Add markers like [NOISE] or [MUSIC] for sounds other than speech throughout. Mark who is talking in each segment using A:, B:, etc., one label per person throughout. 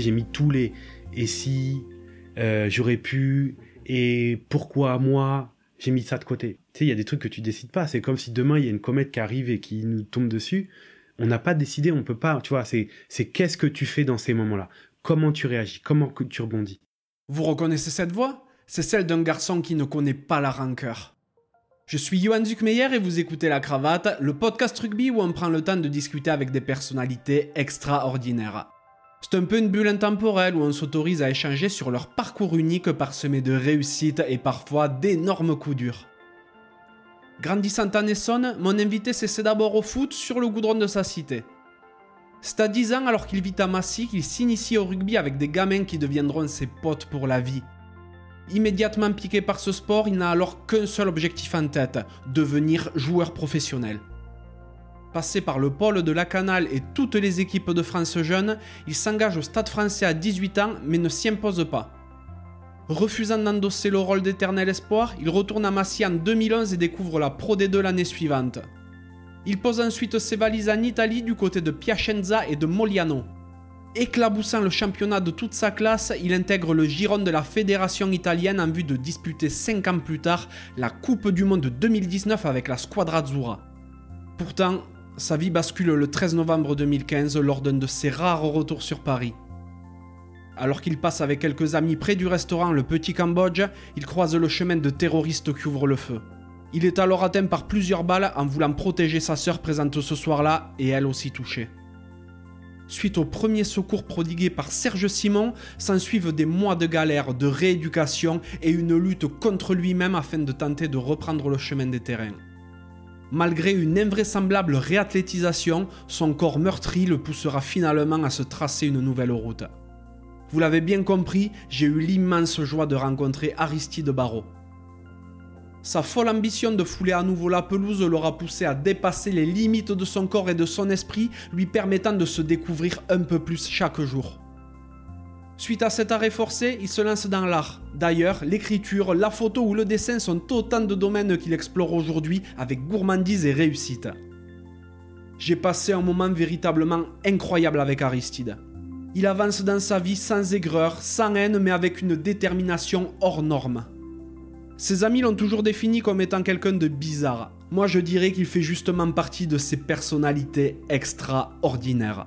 A: j'ai mis tous les et si, euh, j'aurais pu, et pourquoi moi, j'ai mis ça de côté. Tu sais, il y a des trucs que tu décides pas. C'est comme si demain il y a une comète qui arrive et qui nous tombe dessus. On n'a pas décidé, on peut pas, tu vois, c'est, c'est qu'est-ce que tu fais dans ces moments-là? Comment tu réagis? Comment tu rebondis?
B: Vous reconnaissez cette voix? C'est celle d'un garçon qui ne connaît pas la rancœur. Je suis Johan Zuckmeyer et vous écoutez La Cravate, le podcast rugby où on prend le temps de discuter avec des personnalités extraordinaires. C'est un peu une bulle intemporelle où on s'autorise à échanger sur leur parcours unique parsemé de réussites et parfois d'énormes coups durs. Grandissant en Essonne, mon invité s'essaie d'abord au foot sur le goudron de sa cité. C'est à 10 ans alors qu'il vit à Massy qu'il s'initie au rugby avec des gamins qui deviendront ses potes pour la vie. Immédiatement piqué par ce sport, il n'a alors qu'un seul objectif en tête, devenir joueur professionnel. Passé par le pôle de la Canale et toutes les équipes de France jeunes, il s'engage au Stade français à 18 ans mais ne s'y impose pas. Refusant d'endosser le rôle d'éternel espoir, il retourne à Massy en 2011 et découvre la Pro D2 l'année suivante. Il pose ensuite ses valises en Italie du côté de Piacenza et de Moliano. Éclaboussant le championnat de toute sa classe, il intègre le giron de la fédération italienne en vue de disputer 5 ans plus tard la Coupe du Monde 2019 avec la Squadra Azzurra. Pourtant, sa vie bascule le 13 novembre 2015 lors d'un de ses rares retours sur Paris. Alors qu'il passe avec quelques amis près du restaurant Le Petit Cambodge, il croise le chemin de terroristes qui ouvrent le feu. Il est alors atteint par plusieurs balles en voulant protéger sa sœur présente ce soir-là et elle aussi touchée. Suite au premier secours prodigué par Serge Simon, s'ensuivent des mois de galère, de rééducation et une lutte contre lui-même afin de tenter de reprendre le chemin des terrains. Malgré une invraisemblable réathlétisation, son corps meurtri le poussera finalement à se tracer une nouvelle route. Vous l'avez bien compris, j'ai eu l'immense joie de rencontrer Aristide Barrault. Sa folle ambition de fouler à nouveau la pelouse l'aura poussé à dépasser les limites de son corps et de son esprit, lui permettant de se découvrir un peu plus chaque jour. Suite à cet arrêt forcé, il se lance dans l'art. D'ailleurs, l'écriture, la photo ou le dessin sont autant de domaines qu'il explore aujourd'hui avec gourmandise et réussite. J'ai passé un moment véritablement incroyable avec Aristide. Il avance dans sa vie sans aigreur, sans haine, mais avec une détermination hors norme. Ses amis l'ont toujours défini comme étant quelqu'un de bizarre. Moi je dirais qu'il fait justement partie de ces personnalités extraordinaires.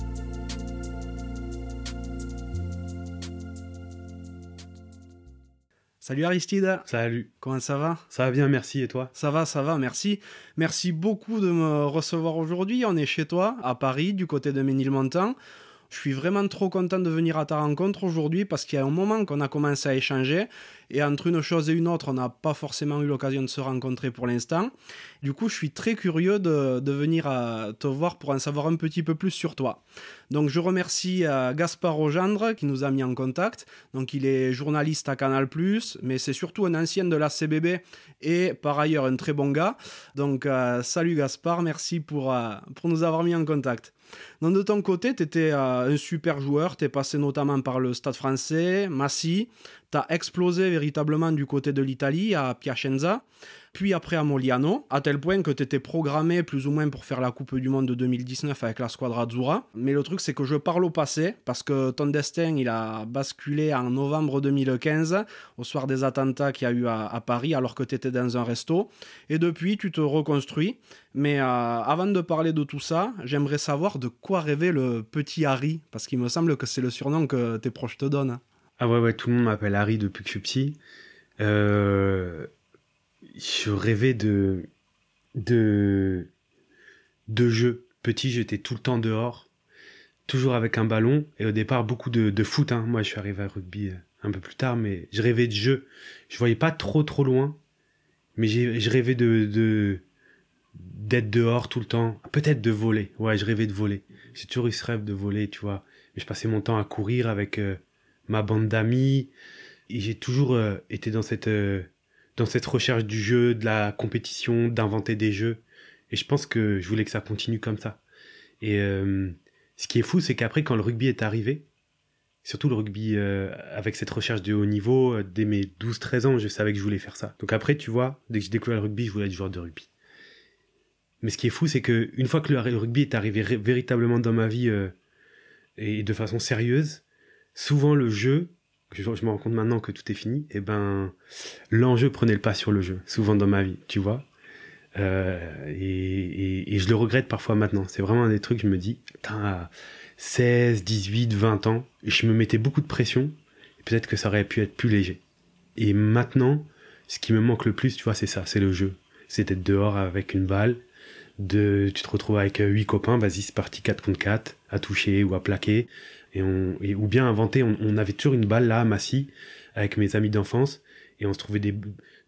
B: Salut Aristide.
A: Salut.
B: Comment ça va?
A: Ça va bien, merci. Et toi?
B: Ça va, ça va, merci. Merci beaucoup de me recevoir aujourd'hui. On est chez toi, à Paris, du côté de Ménilmontant. Je suis vraiment trop content de venir à ta rencontre aujourd'hui parce qu'il y a un moment qu'on a commencé à échanger et entre une chose et une autre, on n'a pas forcément eu l'occasion de se rencontrer pour l'instant. Du coup, je suis très curieux de, venir à te voir pour en savoir un petit peu plus sur toi. Donc, je remercie euh, Gaspard Ogendre qui nous a mis en contact. Donc, il est journaliste à Canal+, mais c'est surtout un ancien de la CBB et par ailleurs un très bon gars. Donc, euh, salut Gaspard, merci pour, euh, pour nous avoir mis en contact. Donc de ton côté, tu étais euh, un super joueur, tu es passé notamment par le Stade français, Massy, tu as explosé véritablement du côté de l'Italie à Piacenza puis après à Moliano, à tel point que tu étais programmé plus ou moins pour faire la Coupe du Monde de 2019 avec la Squadra Azzurra. Mais le truc, c'est que je parle au passé, parce que ton destin, il a basculé en novembre 2015, au soir des attentats qu'il y a eu à, Paris, alors que tu étais dans un resto. Et depuis, tu te reconstruis. Mais euh, avant de parler de tout ça, j'aimerais savoir de quoi rêvait le petit Harry, parce qu'il me semble que c'est le surnom que tes proches te donnent.
A: Ah ouais, ouais, tout le monde m'appelle Harry depuis que je suis petit. Euh, je rêvais de de de jeux. Petit, j'étais tout le temps dehors, toujours avec un ballon et au départ beaucoup de, de foot. Hein. Moi, je suis arrivé à rugby euh, un peu plus tard, mais je rêvais de jeux. Je voyais pas trop trop loin, mais je rêvais de, de d'être dehors tout le temps. Peut-être de voler. Ouais, je rêvais de voler. J'ai toujours eu ce rêve de voler, tu vois. Mais je passais mon temps à courir avec euh, ma bande d'amis et j'ai toujours euh, été dans cette dans cette recherche du jeu, de la compétition, d'inventer des jeux. Et je pense que je voulais que ça continue comme ça. Et euh, ce qui est fou, c'est qu'après, quand le rugby est arrivé, surtout le rugby euh, avec cette recherche de haut niveau, euh, dès mes 12-13 ans, je savais que je voulais faire ça. Donc après, tu vois, dès que j'ai découvert le rugby, je voulais être joueur de rugby. Mais ce qui est fou, c'est que une fois que le rugby est arrivé véritablement dans ma vie et de façon sérieuse, souvent le jeu, je, me rends compte maintenant que tout est fini, et eh ben l'enjeu prenait le pas sur le jeu, souvent dans ma vie, tu vois. Euh, et, je le regrette parfois maintenant. C'est vraiment un des trucs, je me dis, putain, 16, 18, 20 ans, je me mettais beaucoup de pression, peut-être que ça aurait pu être plus léger. Et maintenant, ce qui me manque le plus, tu vois, c'est ça, c'est le jeu. C'est d'être dehors avec une balle, de, tu te retrouves avec 8 copains, vas-y, c'est parti 4 contre 4, à toucher ou à plaquer, et on, et, ou bien inventer, on, on, avait toujours une balle là, à Massy, avec mes amis d'enfance, et on se trouvait des,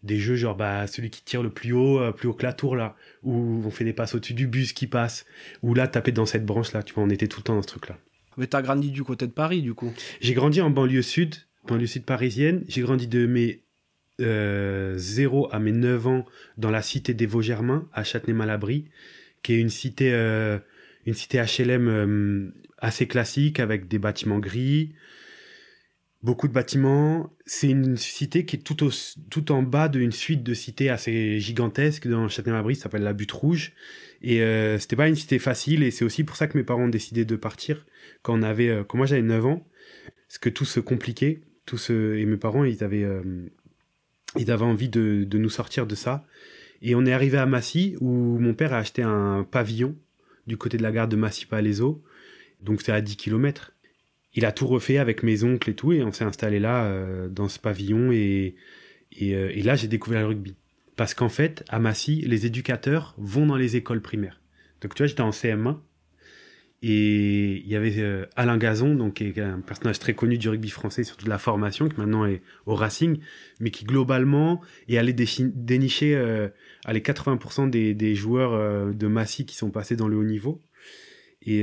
A: des jeux genre bah celui qui tire le plus haut euh, plus haut que la tour là où on fait des passes au-dessus du bus qui passe ou là taper dans cette branche là tu vois on était tout le temps dans ce truc là.
B: Mais t'as grandi du côté de Paris du coup.
A: J'ai grandi en banlieue sud banlieue sud parisienne. J'ai grandi de mes euh, 0 à mes 9 ans dans la cité des Vosgermains à Châtenay-Malabry qui est une cité euh, une cité HLM euh, assez classique avec des bâtiments gris beaucoup de bâtiments. C'est une cité qui est tout, en bas d'une suite de cités assez gigantesques dans Châtenay-Malabry, ça s'appelle la Butte Rouge. Et euh, c'était pas une cité facile, et c'est aussi pour ça que mes parents ont décidé de partir quand euh, j'avais 9 ans, parce que tout se compliquait, tout se, et mes parents ils avaient, euh, ils avaient envie de, de nous sortir de ça. Et on est arrivé à Massy où mon père a acheté un pavillon du côté de la gare de Massy-Palaiso, donc c'est à 10 km il a tout refait avec mes oncles et tout, et on s'est installé là, euh, dans ce pavillon, et, euh, et, là j'ai découvert le rugby. Parce qu'en fait, à Massy, les éducateurs vont dans les écoles primaires. Donc tu vois, j'étais en CM1, et il y avait euh, Alain Gazon, donc qui est un personnage très connu du rugby français, surtout de la formation, qui maintenant est au Racing, mais qui globalement est allé dénicher euh, les 80% des, des joueurs de Massy qui sont passés dans le haut niveau. Et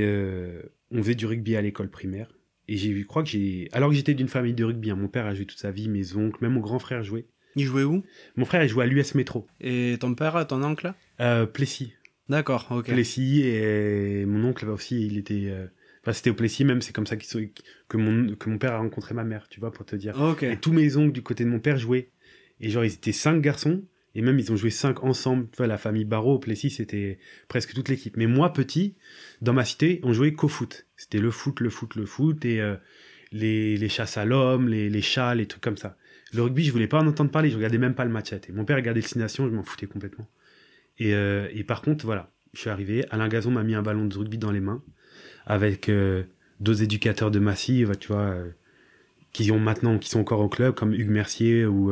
A: on faisait du rugby à l'école primaire. Et j'ai je crois que j'ai. Alors que j'étais d'une famille de rugby, hein, mon père a joué toute sa vie, mes oncles, même mon grand frère jouait.
B: Il jouait où?
A: Mon frère, il jouait à l'US Métro.
B: Et ton père, ton oncle?
A: Euh, Plessis.
B: D'accord, ok.
A: Plessis, et mon oncle aussi, il était. Euh, enfin, c'était au Plessis même, c'est comme ça que mon, que mon père a rencontré ma mère, tu vois, pour te dire.
B: Ok.
A: Et tous mes oncles du côté de mon père jouaient. Et genre, ils étaient cinq garçons, et même ils ont joué cinq ensemble. La famille Barreau au Plessis, c'était presque toute l'équipe. Mais moi, petit, dans ma cité, on jouait qu'au foot. C'était le foot, le foot, le foot, et euh, les, chasses à l'homme, les, chats, les trucs comme ça. Le rugby, je voulais pas en entendre parler, je regardais même pas le match. Mon père regardait le Nations, je m'en foutais complètement. Et, euh, et, par contre, voilà, je suis arrivé, Alain Gazon m'a mis un ballon de rugby dans les mains, avec euh, deux éducateurs de Massy, tu vois, qui ont maintenant, qui sont encore au club, comme Hugues Mercier ou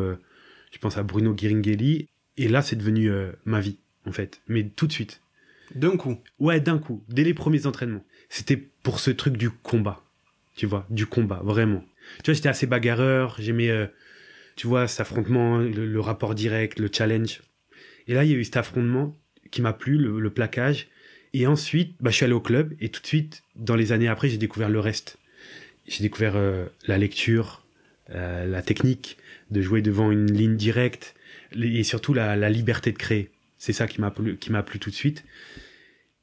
A: je pense à Bruno Giringhelli. Et là, c'est devenu ma vie, en fait. Mais tout de suite.
B: D'un coup.
A: Ouais, d'un coup, dès les premiers entraînements. C'était pour ce truc du combat. Tu vois, du combat, vraiment. Tu vois, j'étais assez bagarreur, j'aimais, euh, tu vois, cet affrontement, le, rapport direct, le challenge. Et là, il y a eu cet affrontement qui m'a plu, le, plaquage. Et ensuite, bah, je suis allé au club et tout de suite, dans les années après, j'ai découvert le reste. J'ai découvert euh, la lecture, euh, la technique de jouer devant une ligne directe et surtout la, liberté de créer. C'est ça qui m'a plu, qui m'a plu tout de suite.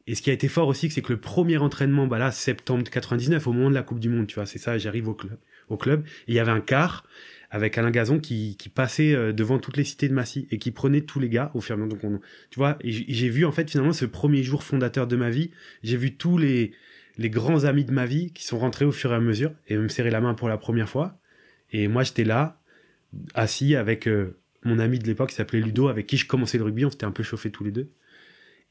A: Et ce qui a été fort aussi, c'est que le premier entraînement, bah là, septembre 99, au moment de la Coupe du Monde, tu vois, c'est ça, j'arrive au club, au club, il y avait un car avec Alain Gazon qui, qui passait euh, devant toutes les cités de Massy et qui prenait tous les gars au fur et à mesure. Donc tu vois, j'ai vu en fait finalement ce premier jour fondateur de ma vie, j'ai vu tous les les grands amis de ma vie qui sont rentrés au fur et à mesure et me serrer la main pour la première fois. Et moi, j'étais là, assis avec euh, mon ami de l'époque qui s'appelait Ludo, avec qui je commençais le rugby. On s'était un peu chauffé tous les deux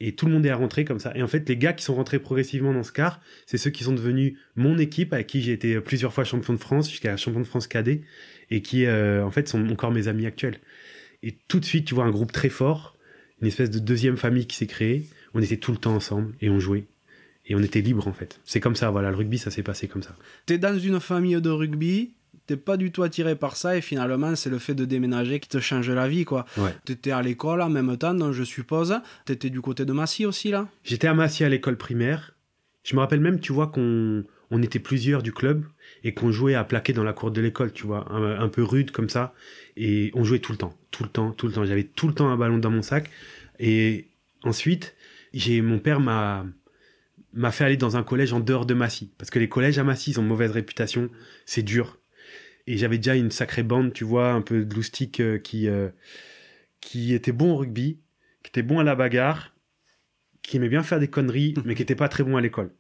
A: et tout le monde est rentré comme ça. Et en fait, les gars qui sont rentrés progressivement dans ce quart, c'est ceux qui sont devenus mon équipe, avec qui j'ai été plusieurs fois champion de France, jusqu'à champion de France cadet, et qui, euh, en fait, sont encore mes amis actuels. Et tout de suite, tu vois un groupe très fort, une espèce de deuxième famille qui s'est créée. On était tout le temps ensemble et on jouait. Et on était libre en fait. C'est comme ça, voilà, le rugby, ça s'est passé comme ça.
B: T'es dans une famille de rugby, t'es pas du tout attiré par ça et finalement c'est le fait de déménager qui te change la vie quoi.
A: Ouais.
B: T'étais à l'école en même temps donc je suppose. T'étais du côté de Massy aussi là?
A: J'étais à Massy à l'école primaire. Je me rappelle même tu vois qu'on on était plusieurs du club et qu'on jouait à plaquer dans la cour de l'école tu vois un, peu rude comme ça et on jouait tout le temps tout le temps, tout le temps. J'avais tout le temps un ballon dans mon sac. Et ensuite, j'ai mon père m'a m'a fait aller dans un collège en dehors de Massy parce que les collèges à Massy ils ont mauvaise réputation, c'est dur. Et j'avais déjà une sacrée bande, tu vois, un peu de loustique euh, qui euh, qui était bon au rugby, qui était bon à la bagarre, qui aimait bien faire des conneries, [LAUGHS] mais qui était pas très bon à l'école.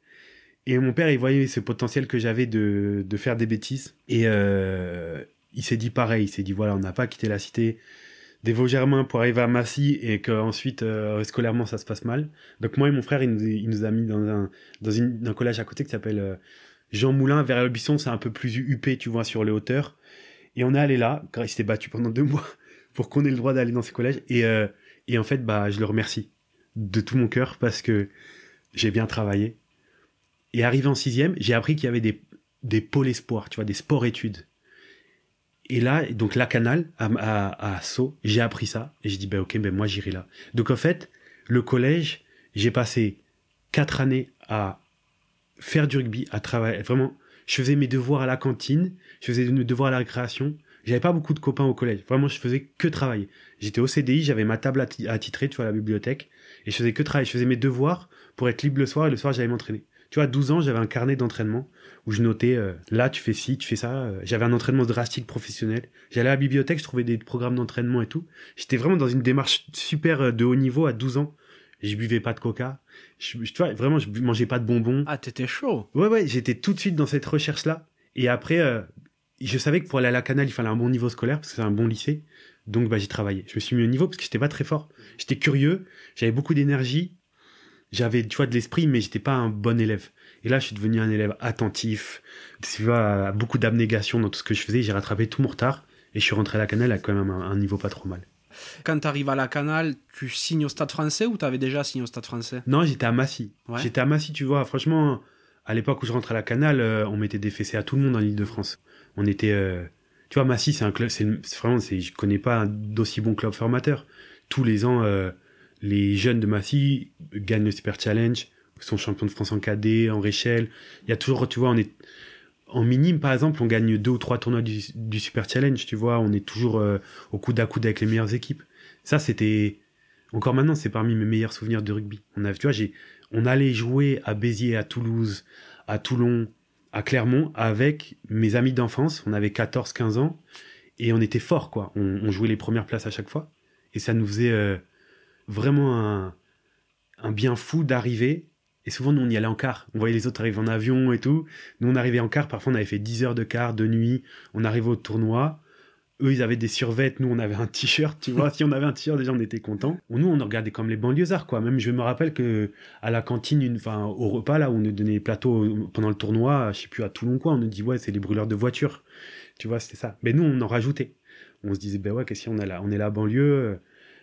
A: Et mon père, il voyait ce potentiel que j'avais de, de faire des bêtises. Et euh, il s'est dit pareil, il s'est dit, voilà, on n'a pas quitté la cité des Vaux-Germains pour arriver à Massy et qu'ensuite, scolairement, ça se passe mal. Donc moi et mon frère, il nous, il nous a mis dans un, dans une, un collège à côté qui s'appelle Jean Moulin, vers le Buisson, c'est un peu plus huppé, tu vois, sur les hauteurs. Et on est allé là, il s'était battu pendant [LAUGHS] deux mois pour qu'on ait le droit d'aller dans ces collèges. Et, euh, et en fait, bah, je le remercie de tout mon cœur parce que j'ai bien travaillé. Et arrivé en sixième, j'ai appris qu'il y avait des, pôles espoirs, tu vois, des sports-études. Et là, donc la canal à, à, à Sceaux, j'ai appris ça et j'ai dit ben ok ben moi j'irai là. Donc en fait, le collège, j'ai passé quatre années à faire du rugby, à travailler. Vraiment, je faisais mes devoirs à la cantine, je faisais mes devoirs à la récréation. J'avais pas beaucoup de copains au collège. Vraiment, je faisais que travailler. J'étais au CDI, j'avais ma table à, titrer, tu vois, à la bibliothèque, et je faisais que travailler. Je faisais mes devoirs pour être libre le soir et le soir j'allais m'entraîner. Tu vois, à 12 ans, j'avais un carnet d'entraînement où je notais euh, là tu fais ci, tu fais ça. Euh, j'avais un entraînement drastique professionnel. J'allais à la bibliothèque, je trouvais des programmes d'entraînement et tout. J'étais vraiment dans une démarche super euh, de haut niveau à 12 ans. Je buvais pas de coca. Je, tu vois, vraiment, je mangeais pas de bonbons.
B: Ah, t'étais chaud.
A: Ouais, ouais, j'étais tout de suite dans cette recherche-là. Et après, je savais que pour aller à la Canal, il fallait un bon niveau scolaire parce que c'est un bon lycée. Donc, bah, j'ai travaillé. Je me suis mis au niveau parce que j'étais pas très fort. J'étais curieux, j'avais beaucoup d'énergie, j'avais, tu vois, de l'esprit, mais j'étais pas un bon élève. Et là, je suis devenu un élève attentif, tu vois, beaucoup d'abnégation dans tout ce que je faisais. J'ai rattrapé tout mon retard et je suis rentré à la Canal à quand même un, niveau pas trop mal.
B: Quand tu arrives à la Canal, tu signes au Stade français ou tu avais déjà signé au Stade français?
A: Non, j'étais à Massy. J'étais à Massy, tu vois. Franchement, à l'époque où je rentrais à la Canal, euh, on mettait des fessées à tout le monde dans l'île de France. On était. Euh, tu vois, Massy, c'est un club. C'est vraiment. Je connais pas d'aussi bon club formateur. Tous les ans, euh, les jeunes de Massy gagnent le Super Challenge sont champions de France en cadet, en réchelle. Il y a toujours, tu vois, on est en minime, par exemple, on gagne deux ou trois tournois du, Super Challenge, tu vois, on est toujours euh, au coude à coude avec les meilleures équipes. Ça, c'était encore maintenant, c'est parmi mes meilleurs souvenirs de rugby. On tu vois, on allait jouer à Béziers, à Toulouse, à Toulon, à Clermont avec mes amis d'enfance. On avait 14, 15 ans et on était fort, quoi. On, jouait les premières places à chaque fois et ça nous faisait euh, vraiment un bien fou d'arriver et souvent, nous, on y allait en car. On voyait les autres arriver en avion et tout. Nous, on arrivait en car. Parfois, on avait fait 10 heures de car, de nuit. On arrivait au tournoi. Eux, ils avaient des survêtes. Nous, on avait un t-shirt, tu vois. [LAUGHS] si on avait un t-shirt, déjà, on était contents. Nous, on regardait comme les banlieusards, quoi. Même, je me rappelle que à la cantine, au repas, là, où on nous donnait les plateaux pendant le tournoi, je sais plus, à Toulon, quoi, on nous dit, ouais, c'est les brûleurs de voitures. Tu vois, c'était ça. Mais nous, on en rajoutait. On se disait, ben ouais, qu'est-ce qu'on a là? On est la banlieue.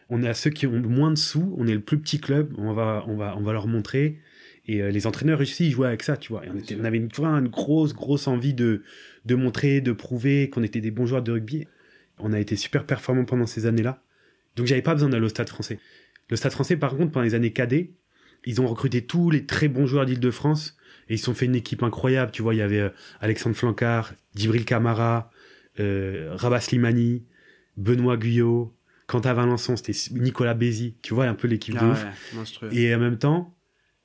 A: On est à ceux qui ont moins de sous. On est le plus petit club. On va, on va, on va leur montrer et euh, les entraîneurs aussi, ils jouaient avec ça, tu vois. on, avait une, une grosse, grosse envie de, de montrer, de prouver qu'on était des bons joueurs de rugby. On a été super performants pendant ces années-là. Donc j'avais pas besoin d'aller au stade français. Le stade français, par contre, pendant les années cadets, ils ont recruté tous les très bons joueurs d'Île-de-France et ils se sont fait une équipe incroyable. Tu vois, il y avait euh, Alexandre Flancard, Djibril Camara, euh, Rabat Slimani, Benoît Guyot, Quentin Valençon, c'était Nicolas Bézi. Tu vois, un peu l'équipe de ah ouf. et en même temps,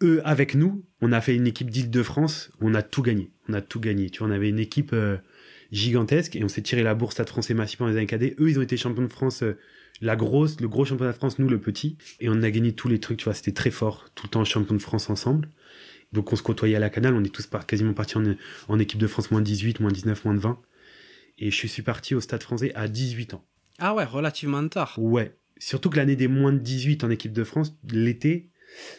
A: eux avec nous, on a fait une équipe d'Île-de-France, on a tout gagné. On a tout gagné. Tu vois, on avait une équipe euh, gigantesque et on s'est tiré la bourse Stade français massivement dans les années cadets. Eux, ils ont été champions de France, euh, la grosse, le gros championnat de France, nous le petit. Et on a gagné tous les trucs, tu vois, c'était très fort. Tout le temps champion de France ensemble. Donc on se côtoyait à la canal, on est tous quasiment partis en, en équipe de France moins 18, moins 19, moins de 20. Et je suis parti au Stade français à 18 ans.
B: Ah ouais, relativement tard.
A: Ouais. Surtout que l'année des moins de 18 en équipe de France, l'été,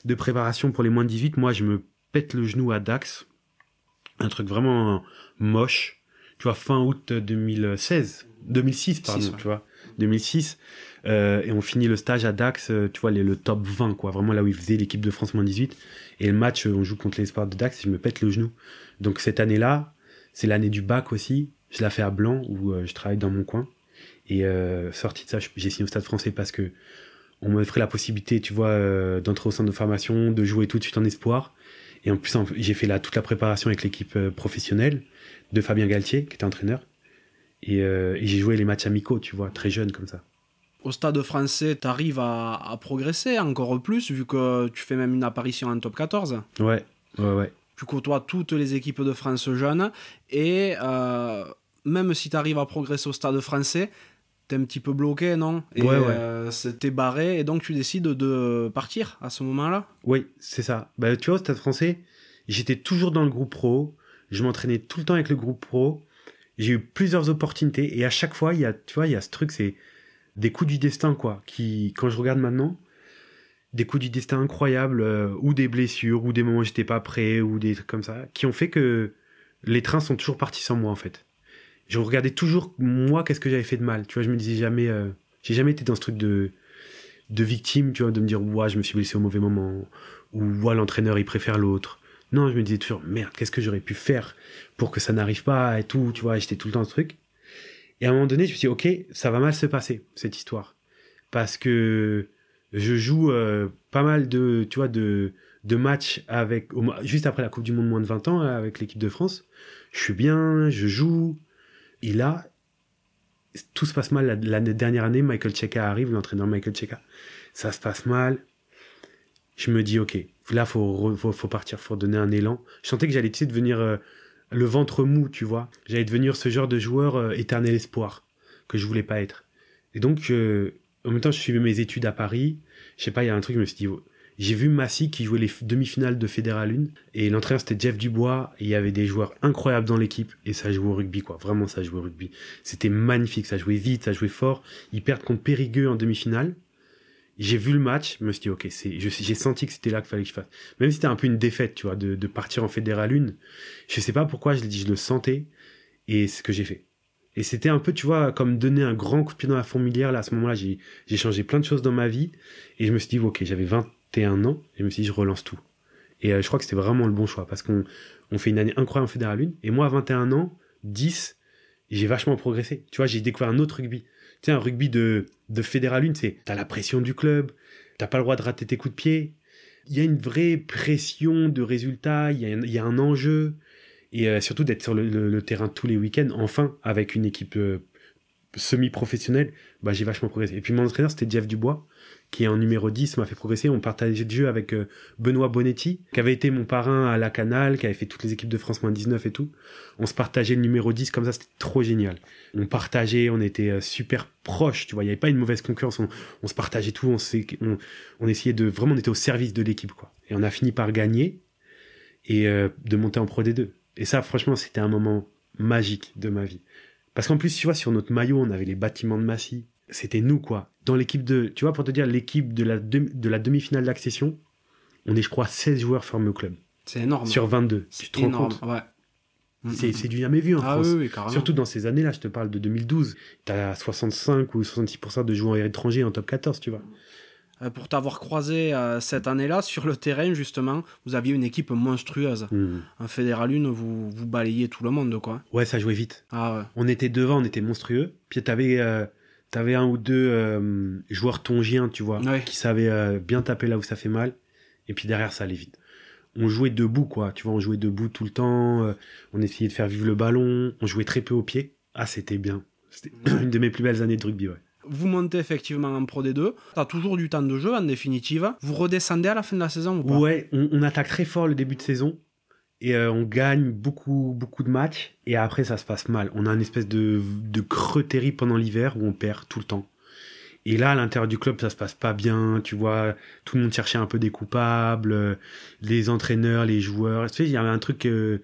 A: de préparation pour les moins de 18, moi, je me pète le genou à Dax. Un truc vraiment moche. Tu vois, fin août 2016. 2006, pardon, tu vois. 2006. Euh, et on finit le stage à Dax, euh, tu vois, les, le top 20, quoi. Vraiment là où il faisait l'équipe de France moins 18. Et le match, on joue contre l'espoir de Dax et je me pète le genou. Donc cette année-là, c'est l'année du bac aussi. Je la fais à Blanc où euh, je travaille dans mon coin. Et sorti de ça, j'ai signé au Stade français parce que on m'offrait la possibilité, tu vois, euh, d'entrer au centre de formation, de jouer tout de suite en espoir. Et en plus, j'ai fait là toute la préparation avec l'équipe euh, professionnelle de Fabien Galtier, qui était entraîneur. Et, euh, et j'ai joué les matchs amicaux, tu vois, très jeune comme ça.
B: Au stade français, tu arrives à, à progresser encore plus, vu que tu fais même une apparition en top 14.
A: Ouais, ouais, ouais.
B: Tu côtoies toutes les équipes de France jeunes. Et euh, même si tu arrives à progresser au stade français, t'es un petit peu bloqué, non? Et
A: Ouais, ouais.
B: euh, t'es barré, et donc tu décides de partir à ce moment-là?
A: Oui, c'est ça. Bah, tu vois, au Stade français, j'étais toujours dans le groupe pro. Je m'entraînais tout le temps avec le groupe pro. J'ai eu plusieurs opportunités et à chaque fois, il y a, tu vois, il y a ce truc, c'est des coups du destin, quoi. Qui, quand je regarde maintenant, des coups du destin incroyables, euh, ou des blessures, ou des moments où j'étais pas prêt, ou des trucs comme ça, qui ont fait que les trains sont toujours partis sans moi, en fait. Je regardais toujours, moi, qu'est-ce que j'avais fait de mal. Tu vois, je me disais jamais, euh, j'ai jamais été dans ce truc de, de victime, tu vois, de me dire, ouah, je me suis blessé au mauvais moment, ou ouah, l'entraîneur, il préfère l'autre. Non, je me disais toujours, merde, qu'est-ce que j'aurais pu faire pour que ça n'arrive pas et tout, tu vois, j'étais tout le temps ce truc. Et à un moment donné, je me suis dit, ok, ça va mal se passer, cette histoire. Parce que je joue euh, pas mal de, tu vois, de, de matchs avec, juste après la Coupe du Monde moins de 20 ans, avec l'équipe de France. Je suis bien, je joue. Et là, tout se passe mal. La, la dernière année, Michael Cheka arrive, l'entraîneur Michael Cheka. Ça se passe mal. Je me dis, ok, là, faut, faut, faut partir, faut donner un élan. Je sentais que j'allais, tu sais, devenir euh, le ventre mou, tu vois. J'allais devenir ce genre de joueur euh, éternel espoir que je voulais pas être. Et donc, euh, en même temps, je suivais mes études à Paris. Je sais pas, il y a un truc, je me suis dit, j'ai vu Massy qui jouait les demi-finales de Fédéral 1 et l'entraîneur c'était Jeff Dubois il y avait des joueurs incroyables dans l'équipe et ça jouait au rugby quoi, vraiment ça jouait au rugby. C'était magnifique, ça jouait vite, ça jouait fort. Ils perdent contre Périgueux en demi-finale. J'ai vu le match, je me suis dit ok, j'ai senti que c'était là qu'il fallait que je fasse. Même si c'était un peu une défaite, tu vois, de, partir en Fédéral 1. Je sais pas pourquoi, je l'ai dit, je le sentais et c'est ce que j'ai fait. Et c'était un peu, tu vois, comme donner un grand coup de pied dans la fourmilière. À ce moment-là, j'ai, j'ai changé plein de choses dans ma vie. Et je me suis dit, ok, j'avais 21 ans. Et je me suis dit, je relance tout. Et euh, je crois que c'était vraiment le bon choix. Parce qu'on on fait une année incroyable en Fédéral 1. Et moi, à 21 ans, 10, j'ai vachement progressé. Tu vois, j'ai découvert un autre rugby. Tu sais, un rugby de, de Fédéral 1, c'est, t'as la pression du club. T'as pas le droit de rater tes coups de pied. Il y a une vraie pression de résultats. Il y a un, enjeu et euh, surtout d'être sur le terrain tous les week-ends, enfin, avec une équipe euh, semi-professionnelle, bah, j'ai vachement progressé. Et puis mon entraîneur, c'était Jeff Dubois, qui est en numéro 10, m'a fait progresser. On partageait de jeu avec euh, Benoît Bonetti, qui avait été mon parrain à la Canal, qui avait fait toutes les équipes de France moins 19 et tout. On se partageait le numéro 10, comme ça, c'était trop génial. On partageait, on était euh, super proches, tu vois, il n'y avait pas une mauvaise concurrence, on, se partageait tout, on, on, essayait de, vraiment, on au service de l'équipe, quoi. Et on a fini par gagner et euh, de monter en Pro D2. Et ça, franchement, c'était un moment magique de ma vie. Parce qu'en plus, tu vois, sur notre maillot, on avait les bâtiments de Massy. C'était nous, quoi. Dans l'équipe de, tu vois, pour te dire, l'équipe de la, de la demi-finale d'accession, on est, je crois, 16 joueurs formés au club.
B: C'est énorme.
A: Sur 22. Tu
B: C'est
A: te rends
B: énorme,
A: compte
B: ouais. Mm,
A: C'est
B: mm.
A: c'est du jamais vu en
B: Ah
A: France.
B: oui.
A: Surtout dans ces années-là, je te parle de 2012. T'as 65 ou 66% de joueurs étrangers en top 14, tu vois.
B: Euh, Pour t'avoir croisé euh, cette année-là, sur le terrain, justement, vous aviez une équipe monstrueuse.
A: Hmm.
B: En Fédéral 1, vous, vous balayez tout le monde, quoi.
A: Ouais, ça jouait vite.
B: Ah ouais.
A: on était devant, on était monstrueux. Puis t'avais euh, t'avais un ou deux euh, joueurs tongiens, tu vois,
B: Ouais.
A: qui savaient euh, bien taper là où ça fait mal. Et puis derrière, ça allait vite. On jouait debout, quoi. Tu vois, on jouait debout tout le temps. euh, on essayait de faire vivre le ballon. On jouait très peu au pied. Ah, c'était bien. C'était [CLEARS THROAT] une de mes plus belles années de rugby, ouais.
B: Vous montez effectivement en Pro D2. T'as toujours du temps de jeu, en définitive. Vous redescendez à la fin de la saison ou pas?
A: Ouais, on, on attaque très fort le début de saison. Et euh, on gagne beaucoup, beaucoup de matchs. Et après, ça se passe mal. On a une espèce de, de creux pendant l'hiver où on perd tout le temps. Et là, à l'intérieur du club, ça se passe pas bien. Tu vois, tout le monde cherchait un peu des coupables. euh, Les entraîneurs, les joueurs. Tu sais, il y avait un truc... euh,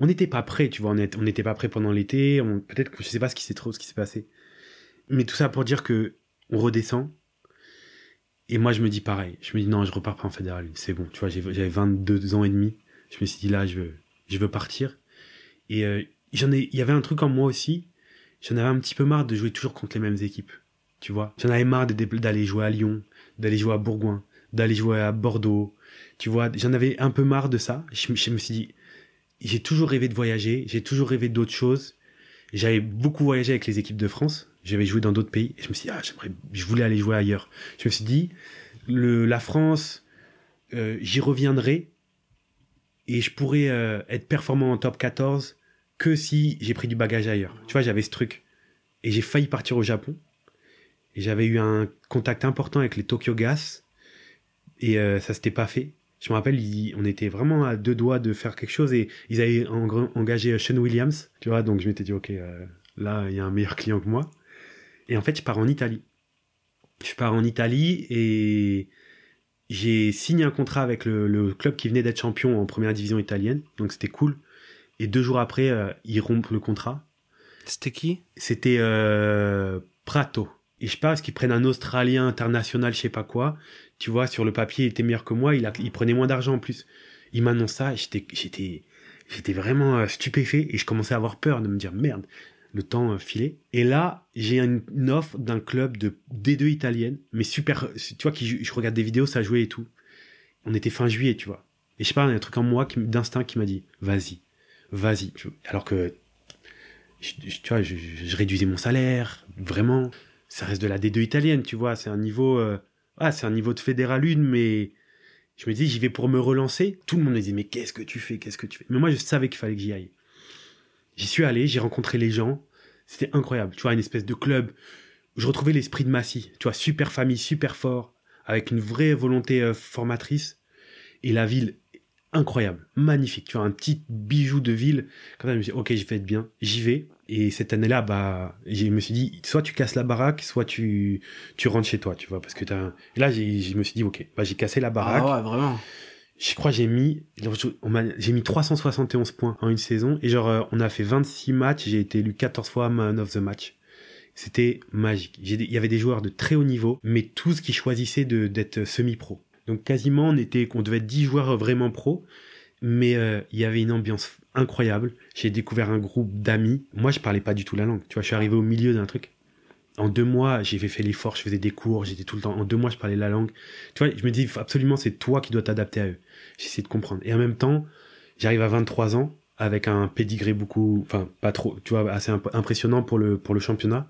A: on n'était pas prêt, tu vois. On n'était pas prêt pendant l'été. Peut-être que je sais pas ce qui s'est trop, ce qui s'est passé. Mais tout ça pour dire que on redescend. Et moi, je me dis pareil. Je me dis non, je repars pas en fédéral. C'est bon. Tu vois, j'avais 22 ans et demi. Je me suis dit là, je veux, je veux partir. Et euh, j'en ai, il y avait un truc en moi aussi. J'en avais un petit peu marre de jouer toujours contre les mêmes équipes. Tu vois, j'en avais marre d'aller jouer à Lyon, d'aller jouer à Bourgoin, d'aller jouer à Bordeaux. Tu vois, j'en avais un peu marre de ça. Je, me- je me suis dit, j'ai toujours rêvé de voyager. J'ai toujours rêvé d'autres choses. J'avais beaucoup voyagé avec les équipes de France. J'avais joué dans d'autres pays. Et je me suis dit, ah, j'aimerais, je voulais aller jouer ailleurs. Je me suis dit, le, la France, euh, j'y reviendrai et je pourrais euh, être performant en top 14 que si j'ai pris du bagage ailleurs. Tu vois, j'avais ce truc. Et j'ai failli partir au Japon. Et j'avais eu un contact important avec les Tokyo Gas. Et euh, ça s'était pas fait. Je me rappelle, on était vraiment à deux doigts de faire quelque chose et ils avaient engagé Sean Williams, tu vois, donc je m'étais dit, ok, euh, là, il y a un meilleur client que moi. Et en fait, je pars en Italie. Je pars en Italie et j'ai signé un contrat avec le, club qui venait d'être champion en première division italienne, donc c'était cool. Et deux jours après, euh, ils rompent le contrat.
B: C'était qui?
A: C'était euh, Prato. Et je sais pas, parce qu'ils prennent un Australien international, je sais pas quoi. Tu vois, sur le papier, il était meilleur que moi, il, a, il prenait moins d'argent en plus. Il m'annonce ça, j'étais, j'étais, j'étais vraiment euh, stupéfait et je commençais à avoir peur de me dire merde, le temps euh, filé. Et là, j'ai une, offre d'un club de D2 italienne, mais super, tu vois, qui, je regarde des vidéos, ça jouait et tout. On était fin juillet, tu vois. Et je sais pas, il y a un truc en moi d'instinct qui m'a dit, vas-y, vas-y. Alors que, tu vois, je, réduisais mon salaire, vraiment. Ça reste de la D2 italienne, tu vois, c'est un niveau, euh, ah, c'est un niveau de fédéral une, mais je me dis, j'y vais pour me relancer. Tout le monde me disait, mais qu'est-ce que tu fais, qu'est-ce que tu fais? Mais moi, je savais qu'il fallait que j'y aille. J'y suis allé, j'ai rencontré les gens. C'était incroyable. Tu vois, une espèce de club. je retrouvais l'esprit de Massy. Tu vois, super famille, super fort, avec une vraie volonté euh, formatrice. Et la ville, incroyable, magnifique. Tu vois, un petit bijou de ville. Quand je me suis dit, ok, je vais être bien. J'y vais. Et cette année-là, bah, je me suis dit, soit tu casses la baraque, soit tu, tu rentres chez toi, tu vois, parce que t'as, là, je me suis dit, ok, bah, j'ai cassé la baraque.
B: Ah ouais, vraiment
A: je crois j'ai mis j'ai mis 371 points en une saison et genre euh, on a fait 26 matchs j'ai été élu 14 fois man of the match c'était magique il y avait des joueurs de très haut niveau mais tous qui choisissaient d'être semi-pro donc quasiment on était on devait être 10 joueurs vraiment pro mais euh, il y avait une ambiance incroyable j'ai découvert un groupe d'amis moi je parlais pas du tout la langue tu vois je suis arrivé au milieu d'un truc en deux mois, j'ai fait l'effort, je faisais des cours, j'étais tout le temps. En deux mois, je parlais la langue. Tu vois, je me dis absolument, c'est toi qui dois t'adapter à eux. J'essaie de comprendre. Et en même temps, j'arrive à 23 ans avec un pédigré beaucoup, enfin pas trop, tu vois, assez impressionnant pour le pour le championnat.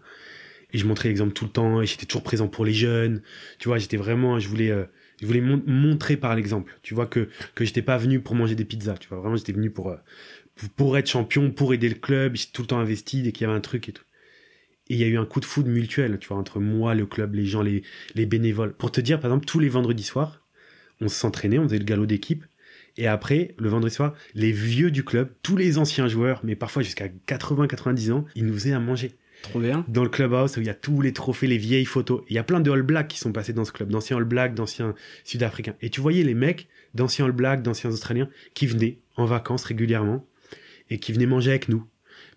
A: Et je montrais l'exemple tout le temps. Et j'étais toujours présent pour les jeunes. Tu vois, j'étais vraiment, je voulais, euh, je voulais montrer par l'exemple. Tu vois que que j'étais pas venu pour manger des pizzas. Tu vois, vraiment, j'étais venu pour, euh, pour pour être champion, pour aider le club. J'étais tout le temps investi dès qu'il y avait un truc et tout. Et il y a eu un coup de foudre mutuel, tu vois, entre moi, le club, les gens, les, les bénévoles. Pour te dire, par exemple, tous les vendredis soirs, on s'entraînait, on faisait le galop d'équipe. Et après, le vendredi soir, les vieux du club, tous les anciens joueurs, mais parfois jusqu'à 80-90 ans, ils nous faisaient à manger.
B: Trop bien.
A: Dans le clubhouse où il y a tous les trophées, les vieilles photos. Il y a plein de All Blacks qui sont passés dans ce club, d'anciens All Blacks, d'anciens Sud-Africains. Et tu voyais les mecs d'anciens All Blacks, d'anciens Australiens, qui venaient en vacances régulièrement et qui venaient manger avec nous.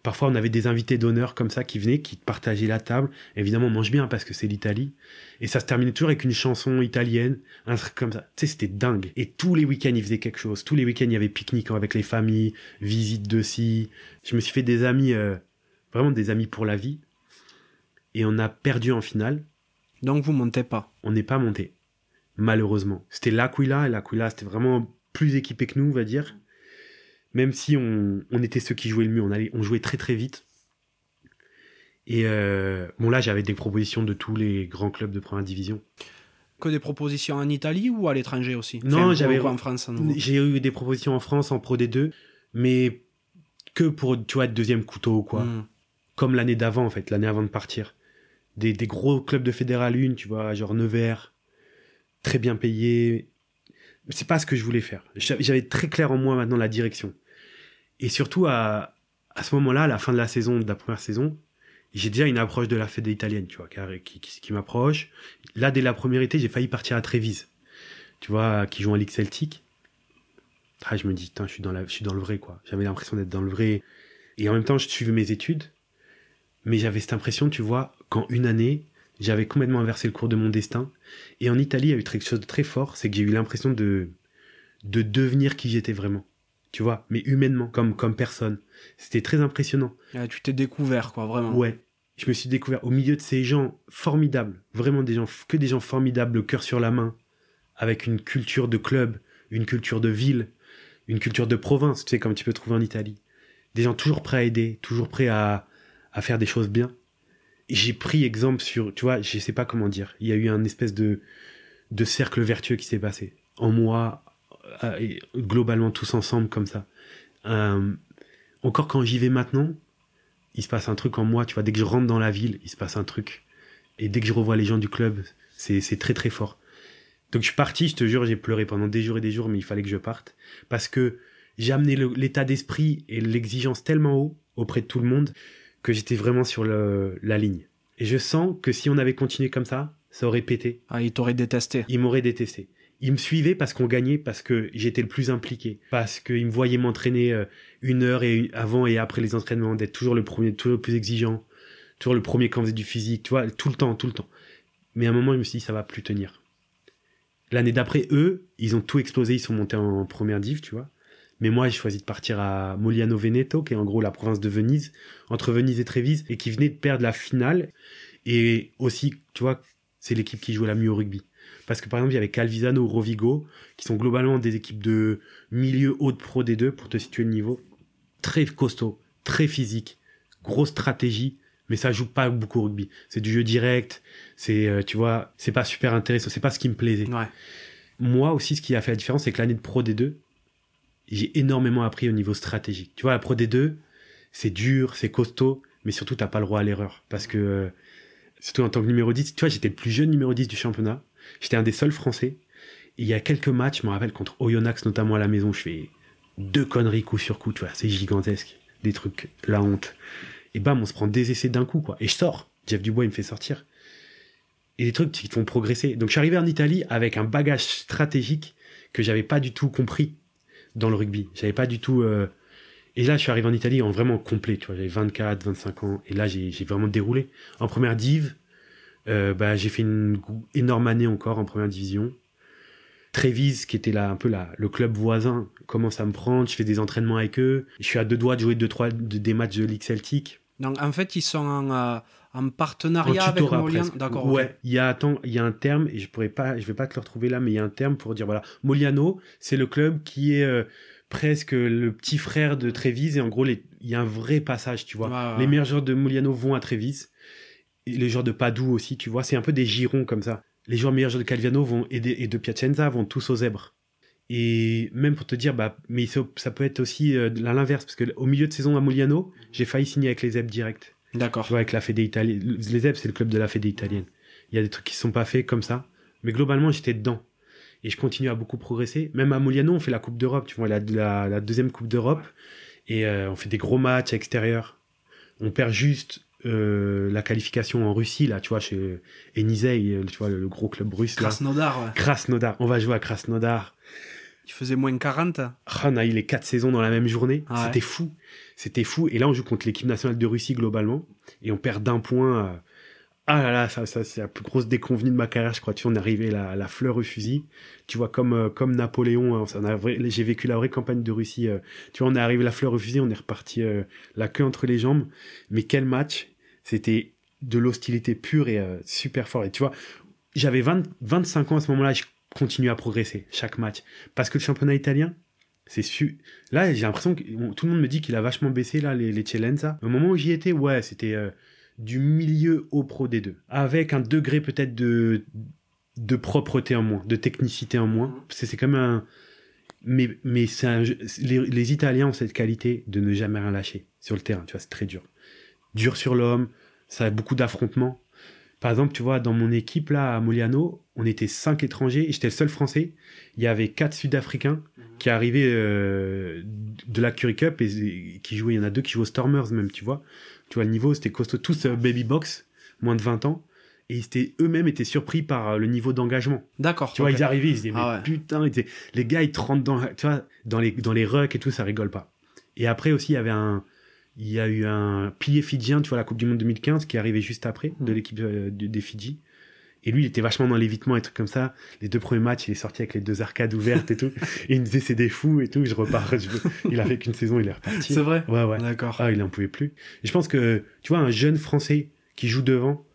A: Parfois, on avait des invités d'honneur comme ça qui venaient, qui partageaient la table. Évidemment, on mange bien parce que c'est l'Italie. Et ça se terminait toujours avec une chanson italienne, un truc comme ça. Tu sais, c'était dingue. Et tous les week-ends, ils faisaient quelque chose. Tous les week-ends, il y avait pique-nique avec les familles, visite de ci. Je me suis fait des amis, euh, vraiment des amis pour la vie. Et on a perdu en finale.
B: Donc vous montez pas
A: On n'est pas monté. Malheureusement. C'était l'Aquila, et l'Aquila, c'était vraiment plus équipé que nous, on va dire même si on, était ceux qui jouaient le mieux, on, allait, on jouait très très vite. Et euh, bon, là, j'avais des propositions de tous les grands clubs de première division.
B: Que des propositions en Italie ou à l'étranger aussi?
A: Non, j'avais en France. J'ai eu des propositions en France en Pro D2, mais que pour tu vois être deuxième couteau quoi. Hmm. Comme l'année d'avant en fait, l'année avant de partir. Des, des, gros clubs de Fédéral 1, tu vois, genre Nevers, très bien payés. C'est pas ce que je voulais faire. J'avais très clair en moi maintenant la direction. Et surtout, à, à ce moment-là, à la fin de la saison, de la première saison, j'ai déjà une approche de la fête italienne, tu vois, qui, qui, m'approche. Là, dès la première été, j'ai failli partir à Trévise, tu vois, qui joue en Ligue Celtique. Ah, je me dis, je suis dans la, je suis dans le vrai, quoi. J'avais l'impression d'être dans le vrai. Et en même temps, je suivais mes études. Mais j'avais cette impression, tu vois, qu'en une année, j'avais complètement inversé le cours de mon destin. Et en Italie, il y a eu quelque chose de très fort, c'est que j'ai eu l'impression de, de devenir qui j'étais vraiment tu vois, mais humainement, comme, comme personne. C'était très impressionnant.
B: Ah, tu t'es découvert, quoi, vraiment.
A: Ouais. Je me suis découvert au milieu de ces gens formidables, vraiment des gens, que des gens formidables, le cœur sur la main, avec une culture de club, une culture de ville, une culture de province, tu sais, comme tu peux trouver en Italie. Des gens toujours prêts à aider, toujours prêts à, à faire des choses bien. J'ai pris exemple sur, tu vois, je sais pas comment dire. Il y a eu un espèce de, de cercle vertueux qui s'est passé. En moi, globalement tous ensemble comme ça. Euh, encore quand j'y vais maintenant, il se passe un truc en moi, tu vois, dès que je rentre dans la ville, il se passe un truc. Et dès que je revois les gens du club, c'est très très fort. Donc je suis parti, je te jure, j'ai pleuré pendant des jours et des jours, mais il fallait que je parte. Parce que j'ai amené l'état d'esprit et l'exigence tellement haut auprès de tout le monde que j'étais vraiment sur le- la ligne. Et je sens que si on avait continué comme ça, ça aurait pété.
B: Ah, il t'aurait détesté.
A: Il m'aurait détesté. Il me suivait parce qu'on gagnait, parce que j'étais le plus impliqué, parce qu'il me voyait m'entraîner euh, une heure et avant et après les entraînements, d'être toujours le premier, toujours le plus exigeant, toujours le premier quand on faisait du physique, tu vois, tout le temps, tout le temps. Mais à un moment, je me suis dit, ça va plus tenir. L'année d'après, eux, ils ont tout explosé, ils sont montés en première div, tu vois. Mais moi, j'ai choisi de partir à Moliano Veneto, qui est en gros la province de Venise, entre Venise et Trévise, et qui venait de perdre la finale. Et aussi, tu vois, c'est l'équipe qui jouait la mieux au rugby. Parce que par exemple, il y avait Calvisano ou Rovigo, qui sont globalement des équipes de milieu haut de pro des deux, pour te situer le niveau. Très costaud, très physique, grosse stratégie, mais ça joue pas beaucoup au rugby. C'est du jeu direct, c'est, euh, tu vois, c'est pas super intéressant, c'est pas ce qui me plaisait.
B: Ouais.
A: Moi aussi, ce qui a fait la différence, c'est que l'année de Pro D2, j'ai énormément appris au niveau stratégique. Tu vois, la Pro D2, c'est dur, c'est costaud, mais surtout, t'as pas le droit à l'erreur. Parce que, euh, surtout en tant que numéro 10, tu vois, j'étais le plus jeune numéro 10 du championnat. J'étais un des seuls Français. Il y a quelques matchs, je me rappelle, contre Oyonnax, notamment à la maison, je fais deux conneries coup sur coup, tu vois, c'est gigantesque. Des trucs, la honte. Et bam, on se prend des essais d'un coup, quoi. Et je sors. Jeff Dubois, il me fait sortir et des trucs qui te font progresser. Donc je suis arrivé en Italie avec un bagage stratégique que j'avais pas du tout compris dans le rugby. J'avais pas du tout. euh, Et là, je suis arrivé en Italie en vraiment complet. Tu vois, j'avais 24, 25 ans, et là, j'ai j'ai vraiment déroulé. En première div, euh, bah, j'ai fait une énorme année encore en première division. Trévise, qui était là un peu là, le club voisin, commence à me prendre. Je fais des entraînements avec eux. Je suis à deux doigts de jouer deux, trois, de- des matchs de Ligue Celtique.
B: Donc, en fait, ils sont en, euh, en partenariat
A: En
B: avec
A: presque.
B: D'accord.
A: Ouais, il y a attends, il y a un terme et je pourrais pas, je vais pas te le retrouver là, mais il y a un terme pour dire voilà, Moliano, c'est le club qui est euh, presque le petit frère de Trévise et en gros les- il y a un vrai passage, tu vois. Les meilleurs joueurs de Moliano vont à Trévise et les joueurs de Padoue aussi, tu vois, c'est un peu des girons comme ça. Les joueurs meilleurs joueurs de Calviano vont et de, et de Piacenza vont tous aux zèbres. Et même pour te dire, bah, mais ça, peut être aussi euh, à l'inverse, parce que au milieu de saison à Moliano, j'ai failli signer avec les zèbres direct.
B: D'accord.
A: Tu vois, avec la Fédé italienne. Les ZEP, c'est le club de la Fédé italienne. Il y a des trucs qui se sont pas faits comme ça. Mais globalement, j'étais dedans. Et je continue à beaucoup progresser. Même à Moliano, on fait la Coupe d'Europe, tu vois, la, la, la deuxième Coupe d'Europe. Et euh, on fait des gros matchs à extérieur. On perd juste euh, la qualification en Russie, là, tu vois, chez Enizei, euh, tu vois, le, le gros club russe, là.
B: Krasnodar, ouais.
A: Krasnodar. On va jouer à Krasnodar.
B: Il faisait moins 40.
A: Ah, on a eu les quatre saisons dans la même journée.
B: Ouais.
A: C'était fou. C'était fou. Et là, on joue contre l'équipe nationale de Russie globalement. Et on perd d'un point. euh, Ah là là, ça, ça c'est la plus grosse déconvenue de ma carrière, je crois. Tu vois, on est arrivé la, la fleur au fusil. Tu vois, comme, euh, comme Napoléon, hein, j'ai vécu la vraie campagne de Russie. euh, tu vois, on est arrivé la fleur au fusil, on est reparti euh, la queue entre les jambes. Mais quel match C'était de l'hostilité pure et euh, super fort. Et tu vois, j'avais 20 25 ans à ce moment-là, je continue à progresser chaque match. Parce que le championnat italien, c'est su. Là, j'ai l'impression que on- tout le monde me dit qu'il a vachement baissé, là, les, les. Au moment où j'y étais, ouais, c'était euh, du milieu au pro des deux. Avec un degré peut-être de, de propreté en moins, de technicité en moins. C'est c'est comme un. Mais, mais un les, les Italiens ont cette qualité de ne jamais rien lâcher sur le terrain, tu vois, c'est très dur. Dur sur l'homme, ça a beaucoup d'affrontements. Par exemple, tu vois, dans mon équipe là à Moliano, on était cinq étrangers et j'étais le seul français. Il y avait quatre Sud-Africains qui arrivaient euh, de la Curry Cup et, et qui jouaient. Il y en a deux qui jouent aux Stormers même, tu vois. Tu vois le niveau, c'était costaud. Tous euh, baby box, moins de 20 ans. Et ils étaient- eux-mêmes étaient surpris par euh, le niveau d'engagement.
B: D'accord.
A: Tu vois, ils arrivaient, ils se disaient, mais
B: Ah ouais.
A: putain, ils disaient- les gars, ils te rentrent dans, tu vois, dans les, dans les rucks et tout, ça rigole pas. Et après aussi, il y avait un, il y a eu un pilier fidjien, tu vois, la Coupe du Monde 2015, qui est arrivé juste après, de l'équipe euh, des Fidji. Et lui, il était vachement dans l'évitement et trucs comme ça. Les deux premiers matchs, il est sorti avec les deux arcades ouvertes et tout. [LAUGHS] et il me disait, c'est des fous et tout. Je repars. je- Il a fait qu'une saison, il est reparti.
B: C'est vrai?
A: Ouais, ouais.
B: D'accord.
A: Ah, il en pouvait plus. Et je pense que, tu vois, un jeune Français qui joue devant,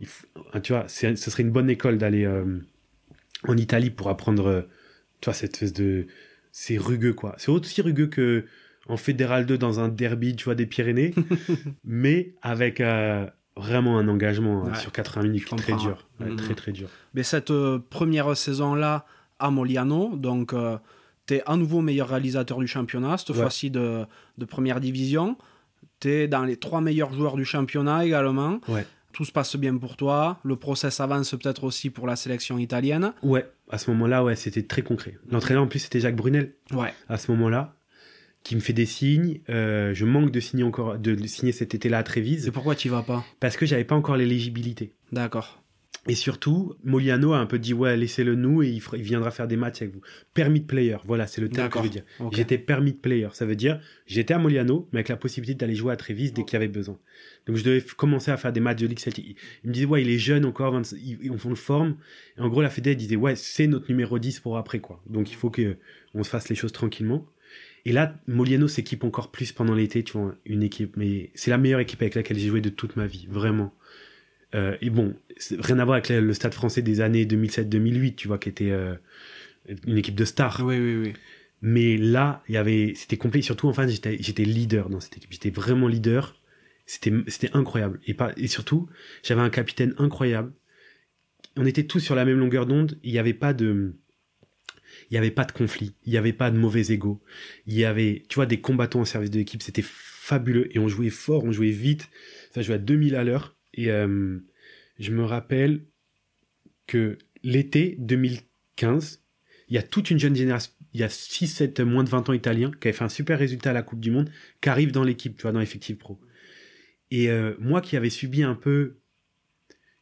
A: il f- ah, tu vois, ce serait une bonne école d'aller euh, en Italie pour apprendre, euh, tu vois, cette espèce de. C'est rugueux, quoi. C'est aussi rugueux que en Fédéral 2 dans un derby, tu vois, des Pyrénées, [LAUGHS] mais avec euh, vraiment un engagement euh,
B: Ouais.
A: sur 80 minutes très dur.
B: ouais. Mhm.
A: Très, très dur.
B: Mais cette euh, première saison-là à Moliano, donc tu es à nouveau meilleur réalisateur du championnat, cette
A: Ouais.
B: fois-ci de, de première division. Tu es dans les trois meilleurs joueurs du championnat également. Tout se passe bien pour toi. Le process avance peut-être aussi pour la sélection italienne.
A: Ouais, à ce moment-là, ouais, c'était très concret. L'entraîneur en plus c'était Jacques Brunel.
B: Ouais.
A: À ce moment-là, qui me fait des signes. Euh, je manque de signer encore, de signer cet été-là à Trévise
B: Et pourquoi tu vas pas
A: parce que j'avais pas encore l'éligibilité.
B: D'accord.
A: Et surtout, Moliano a un peu dit ouais, laissez-le nous et il, viendra faire des matchs avec vous. Permis de player, voilà, c'est le terme que je veux dire. J'étais permis de player, ça veut dire j'étais à Moliano, mais avec la possibilité d'aller jouer à Trévise dès qu'il y avait besoin. Donc je devais commencer à faire des matchs de Ligue Celtic. Il me disait ouais, il est jeune encore, 25 il- on le forme. Et en gros, la Fédé elle disait ouais, c'est notre numéro 10 pour après quoi. Donc il faut que on se fasse les choses tranquillement. Et là, Moliano s'équipe encore plus pendant l'été, tu vois, une équipe, mais c'est la meilleure équipe avec laquelle j'ai joué de toute ma vie, vraiment. Euh, et bon, rien à voir avec le, le stade français des années 2007-2008, tu vois, qui était euh, une équipe de stars.
B: Oui, oui, oui.
A: Mais là, il y avait, c'était complet. Surtout, enfin, j'étais, j'étais leader dans cette équipe. J'étais vraiment leader. C'était, c'était incroyable. Et pas, et surtout, j'avais un capitaine incroyable. On était tous sur la même longueur d'onde. Il n'y avait pas de, il n'y avait pas de conflit. Il n'y avait pas de mauvais ego. Il y avait, tu vois, des combattants au service de l'équipe. C'était fabuleux. Et on jouait fort, on jouait vite. Ça jouait à 2000 à l'heure. Et euh, je me rappelle que l'été 2015, il y a toute une jeune génération, il y a 6-7 moins de 20 ans italiens qui avaient fait un super résultat à la Coupe du Monde, qui arrivent dans l'équipe, tu vois, dans l'effectif pro. Et euh, moi qui avais subi un peu,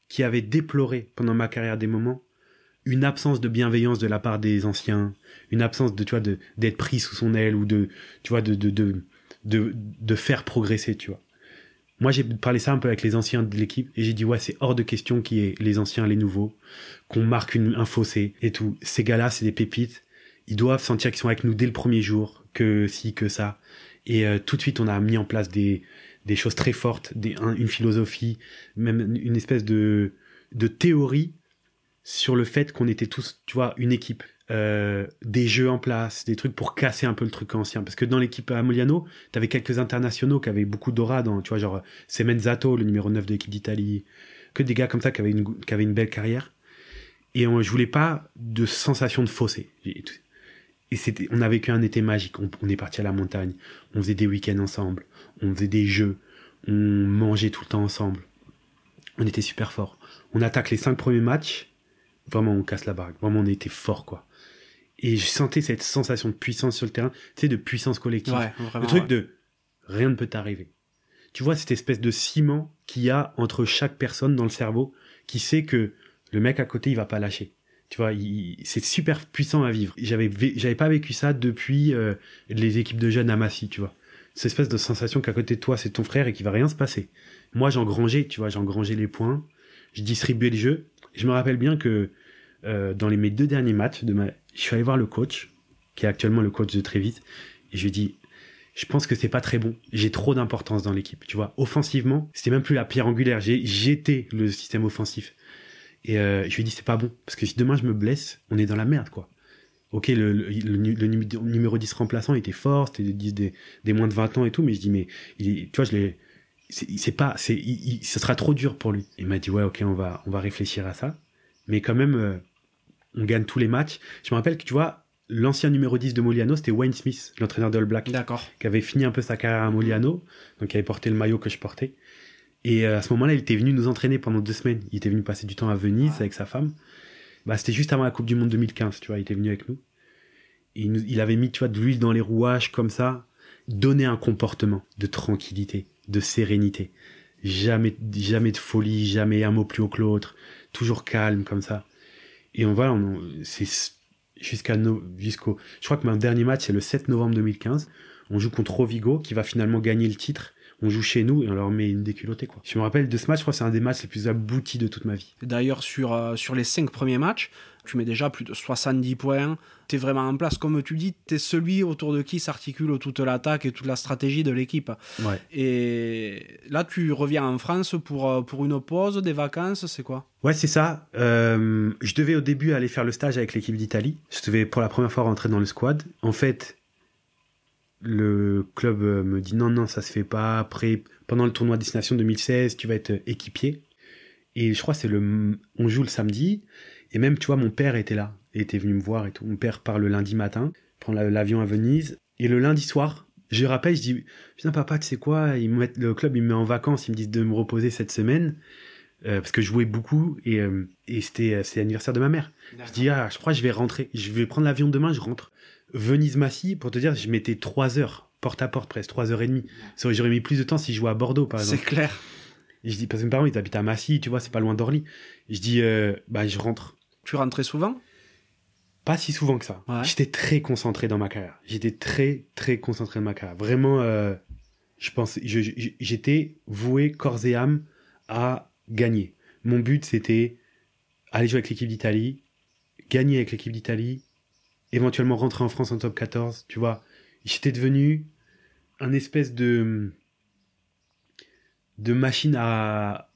A: qui avait déploré pendant ma carrière des moments, une absence de bienveillance de la part des anciens, une absence de, tu vois, de, d'être pris sous son aile ou de, tu vois, de, de, de, de, de faire progresser, tu vois. Moi, j'ai parlé ça un peu avec les anciens de l'équipe et j'ai dit, ouais, c'est hors de question qu'il y ait les anciens, les nouveaux, qu'on marque une, un fossé et tout. Ces gars-là, c'est des pépites. Ils doivent sentir qu'ils sont avec nous dès le premier jour, que si, que ça. Et euh, tout de suite, on a mis en place des, des choses très fortes, des, un- une philosophie, même une espèce de, de théorie sur le fait qu'on était tous, tu vois, une équipe. Euh, des jeux en place, des trucs pour casser un peu le truc ancien. Parce que dans l'équipe à Moliano, t'avais quelques internationaux qui avaient beaucoup d'aura dans, tu vois, genre Semenzato, le numéro 9 de l'équipe d'Italie, que des gars comme ça qui avaient une, qui avaient une belle carrière. Et on, je voulais pas de sensation de fossé. Et c'était, on a vécu un été magique. On, est parti à la montagne. On faisait des week-ends ensemble. On faisait des jeux. On mangeait tout le temps ensemble. On était super forts. On attaque les cinq premiers matchs. Vraiment, on casse la baraque. Vraiment, on était forts, quoi. Et je sentais cette sensation de puissance sur le terrain. Tu sais, de puissance collective.
B: Ouais, vraiment.
A: le truc
B: ouais.
A: de rien ne peut t'arriver. Tu vois cette espèce de ciment qu'il y a entre chaque personne dans le cerveau qui sait que le mec à côté, il va pas lâcher. Tu vois, c'est super puissant à vivre. J'avais, j'avais pas vécu ça depuis euh, les équipes de jeunes à Massy, tu vois. Cette espèce de sensation qu'à côté de toi, c'est ton frère et qu'il va rien se passer. Moi, j'engrangeais, tu vois, j'engrangeais les points, je distribuais le jeu. Je me rappelle bien que euh, dans mes deux derniers matchs, je suis allé voir le coach, qui est actuellement le coach de Trévis, et je lui ai dit, je pense que c'est pas très bon. J'ai trop d'importance dans l'équipe, tu vois. Offensivement, c'était même plus la pierre angulaire. J'ai, j'étais le système offensif. Et euh, je lui ai dit, c'est pas bon. Parce que si demain je me blesse, on est dans la merde, quoi. Ok, le, le, le nu- le nu- numéro 10 remplaçant était fort, c'était des, 10 des, moins de 20 ans et tout, mais je dis, mais il tu vois, je l'ai. C'est pas. c'est Ce sera trop dur pour lui. Il m'a dit, ouais, ok, on va, on va réfléchir à ça. Mais quand même, euh, on gagne tous les matchs. Je me rappelle que, tu vois, l'ancien numéro 10 de Moliano, c'était Wayne Smith, l'entraîneur de All Black
B: D'accord.
A: qui avait fini un peu sa carrière à Moliano, donc qui avait porté le maillot que je portais. Et euh, à ce moment-là, il était venu nous entraîner pendant deux semaines. Il était venu passer du temps à Venise avec sa femme. Bah, c'était juste avant la Coupe du Monde 2015, tu vois. Il était venu avec nous. Il, nous- il avait mis, tu vois, de l'huile dans les rouages comme ça, donner un comportement de tranquillité, de sérénité. Jamais, jamais de folie, jamais un mot plus haut que l'autre, toujours calme comme ça. Et on on, c'est jusqu'à jusqu'au, je crois que mon dernier match c'est le 7 novembre 2015. On joue contre Rovigo qui va finalement gagner le titre. On joue chez nous et on leur met une déculottée quoi. Je me rappelle de ce match, je crois que c'est un des matchs les plus aboutis de toute ma vie.
B: D'ailleurs, sur, euh, sur les cinq premiers matchs, tu mets déjà plus de 70 points. Tu es vraiment en place. Comme tu dis, tu es celui autour de qui s'articule toute l'attaque et toute la stratégie de l'équipe.
A: Ouais.
B: Et là, tu reviens en France pour, euh, pour une pause, des vacances, c'est quoi?
A: Ouais, c'est ça. Euh, je devais au début aller faire le stage avec l'équipe d'Italie. Je devais pour la première fois rentrer dans le squad. En fait, le club me dit non, non, ça se fait pas. Après, pendant le tournoi Destination 2016, tu vas être équipier. Et je crois que c'est le, on joue le samedi. Et même, tu vois, mon père était là, et était venu me voir et tout. Mon père part le lundi matin, prend la- l'avion à Venise. Et le lundi soir, je rappelle, je dis, putain, papa, tu sais quoi, ils me mettent, le club, il me met en vacances, ils me disent de me reposer cette semaine. euh, parce que je jouais beaucoup et, euh, et c'était c'est l'anniversaire de ma mère. Je dis ah je crois que je vais rentrer, je vais prendre l'avion demain, je rentre. Venise Massy pour te dire je mettais trois heures porte à porte presque trois heures et demie. J'aurais mis plus de temps si je jouais à Bordeaux par
B: C'est
A: exemple.
B: clair.
A: Et je dis parce que mes parents ils habitent à Massy, tu vois c'est pas loin d'Orly. Je dis euh, bah je rentre.
B: Tu rentrais souvent?
A: Pas si souvent que ça.
B: Ouais.
A: J'étais très concentré dans ma carrière. J'étais très très concentré dans ma carrière. Vraiment, euh, je pense, j'étais voué corps et âme à gagner. Mon but c'était aller jouer avec l'équipe d'Italie, gagner avec l'équipe d'Italie, éventuellement rentrer en France en top 14. Tu vois, j'étais devenu un espèce de de machine à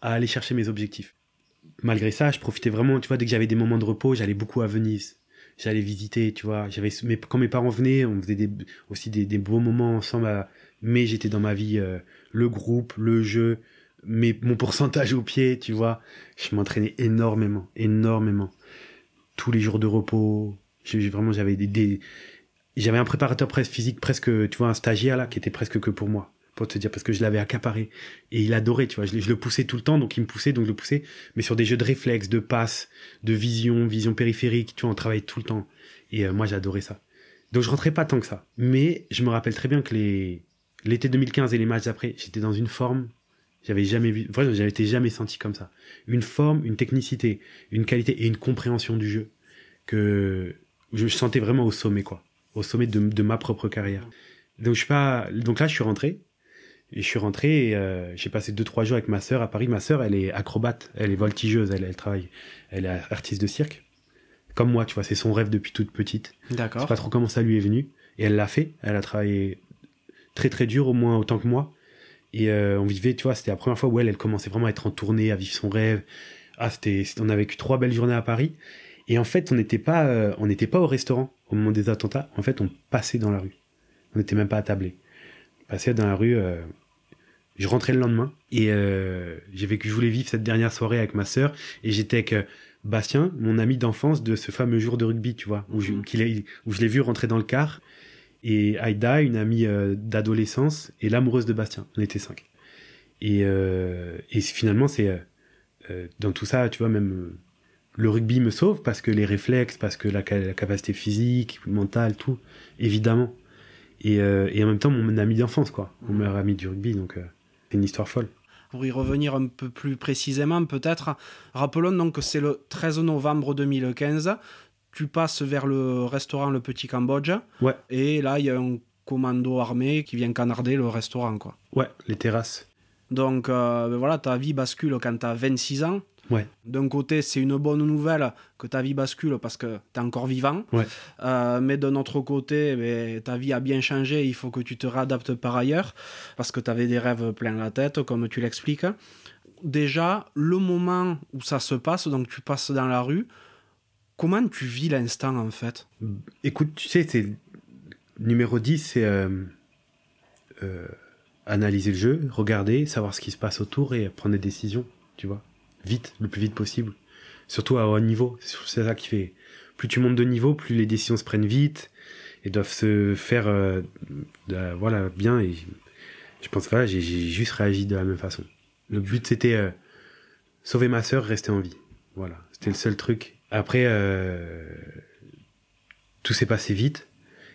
A: à aller chercher mes objectifs malgré ça, je profitais vraiment, tu vois, dès que j'avais des moments de repos, j'allais beaucoup à Venise. J'allais visiter, tu vois. J'avais, mais quand mes parents venaient, on faisait des, aussi des, des beaux moments ensemble. mais j'étais dans ma vie, euh, le groupe, le jeu, mais mon pourcentage au pied, tu vois. Je m'entraînais énormément, énormément. Tous les jours de repos. J'ai- vraiment, j'avais des, des- j'avais un préparateur physique, presque, tu vois, un stagiaire là, qui était presque que pour moi. Pour te dire, parce que je l'avais accaparé. Et il adorait, tu vois. Je, le- poussais tout le temps, donc il me poussait, donc je le poussais mais sur des jeux de réflexe, de passe, de vision, vision périphérique, tu vois, on travaille tout le temps. Et euh, moi, j'adorais ça. Donc, je rentrais pas tant que ça. Mais je me rappelle très bien que les l'été 2015 et les matchs après, j'étais dans une forme, j'avais jamais vu, vraiment, j'avais été jamais senti comme ça. Une forme, une technicité, une qualité et une compréhension du jeu que je sentais vraiment au sommet, quoi. Au sommet de ma propre carrière. Donc, je suis pas, donc là, je suis rentré. Et je suis rentré et euh, j'ai passé deux trois jours avec ma sœur à Paris. Ma sœur, elle est acrobate, elle est voltigeuse, elle, elle travaille, elle est artiste de cirque. Comme moi, tu vois, c'est son rêve depuis toute petite. Je sais
B: D'accord.
A: pas trop comment ça lui est venu. Et elle l'a fait. Elle a travaillé très très dur, au moins autant que moi. Et euh, on vivait, tu vois, c'était la première fois où elle, elle commençait vraiment à être en tournée, à vivre son rêve. Ah, c'était, on a vécu trois belles journées à Paris. Et en fait, on n'était pas, euh, on n'était pas au restaurant au moment des attentats. En fait, on passait dans la rue. On n'était même pas attablés. On passait dans la rue. euh, je rentrais le lendemain et euh, j'ai vécu, je voulais vivre cette dernière soirée avec ma sœur et j'étais avec euh, Bastien, mon ami d'enfance de ce fameux jour de rugby, tu vois, où je,
B: Mhm.
A: où je l'ai vu rentrer dans le car et Aïda, une amie euh, d'adolescence et l'amoureuse de Bastien. On était cinq. Et, euh, et finalement, c'est dans tout ça, tu vois, même le rugby me sauve parce que les réflexes, parce que la, ca- la capacité physique, mentale, tout, évidemment. Et, euh, et en même temps, mon ami d'enfance, quoi, mon
B: Mhm.
A: meilleur ami du rugby, donc euh, une histoire folle.
B: Pour y revenir un peu plus précisément, peut-être, rappelons donc que c'est le 13 novembre 2015. Tu passes vers le restaurant Le Petit Cambodge.
A: Ouais.
B: Et là, il y a un commando armé qui vient canarder le restaurant, quoi.
A: Ouais, les terrasses.
B: Donc euh, ben voilà, ta vie bascule quand tu as 26 ans.
A: Ouais.
B: D'un côté, c'est une bonne nouvelle que ta vie bascule parce que tu es encore vivant.
A: Ouais.
B: Euh, mais d'un autre côté, ta vie a bien changé. Il faut que tu te réadaptes par ailleurs parce que tu avais des rêves plein la tête, comme tu l'expliques. Déjà, le moment où ça se passe, donc tu passes dans la rue, comment tu vis l'instant en fait?
A: Écoute, tu sais, c'est numéro 10, c'est euh, euh, analyser le jeu, regarder, savoir ce qui se passe autour et prendre des décisions, tu vois. Vite, le plus vite possible. Surtout à haut niveau. C'est ça qui fait. Plus tu montes de niveau, plus les décisions se prennent vite et doivent se faire euh, voilà, bien. Et je pense que voilà, j'ai juste réagi de la même façon. Le but, c'était euh, sauver ma sœur, rester en vie. Voilà, c'était le seul truc. Après, euh, tout s'est passé vite.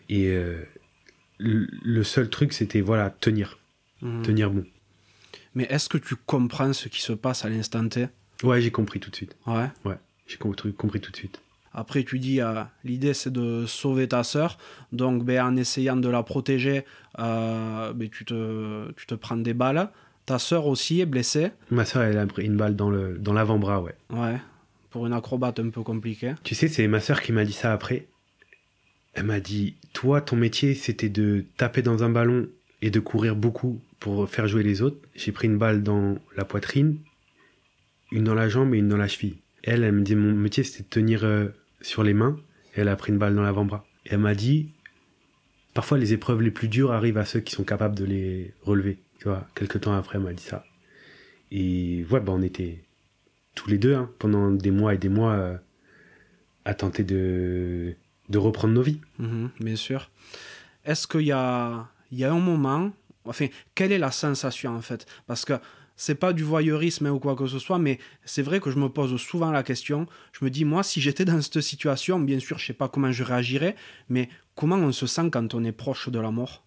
A: Et le seul truc, c'était voilà, tenir.
B: Mhm.
A: Tenir bon.
B: Mais est-ce que tu comprends ce qui se passe à l'instant T?
A: Ouais, j'ai compris tout de suite.
B: Ouais?
A: J'ai compris, compris tout de suite.
B: Après, tu dis, euh, l'idée c'est de sauver ta sœur. Donc, ben, en essayant de la protéger, euh, ben, tu, te, tu te prends des balles. Ta sœur aussi est blessée.
A: Ma soeur, elle a pris une balle dans l'avant-bras, ouais.
B: Ouais. Pour une acrobate un peu compliquée.
A: Tu sais, c'est ma soeur qui m'a dit ça après. Elle m'a dit, toi, ton métier, c'était de taper dans un ballon et de courir beaucoup pour faire jouer les autres. J'ai pris une balle dans la poitrine, une dans la jambe et une dans la cheville. Elle, elle me dit, mon métier, c'était de tenir euh, sur les mains. Et elle a pris une balle dans l'avant-bras. Et elle m'a dit, parfois les épreuves les plus dures arrivent à ceux qui sont capables de les relever. Tu vois, quelques temps après, elle m'a dit ça. Et ouais, bah, on était tous les deux, hein, pendant des mois et des mois, euh, à tenter de, reprendre nos vies.
B: Mhm, bien sûr. Est-ce qu'il y a un moment. Enfin, quelle est la sensation en fait? Parce que c'est pas du voyeurisme hein, ou quoi que ce soit, mais c'est vrai que je me pose souvent la question. Je me dis, moi, si j'étais dans cette situation, bien sûr, je sais pas comment je réagirais, mais comment on se sent quand on est proche de la mort?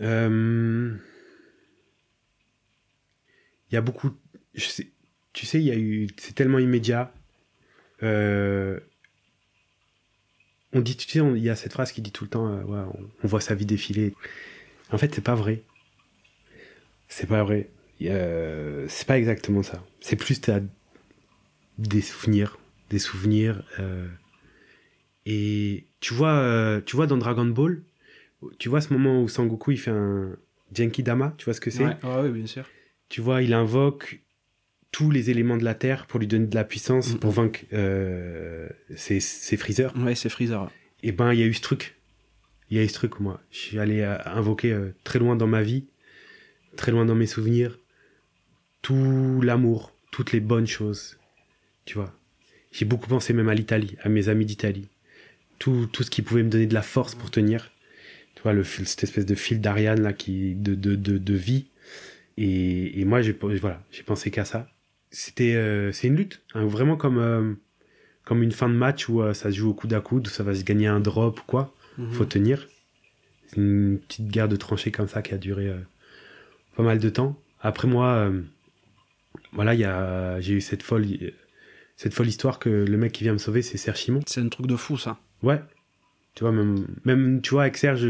A: Euh, Il y a beaucoup. je sais- tu sais, il y a eu. C'est tellement immédiat. Euh, On dit, tu sais, il y a cette phrase qui dit tout le temps, euh, on voit sa vie défiler. En fait, c'est pas vrai. C'est pas vrai. Euh, c'est pas exactement ça. C'est plus t'as des souvenirs, des souvenirs. euh, et tu vois, euh, tu vois dans Dragon Ball, tu vois ce moment où Sangoku il fait un Genki Dama, tu vois ce que c'est?
B: Ouais, ouais, ouais, bien sûr.
A: Tu vois, il invoque tous les éléments de la Terre pour lui donner de la puissance, pour vaincre euh, ses, ses Freezer.
B: Ouais, c'est Freezer.
A: Et ben, il y a eu ce truc. Il y a eu ce truc, moi. Je suis allé invoquer très loin dans ma vie, très loin dans mes souvenirs, tout l'amour, toutes les bonnes choses. Tu vois. J'ai beaucoup pensé même à l'Italie, à mes amis d'Italie. Tout, tout ce qui pouvait me donner de la force pour tenir. Tu vois, le, cette espèce de fil d'Ariane, là, qui, de, de, de, de vie. Et, et moi, j'ai, voilà, j'ai pensé qu'à ça. C'était, euh, c'est une lutte. hein, vraiment comme, euh, comme une fin de match où euh, ça se joue au coude à coude, où ça va se gagner un drop ou quoi.
B: Mhm.
A: Faut tenir. C'est une petite guerre de tranchées comme ça qui a duré pas mal de temps. Après moi, euh, voilà, il y a, j'ai eu cette folle, cette folle histoire que le mec qui vient me sauver, c'est Serge Simon.
B: C'est un truc de fou, ça.
A: Ouais. Tu vois, même, même, tu vois, avec Serge,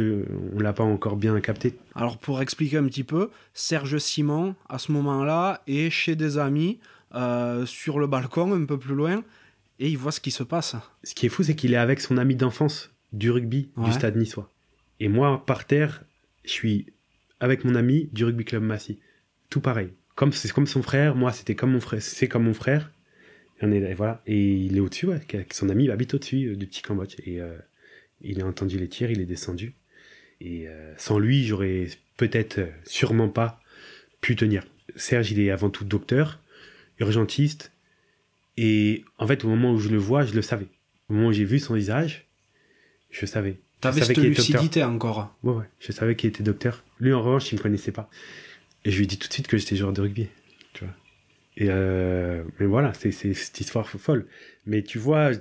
A: on l'a pas encore bien capté.
B: Alors, pour expliquer un petit peu, Serge Simon, à ce moment-là, est chez des amis, euh, sur le balcon, un peu plus loin, et il voit ce qui se passe.
A: Ce qui est fou, c'est qu'il est avec son ami d'enfance du rugby
B: Ouais.
A: du stade niçois. Et moi, par terre, je suis avec mon ami du rugby club Massy. Tout pareil. Comme c'est comme son frère, moi c'était comme mon frère, c'est comme mon frère. Et on est et voilà. Et il est au-dessus, ouais, son ami, il habite au-dessus euh, du petit Cambodge. Et euh, il a entendu les tirs, il est descendu. Et euh, sans lui, j'aurais peut-être, sûrement pas, pu tenir. Serge, il est avant tout docteur, urgentiste. Et en fait, au moment où je le vois, je le savais. Au moment où j'ai vu son visage, je savais.
B: T'avais cette
A: était docteur.
B: lucidité encore.
A: Ouais, ouais, je savais qu'il était docteur. Lui, en revanche, il me connaissait pas. Et je lui ai dit tout de suite que j'étais joueur de rugby. Tu vois. Et euh, mais voilà, c'est cette histoire folle. Mais tu vois,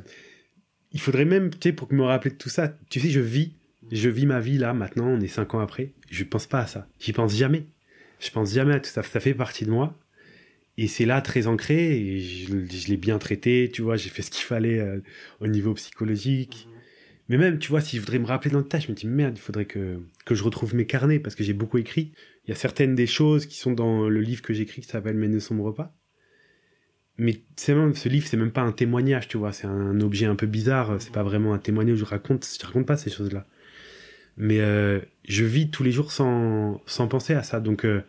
A: il faudrait même, tu sais, pour me rappeler de tout ça, tu sais, je vis, je vis ma vie là, maintenant, on est cinq ans après. Je pense pas à ça. J'y pense jamais. Je pense jamais à tout ça. Ça fait partie de moi. Et c'est là très ancré. Et je, je l'ai bien traité. Tu vois, j'ai fait ce qu'il fallait euh, au niveau psychologique. Mais même, tu vois, si je voudrais me rappeler dans le tas, je me dis merde, il faudrait que, que je retrouve mes carnets parce que j'ai beaucoup écrit. Il y a certaines des choses qui sont dans le livre que j'écris qui s'appelle Mes ne sombre pas. Mais c'est même, ce livre, c'est même pas un témoignage, tu vois, c'est un objet un peu bizarre, c'est pas vraiment un témoignage où je raconte, je raconte pas ces choses-là. Mais euh, je vis tous les jours sans, sans penser à ça, donc euh,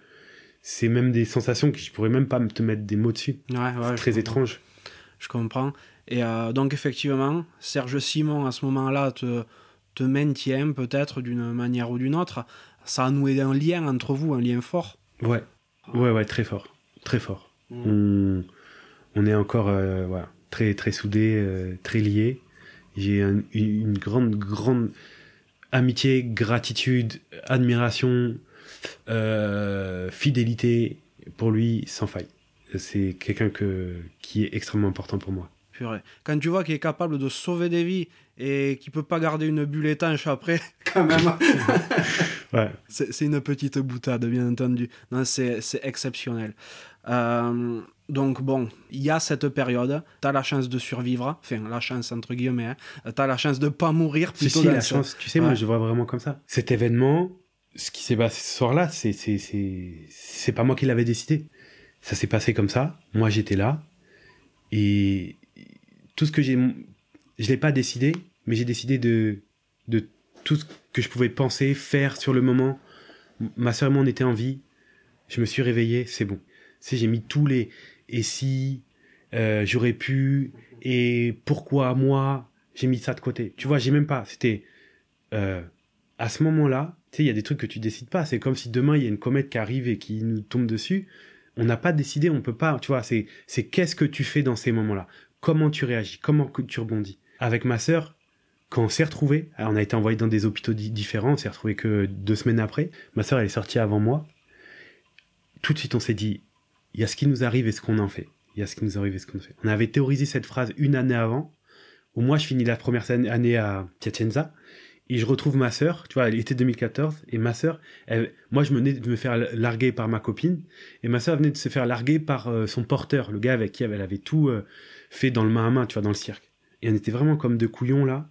A: c'est même des sensations que je pourrais même pas te mettre des mots dessus.
B: Ouais, ouais,
A: c'est très
B: comprends.
A: étrange.
B: Je comprends. Et euh, donc, effectivement, Serge Simon, à ce moment-là, te, te maintient peut-être d'une manière ou d'une autre. Ça a noué un lien entre vous, un lien fort.
A: Ouais, ouais, ouais, très fort, très fort. on, on est encore euh, voilà, très très soudés, euh, très liés. J'ai un- une, une grande grande amitié, gratitude, admiration, euh, fidélité pour lui sans faille. C'est quelqu'un que qui est extrêmement important pour moi.
B: Purée. Quand tu vois qu'il est capable de sauver des vies et qu'il peut pas garder une bulle étanche après, [LAUGHS] quand même, [LAUGHS]
A: Ouais.
B: c'est une petite boutade, bien entendu. Non, c'est exceptionnel. Euh, donc bon, il y a cette période, tu as la chance de survivre, enfin la chance entre guillemets, tu as la chance de pas mourir
A: Si,
B: plutôt
A: si,
B: dans
A: la
B: ce-
A: chance, tu sais, moi je vois vraiment comme ça. Cet événement, ce qui s'est passé ce soir-là, c'est, c'est pas moi qui l'avais décidé. Ça s'est passé comme ça. Moi j'étais là. Et tout ce que j'ai. Je l'ai pas décidé, mais j'ai décidé de, de tout ce que je pouvais penser, faire sur le moment. Ma soeur et moi on était en vie. Je me suis réveillé, c'est bon. Sais, j'ai mis tous les. Et si. euh, j'aurais pu. Et pourquoi moi? J'ai mis ça de côté. Tu vois, j'ai même pas. C'était euh, à ce moment-là. Tu sais, il y a des trucs que tu décides pas. C'est comme si demain il y a une comète qui arrive et qui nous tombe dessus. On n'a pas décidé, on peut pas. Tu vois, c'est c'est qu'est-ce que tu fais dans ces moments-là. Comment tu réagis, comment tu rebondis? Avec ma sœur, quand on s'est retrouvés, on a été envoyé dans des hôpitaux di- différents. On s'est retrouvés que deux semaines après. Ma sœur elle est sortie avant moi. tout de suite, on s'est dit, il y a ce qui nous arrive et ce qu'on en fait. Il y a ce qui nous arrive et ce qu'on en fait. On avait théorisé cette phrase une année avant, où moi, je finis la première année à Piacenza, et je retrouve ma sœur, tu vois, elle était 2014, et ma sœur, moi, je venais de me faire larguer par ma copine, et ma sœur venait de se faire larguer par euh, son porteur, le gars avec qui elle avait tout euh, fait dans le main à main, tu vois, dans le cirque. Et on était vraiment comme deux couillons là,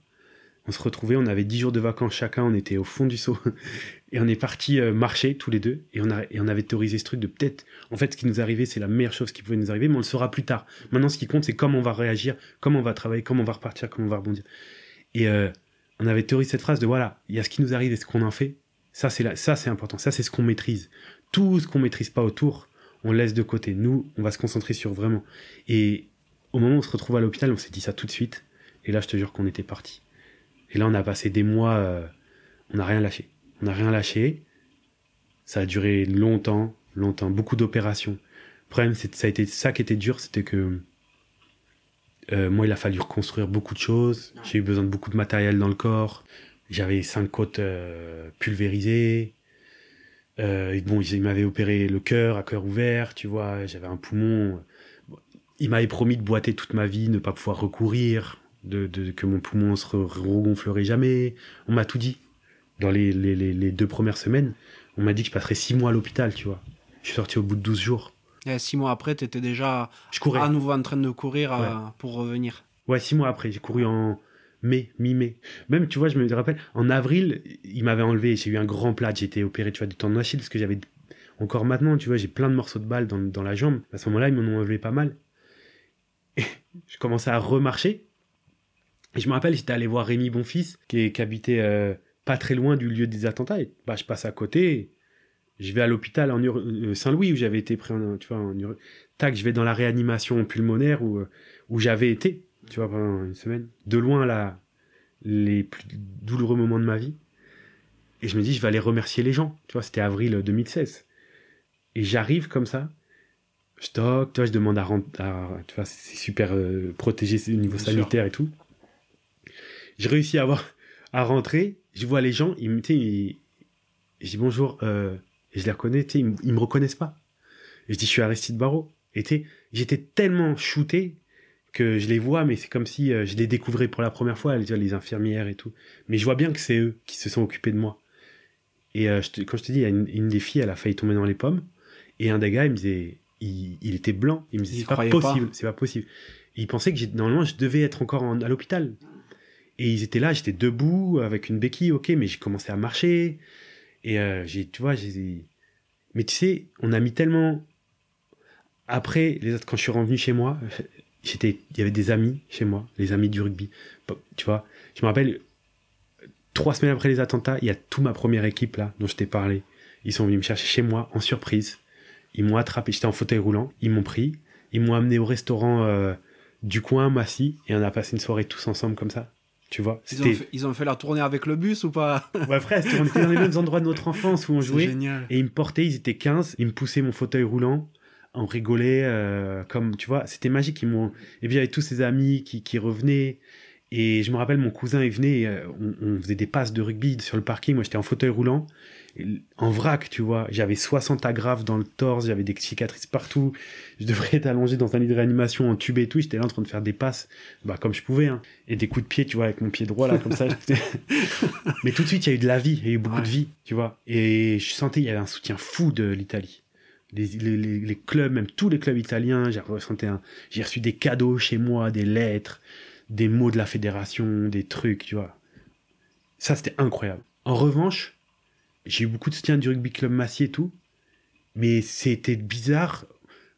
A: on se retrouvait, on avait dix jours de vacances chacun, on était au fond du seau. [LAUGHS] et on est parti euh, marcher tous les deux. Et on, a, et on avait théorisé ce truc de peut-être. En fait, ce qui nous arrivait, c'est la meilleure chose qui pouvait nous arriver, mais on le saura plus tard. Maintenant, ce qui compte, c'est comment on va réagir, comment on va travailler, comment on va repartir, comment on va rebondir. Et euh, on avait théorisé cette phrase de voilà, il y a ce qui nous arrive et ce qu'on en fait. Ça, c'est ça, c'est important. Ça, c'est ce qu'on maîtrise. Tout ce qu'on maîtrise pas autour, on laisse de côté. Nous, on va se concentrer sur vraiment. Et au moment où on se retrouve à l'hôpital, on s'est dit ça tout de suite. Et là, je te jure qu'on était parti. Et là, on a passé des mois, euh, on n'a rien lâché. On n'a rien lâché. Ça a duré longtemps, longtemps, beaucoup d'opérations. Le problème, c'est ça a été ça qui était dur, c'était que euh, moi, il a fallu reconstruire beaucoup de choses. J'ai eu besoin de beaucoup de matériel dans le corps. J'avais cinq côtes euh, pulvérisées. bon, il m'avait opéré le cœur à cœur ouvert, tu vois. J'avais un poumon. Il m'avait promis de boiter toute ma vie, ne pas pouvoir recourir de, que mon poumon se regonflerait jamais. On m'a tout dit. Dans les, les, les, deux premières semaines, on m'a dit que je passerais six mois à l'hôpital, tu vois. Je suis sorti au bout de 12 jours.
B: Et six mois après, tu étais déjà je courais. à nouveau en train de courir euh, pour revenir.
A: Ouais, six mois après, j'ai couru en mai, mi-mai. Même, tu vois, je me rappelle, en avril, il m'avait enlevé, j'ai eu un grand plat, j'ai été opéré, tu vois, du tendon d'Achille, parce que j'avais, encore maintenant, tu vois, j'ai plein de morceaux de balles dans, dans la jambe. À ce moment-là, ils m'en ont enlevé pas mal. Je commençais à remarcher, et je me rappelle, j'étais allé voir Rémi Bonfils, qui, habitait euh, pas très loin du lieu des attentats. Et, bah, je passe à côté, je vais à l'hôpital en euh, Saint-Louis où j'avais été pris en, tu vois, tac, je vais dans la réanimation pulmonaire où, euh, où j'avais été, tu vois, pendant une semaine. De loin, là, les plus douloureux moments de ma vie. Et je me dis, je vais aller remercier les gens. Tu vois, c'était avril 2016. Et j'arrive comme ça. Je toque, tu vois, je demande à rentrer. Tu vois, c'est super protégé au niveau sanitaire et tout j'ai réussi à avoir à rentrer. Je vois les gens, ils me, ils, je dis bonjour, euh, et je les reconnais, ils, ils me reconnaissent pas. Et je dis je suis Aristide Barreau. Et j'étais tellement shooté que je les vois, mais c'est comme si euh, je les découvrais pour la première fois, les infirmières et tout. Mais je vois bien que c'est eux qui se sont occupés de moi. Et euh, je quand je te dis, il y a une, des filles, elle a failli tomber dans les pommes. Et un des gars, il me disait, il, était blanc. Il me disait, c'est pas possible, c'est pas possible. il pensait que normalement, je devais être encore à l'hôpital. Et ils étaient là, j'étais debout avec une béquille, ok, mais j'ai commencé à marcher. Et euh, j'ai, tu vois, j'ai. Mais tu sais, on a mis tellement. Après, les autres, quand je suis revenu chez moi, [LAUGHS] j'étais, il y avait des amis chez moi, les amis du rugby. Tu vois, je me rappelle, trois semaines après les attentats, il y a toute ma première équipe là, dont je t'ai parlé. Ils sont venus me chercher chez moi en surprise. Ils m'ont attrapé, j'étais en fauteuil roulant, ils m'ont pris, ils m'ont amené au restaurant euh, du coin, Massy, et on a passé une soirée tous ensemble comme ça. Tu vois,
B: ils ont, fait, ils ont, fait, la tournée avec le bus ou pas? [LAUGHS]
A: Ouais, presque. On était dans les mêmes endroits de notre enfance où on jouait. Génial. Et ils me portaient, ils étaient 15, ils me poussaient mon fauteuil roulant. On rigolait, euh, comme, tu vois, c'était magique. Ils m'ont... Et puis, il y avait tous ces amis qui, qui revenaient. Et je me rappelle, mon cousin, il venait, euh, on, on, faisait des passes de rugby sur le parking. Moi, j'étais en fauteuil roulant en vrac, tu vois. J'avais 60 agrafes dans le torse, j'avais des cicatrices partout. Je devrais être allongé dans un lit de réanimation en tube et tout. J'étais là en train de faire des passes, bah, comme je pouvais, hein. Et des coups de pied, tu vois, avec mon pied droit, là, comme ça. [LAUGHS] Mais tout de suite, il y a eu de la vie, il y a eu beaucoup de vie, tu vois. Et je sentais, il y avait un soutien fou de l'Italie. Les, les, les, clubs, même tous les clubs italiens, j'ai ressenti un, j'ai reçu des cadeaux chez moi, des lettres, des mots de la fédération, des trucs, tu vois. Ça, c'était incroyable. En revanche, j'ai eu beaucoup de soutien du rugby club Massy et tout, mais c'était bizarre.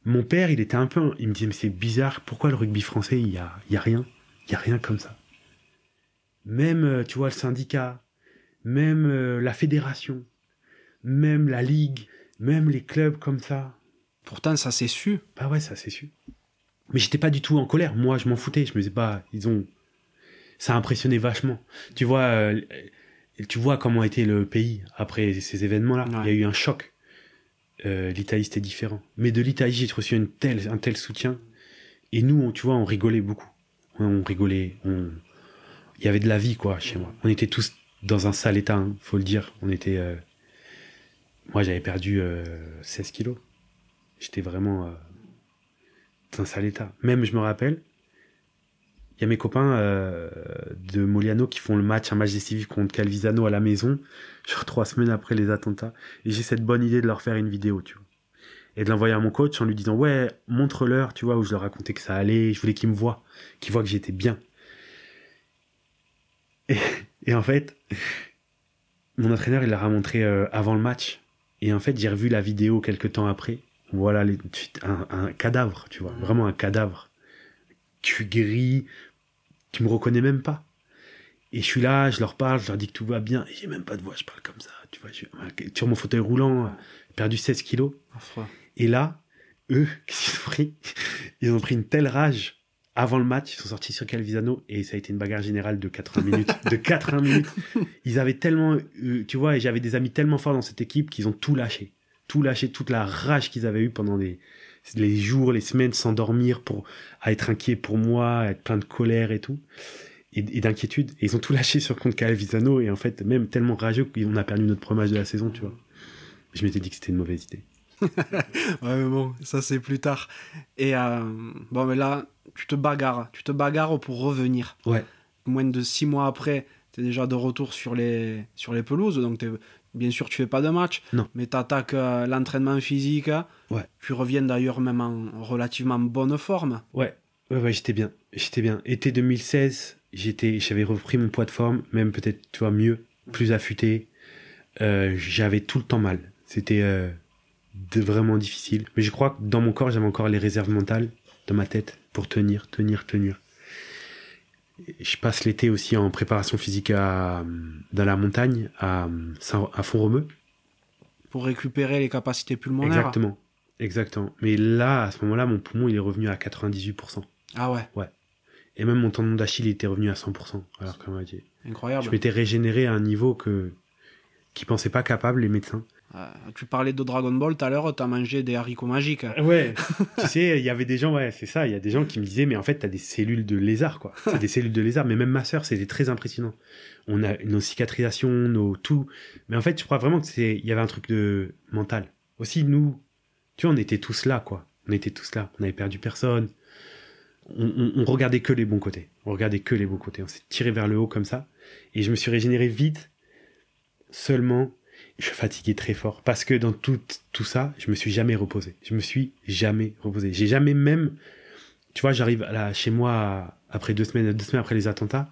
A: Mon père, il était un peu, il me disait mais c'est bizarre, pourquoi le rugby français il y a, y a rien, il y a rien comme ça. Même euh, tu vois le syndicat, même euh, la fédération, même la ligue, même les clubs comme ça.
B: Pourtant ça s'est su.
A: Bah ouais ça s'est su. Mais j'étais pas du tout en colère. Moi je m'en foutais. Je me disais pas, ils ont, ça a impressionné vachement. Tu vois. Euh, et tu vois comment était le pays après ces événements-là. Il y a eu un choc. Euh, L'Italie, c'était différent. Mais de l'Italie, j'ai reçu une telle, un tel soutien. Et nous, tu vois, on rigolait beaucoup. On, rigolait. On... Il y avait de la vie, quoi, chez moi. On était tous dans un sale état, hein, faut le dire. On était. Euh... Moi, j'avais perdu euh, 16 kilos. J'étais vraiment euh, dans un sale état. Même, je me rappelle, il y a mes copains euh, de Moliano qui font le match, un match décisif contre Calvisano à la maison, genre trois semaines après les attentats. Et j'ai cette bonne idée de leur faire une vidéo, tu vois. Et de l'envoyer à mon coach en lui disant, ouais, montre-leur, tu vois, où je leur racontais que ça allait, je voulais qu'ils me voient, qu'ils voient que j'étais bien. [LAUGHS] Et, en fait, mon entraîneur, il leur a montré euh, avant le match. Et en fait, j'ai revu la vidéo quelques temps après. Voilà, un, un cadavre, tu vois, vraiment un cadavre. Tu gris, tu me reconnais même pas. Et je suis là, je leur parle, je leur dis que tout va bien. Et j'ai même pas de voix, je parle comme ça. Tu vois, je suis sur mon fauteuil roulant, j'ai perdu 16 kilos. Et là, eux, [LAUGHS] qu'est-ce qu'ils ont pris? Ils ont pris une telle rage avant le match, ils sont sortis sur Calvisano et ça a été une bagarre générale de 80 minutes. [LAUGHS] de 80 minutes. Ils avaient tellement, euh, tu vois, et j'avais des amis tellement forts dans cette équipe qu'ils ont tout lâché. Tout lâché, toute la rage qu'ils avaient eue pendant les, les jours, les semaines sans dormir pour, à être inquiet pour moi, à être plein de colère et tout. Et, d'inquiétude. Et ils ont tout lâché sur contre Calvisano et en fait, même tellement rageux qu'on a perdu notre premier de la saison, tu vois. Je m'étais dit que c'était une mauvaise idée. [LAUGHS]
B: ouais, mais bon, ça c'est plus tard. Et euh, bon, mais là, tu te bagarres. Tu te bagarres pour revenir.
A: Ouais.
B: Moins de six mois après, tu es déjà de retour sur les, sur les pelouses. Donc, bien sûr, tu fais pas de match.
A: Non.
B: Mais tu attaques euh, l'entraînement physique.
A: Ouais.
B: Tu reviens d'ailleurs même en relativement bonne forme.
A: Ouais. Ouais, ouais j'étais bien. J'étais bien. Été 2016, j'étais, j'avais repris mon poids de forme, même peut-être, tu vois, mieux, plus affûté. Euh, j'avais tout le temps mal. C'était euh, vraiment difficile. Mais je crois que dans mon corps, j'avais encore les réserves mentales dans ma tête pour tenir, tenir, tenir. Je passe l'été aussi en préparation physique à, dans la montagne, à, à Font-Romeu.
B: Pour récupérer les capacités pulmonaires
A: Exactement, exactement. Mais là, à ce moment-là, mon poumon, il est revenu à 98%.
B: Ah ouais
A: Ouais. Et même mon tendon d'Achille était revenu à 100%. Alors que
B: Incroyable.
A: Je m'étais régénéré à un niveau que qui pensaient pas capable les médecins.
B: Euh, tu parlais de Dragon Ball tout à l'heure, tu as mangé des haricots magiques.
A: Ouais, [LAUGHS] tu sais, il y avait des gens, ouais, c'est ça, il y a des gens qui me disaient, mais en fait, tu as des cellules de lézard, quoi. C'est des cellules de lézard, mais même ma sœur, c'était très impressionnant. On a nos cicatrisations, nos tout. Mais en fait, je crois vraiment que c'est, il y avait un truc de mental. Aussi, nous, tu vois, on était tous là, quoi. On était tous là. On n'avait perdu personne. On, on, on, regardait que les bons côtés. On regardait que les bons côtés. On s'est tiré vers le haut comme ça. Et je me suis régénéré vite. Seulement, je fatiguais très fort parce que dans tout, tout ça, je me suis jamais reposé. Je me suis jamais reposé. J'ai jamais même, tu vois, j'arrive là chez moi après deux semaines, deux semaines après les attentats,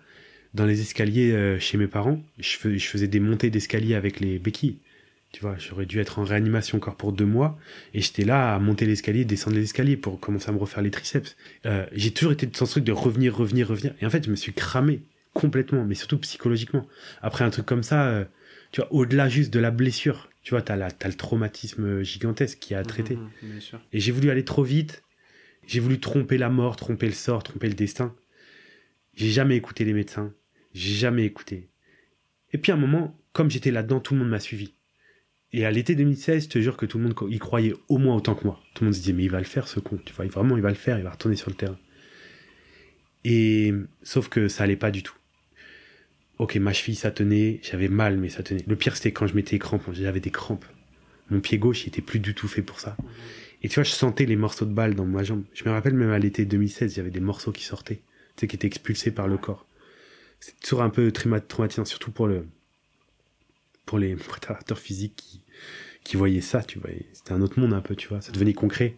A: dans les escaliers euh, chez mes parents, je, fais, je faisais des montées d'escalier avec les béquilles. Tu vois, j'aurais dû être en réanimation encore pour deux mois et j'étais là à monter l'escalier, descendre les escaliers pour commencer à me refaire les triceps. Euh, j'ai toujours été dans ce truc de revenir, revenir, revenir. Et en fait, je me suis cramé complètement, mais surtout psychologiquement. Après un truc comme ça, euh, tu vois, au-delà juste de la blessure, tu vois, t'as, la, le traumatisme gigantesque qui a à traiter.
B: Mmh, bien sûr.
A: Et j'ai voulu aller trop vite. J'ai voulu tromper la mort, tromper le sort, tromper le destin. J'ai jamais écouté les médecins. J'ai jamais écouté. Et puis à un moment, comme j'étais là-dedans, tout le monde m'a suivi. Et à l'été 2016, je te jure que tout le monde y croyait au moins autant que moi. Tout le monde se disait, mais il va le faire ce con. Tu vois, vraiment, il va le faire, il va retourner sur le terrain. Et sauf que ça allait pas du tout ok, ma cheville, ça tenait, j'avais mal, mais ça tenait. Le pire, c'était quand je mettais les crampes, j'avais des crampes. Mon pied gauche, il était plus du tout fait pour ça. Et tu vois, je sentais les morceaux de balles dans ma jambe. Je me rappelle même à l'été 2016, il y avait des morceaux qui sortaient, tu sais, qui étaient expulsés par le corps. C'est toujours un peu traumatisant, surtout pour le, pour les [LAUGHS] préparateurs physiques qui, qui voyaient ça, tu vois. C'était un autre monde un peu, tu vois. Ça devenait concret,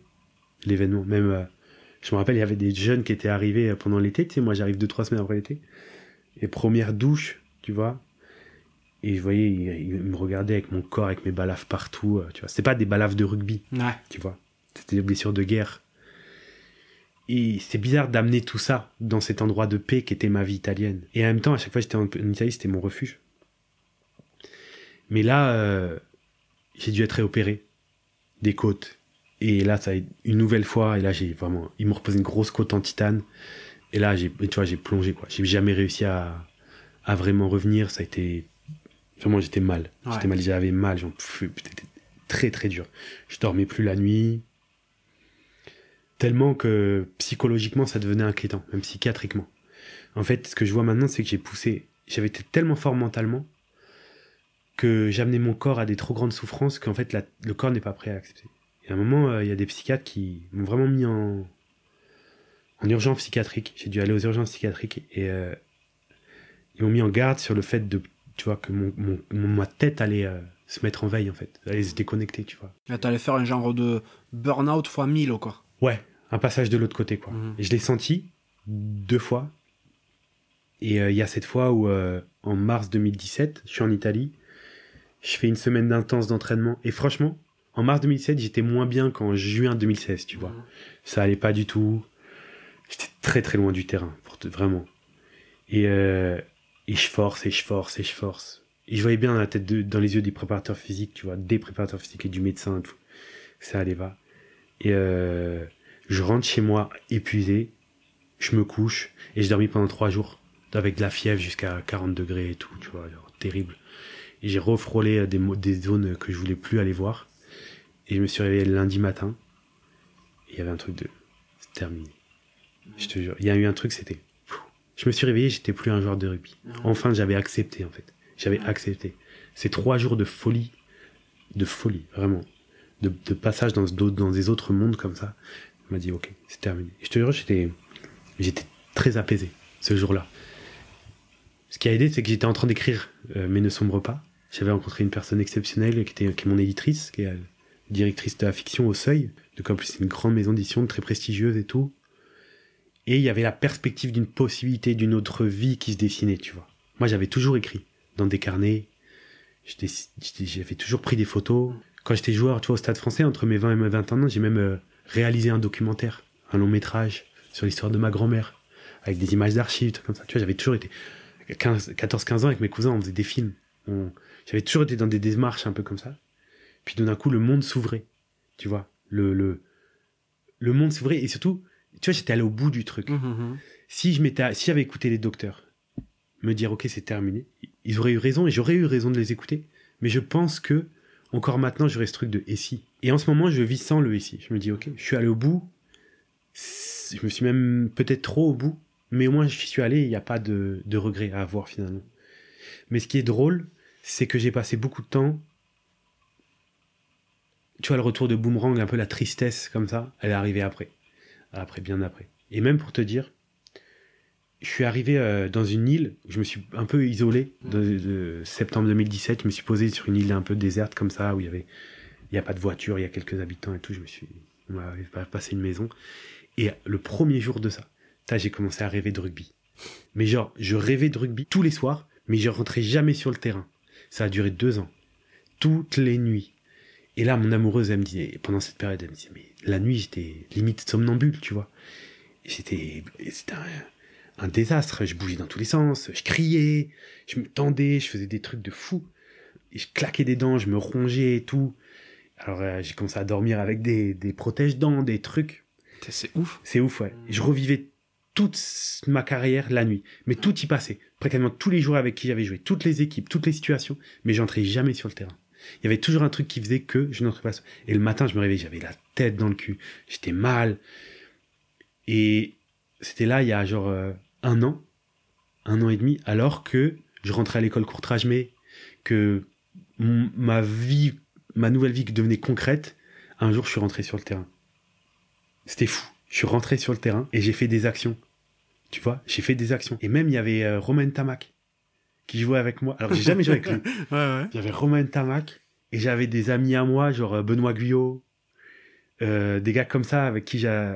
A: l'événement. Même, euh, je me rappelle, il y avait des jeunes qui étaient arrivés pendant l'été, tu sais, moi j'arrive deux, trois semaines après l'été les premières douches, tu vois. Et je voyais, il, il, me regardait avec mon corps, avec mes balafres partout, tu vois. C'était pas des balafres de rugby,
B: ouais.
A: tu vois. C'était des blessures de guerre. Et c'est bizarre d'amener tout ça dans cet endroit de paix qui était ma vie italienne. Et en même temps, à chaque fois que j'étais en, en Italie, c'était mon refuge. Mais là, euh, j'ai dû être réopéré des côtes. Et là, ça a une nouvelle fois, et là, j'ai vraiment, ils m'ont reposé une grosse côte en titane. Et là, j'ai, tu vois, j'ai plongé, quoi. J'ai jamais réussi à, à vraiment revenir. Ça a été, vraiment, j'étais mal.
B: Ouais.
A: J'étais mal, j'avais mal. J'en c'était très, très dur. Je dormais plus la nuit. Tellement que psychologiquement, ça devenait inquiétant, même psychiatriquement. En fait, ce que je vois maintenant, c'est que j'ai poussé. J'avais été tellement fort mentalement que j'amenais mon corps à des trop grandes souffrances qu'en fait, la, le corps n'est pas prêt à accepter. Et à un moment, euh, il y a des psychiatres qui m'ont vraiment mis en, en urgence psychiatrique. J'ai dû aller aux urgences psychiatriques et euh, ils m'ont mis en garde sur le fait de, tu vois, que mon, ma tête allait euh, se mettre en veille, en fait. Allait se déconnecter, tu vois.
B: Là, t'allais faire un genre de burn-out x 1000, quoi.
A: Ouais, un passage de l'autre côté, quoi.
B: Mhm.
A: Et je l'ai senti deux fois. Et euh, il y a cette fois où, en mars 2017, je suis en Italie. Je fais une semaine d'intense d'entraînement. Et franchement, en mars 2017, j'étais moins bien qu'en juin 2016, tu vois.
B: Mhm.
A: Ça allait pas du tout. J'étais très très loin du terrain, pour vraiment. Et, euh, et je force, et je force, et je force. Et je voyais bien dans la tête de, dans les yeux des préparateurs physiques, tu vois, des préparateurs physiques et du médecin, tout. Ça allait pas. Et euh, je rentre chez moi épuisé, je me couche, et j'ai dormi pendant trois jours, avec de la fièvre jusqu'à 40 degrés et tout, tu vois, genre, terrible. Et j'ai refrôlé des, zones que je voulais plus aller voir. Et je me suis réveillé lundi matin, et il y avait un truc de... Terminé. Je te jure, il y a eu un truc, c'était... Je me suis réveillé, j'étais plus un joueur de rugby. Enfin, j'avais accepté, en fait. J'avais accepté. Ces trois jours de folie, de folie, vraiment, de, de passage dans, d'autres- dans des autres mondes comme ça, m'a dit, ok, c'est terminé. Et je te jure, j'étais, j'étais très apaisé ce jour-là. Ce qui a aidé, c'est que j'étais en train d'écrire euh, Mais ne sombre pas. J'avais rencontré une personne exceptionnelle qui, était, qui est mon éditrice, qui est euh, directrice de la fiction au Seuil. Donc en plus, c'est une grande maison d'édition, très prestigieuse et tout. Et il y avait la perspective d'une possibilité d'une autre vie qui se dessinait, tu vois. Moi, j'avais toujours écrit dans des carnets. J'avais toujours pris des photos. Quand j'étais joueur, tu vois, au Stade français, entre mes 20 et mes 21 ans, j'ai même euh, réalisé un documentaire, un long métrage sur l'histoire de ma grand-mère, avec des images d'archives, comme ça. Tu vois, j'avais toujours été 14-15 ans avec mes cousins, on faisait des films. J'avais toujours été dans des démarches un peu comme ça. Puis d'un coup, le monde s'ouvrait. Tu vois, le, le, le monde s'ouvrait. Et surtout, tu vois, j'étais allé au bout du truc.
B: Mhm.
A: Si je m'étais, si j'avais écouté les docteurs, me dire ok c'est terminé, ils auraient eu raison et j'aurais eu raison de les écouter. Mais je pense que encore maintenant j'aurais ce truc de et si. Et en ce moment je vis sans le et si. Je me dis ok, je suis allé au bout. Je me suis même peut-être trop au bout, mais au moins je suis allé. Il n'y a pas de, de regret à avoir finalement. Mais ce qui est drôle, c'est que j'ai passé beaucoup de temps. Tu vois le retour de boomerang, un peu la tristesse comme ça, elle est arrivée après, après bien après. Et même pour te dire, je suis arrivé euh, dans une île où je me suis un peu isolé de, de septembre 2017. Je me suis posé sur une île un peu déserte comme ça où il y avait, il y a pas de voiture, il y a quelques habitants et tout. Je me suis, on m'avait pas- passé une maison. Et le premier jour de ça, j'ai commencé à rêver de rugby. Mais genre, je rêvais de rugby tous les soirs, mais je rentrais jamais sur le terrain. Ça a duré deux ans, toutes les nuits. Et là, mon amoureuse, elle me disait, pendant cette période, elle me disait, mais la nuit, j'étais limite somnambule, tu vois. Et C'était, c'était un, un désastre. Je bougeais dans tous les sens, je criais, je me tendais, je faisais des trucs de fou. Et je claquais des dents, je me rongeais et tout. Alors euh, j'ai commencé à dormir avec des, des protèges-dents, des trucs.
B: C'est ouf.
A: C'est ouf, ouais. Et je revivais toute ma carrière la nuit. Mais tout y passait. Pratiquement tous les joueurs avec qui j'avais joué, toutes les équipes, toutes les situations. Mais j'entrais jamais sur le terrain. Il y avait toujours un truc qui faisait que je n'entrais pas. Et le matin, je me réveillais, j'avais la tête dans le cul. J'étais mal. Et c'était là, il y a genre euh, un an, un an et demi, alors que je rentrais à l'école courtrage mais que ma vie, ma nouvelle vie devenait concrète. Un jour, je suis rentré sur le terrain. C'était fou. Je suis rentré sur le terrain et j'ai fait des actions. Tu vois, j'ai fait des actions. Et même, il y avait euh, Romain Tamac qui jouait avec moi. Alors, j'ai jamais joué avec lui. [LAUGHS]
B: Ouais, ouais.
A: Il y avait Romain Tamac et j'avais des amis à moi, genre euh, Benoît Guyot, euh, des gars comme ça avec qui j'ai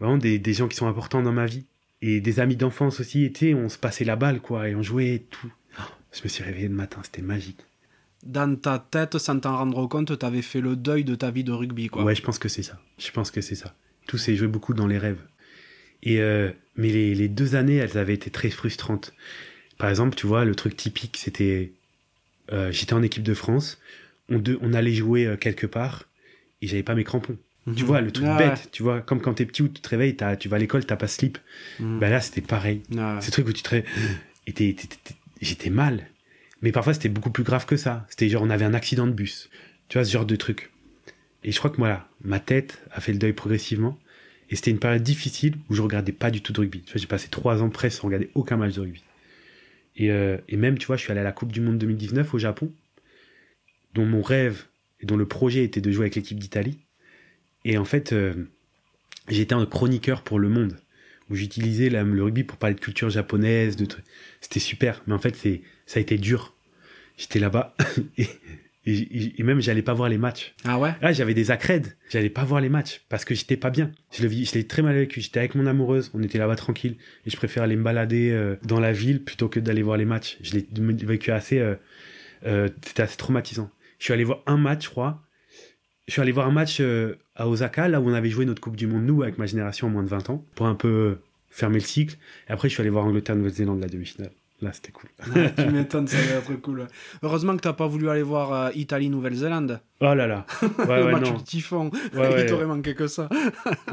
A: vraiment des, des gens qui sont importants dans ma vie et des amis d'enfance aussi. Et tu sais, on se passait la balle quoi et on jouait et tout. Oh, Je me suis réveillé le matin, c'était magique.
B: Dans ta tête, sans t'en rendre compte, t'avais fait le deuil de ta vie de rugby, quoi.
A: Ouais, je pense que c'est ça. Je pense que c'est ça. Tout s'est joué beaucoup dans les rêves. Et euh, mais les, les deux années, elles avaient été très frustrantes. Par exemple, tu vois, le truc typique, c'était euh, j'étais en équipe de France, on, de- on allait jouer euh, quelque part et j'avais pas mes crampons. Tu
B: Mhm.
A: vois, le truc
B: Ouais,
A: bête, tu vois, comme quand t'es petit où tu te réveilles, tu vas à l'école, t'as pas slip.
B: Mhm.
A: Ben là, c'était pareil.
B: Ouais.
A: Ce truc où tu te réveilles, j'étais mal. Mais parfois, c'était beaucoup plus grave que ça. C'était genre, on avait un accident de bus. Tu vois, ce genre de truc. Et je crois que voilà, ma tête a fait le deuil progressivement. Et c'était une période difficile où je regardais pas du tout de rugby. Tu vois, j'ai passé trois ans presque sans regarder aucun match de rugby. Et, euh, et même, tu vois, je suis allé à la Coupe du Monde 2019 au Japon, dont mon rêve et dont le projet était de jouer avec l'équipe d'Italie. Et en fait, euh, j'étais un chroniqueur pour Le Monde, où j'utilisais le rugby pour parler de culture japonaise, de trucs. C'était super, mais en fait, c'est, ça a été dur. J'étais là-bas [LAUGHS] et, et, et même j'allais pas voir les matchs.
B: Ah ouais?
A: Là, j'avais des accrèdes. J'allais pas voir les matchs parce que j'étais pas bien. Je le vis, je l'ai très mal vécu. J'étais avec mon amoureuse, on était là-bas tranquille et je préfère aller me balader euh, dans la ville plutôt que d'aller voir les matchs. Je l'ai vécu assez, euh, euh, c'était assez traumatisant. Je suis allé voir un match, je crois. Je suis allé voir un match à Osaka, là où on avait joué notre Coupe du Monde, nous, avec ma génération en moins de 20 ans, pour un peu fermer le cycle. Et après, je suis allé voir Angleterre-Nouvelle-Zélande, la demi-finale. Là, c'était cool. [LAUGHS]
B: Tu m'étonnes, ça va être cool. Heureusement que t'as pas voulu aller voir euh, Italie-Nouvelle-Zélande.
A: Oh là là. [LAUGHS] Ouais,
B: le match
A: non.
B: du typhon. [LAUGHS] Il t'aurait manqué que ça.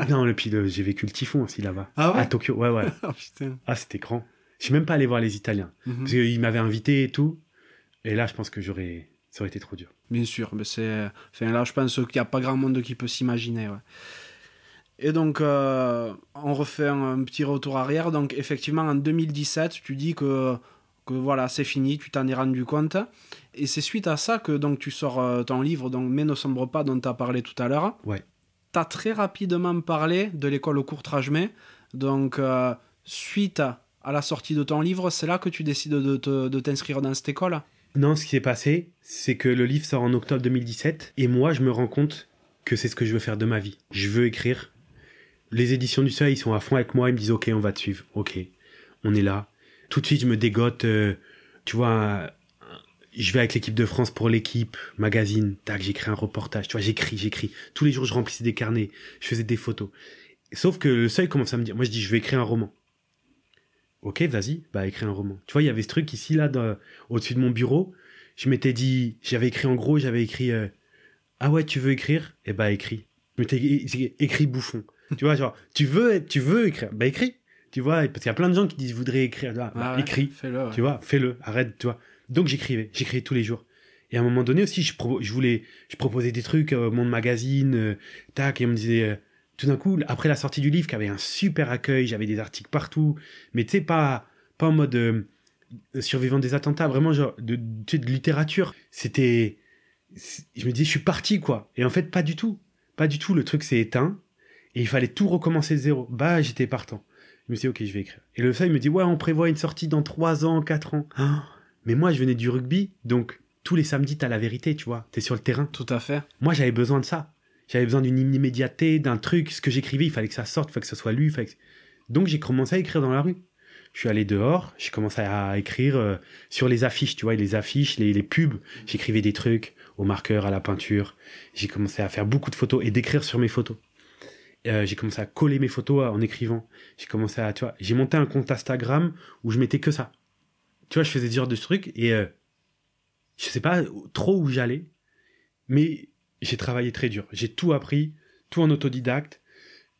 A: Non, le puis j'ai vécu le typhon aussi là-bas.
B: Ah ouais
A: À Tokyo, ouais, ouais.
B: Oh putain.
A: Ah, c'était grand. Je suis même pas allé voir les Italiens.
B: Mhm.
A: Parce qu'ils m'avaient invité et tout. Et là, je pense que j'aurais. Ça aurait été trop dur.
B: Bien sûr, mais c'est. Enfin, là, je pense qu'il n'y a pas grand monde qui peut s'imaginer. ouais. Et donc, euh, on refait un, un petit retour arrière. Donc, effectivement, en 2017, tu dis que, que voilà, c'est fini, tu t'en es rendu compte. Et c'est suite à ça que donc, tu sors euh, ton livre, donc, Mais ne sombre pas, dont tu as parlé tout à l'heure.
A: Ouais.
B: Tu as très rapidement parlé de l'école au Courtrage-May. Donc, euh, suite à, à la sortie de ton livre, c'est là que tu décides de t'inscrire dans cette école?
A: Non, ce qui s'est passé, c'est que le livre sort en octobre 2017. Et moi, je me rends compte que c'est ce que je veux faire de ma vie. Je veux écrire. Les éditions du Seuil, ils sont à fond avec moi. Ils me disent Ok, on va te suivre. Ok, on est là. Tout de suite, je me dégote. euh, tu vois, je vais avec l'équipe de France pour l'équipe, magazine. Tac, j'écris un reportage. Tu vois, j'écris, j'écris. Tous les jours, je remplissais des carnets. Je faisais des photos. Sauf que le Seuil commence à me dire Moi, je dis Je vais écrire un roman. Ok, vas-y, bah écris un roman. Tu vois, il y avait ce truc ici, là, au-dessus de mon bureau. Je m'étais dit, j'avais écrit en gros, j'avais écrit euh, Ah ouais, tu veux écrire? Eh bah écris. Je m'étais écrit bouffon. [LAUGHS] tu vois, genre, tu veux, tu veux écrire Bah écris. Tu vois, parce qu'il y a plein de gens qui disent voudraient écrire. Bah,
B: Ah ouais,
A: écris.
B: Fais-le. ouais.
A: Tu vois, fais-le, arrête, tu vois. Donc j'écrivais, j'écrivais tous les jours. Et à un moment donné aussi, je, pro- je voulais, je proposais des trucs, euh, mon magazine, euh, tac, et on me disait, euh, tout d'un coup, après la sortie du livre, qui avait un super accueil, j'avais des articles partout, mais tu sais, pas, pas en mode euh, survivant des attentats, vraiment genre de, de littérature. C'était, c'est- je me disais, je suis parti, quoi. Et en fait, pas du tout. Pas du tout, le truc s'est éteint, et il fallait tout recommencer de zéro. Bah, j'étais partant. Je me suis dit, ok, je vais écrire. Et le feuille me dit, ouais, on prévoit une sortie dans 3 ans, 4 ans. Ah, mais moi, je venais du rugby, donc tous les samedis, t'as la vérité, tu vois. T'es sur le terrain.
B: Tout à fait.
A: Moi, j'avais besoin de ça. J'avais besoin d'une immédiateté, d'un truc. Ce que j'écrivais, il fallait que ça sorte, il fallait que ça soit lu. il fallait que- Donc, j'ai commencé à écrire dans la rue. Je suis allé dehors, j'ai commencé à écrire euh, sur les affiches, tu vois, les affiches, les, les pubs. J'écrivais des trucs au marqueur, à la peinture. J'ai commencé à faire beaucoup de photos et d'écrire sur mes photos. Euh, j'ai commencé à coller mes photos en écrivant. J'ai commencé à, tu vois, j'ai monté un compte Instagram où je mettais que ça. Tu vois, je faisais ce genre de trucs et euh, je sais pas trop où j'allais, mais j'ai travaillé très dur. J'ai tout appris, tout en autodidacte.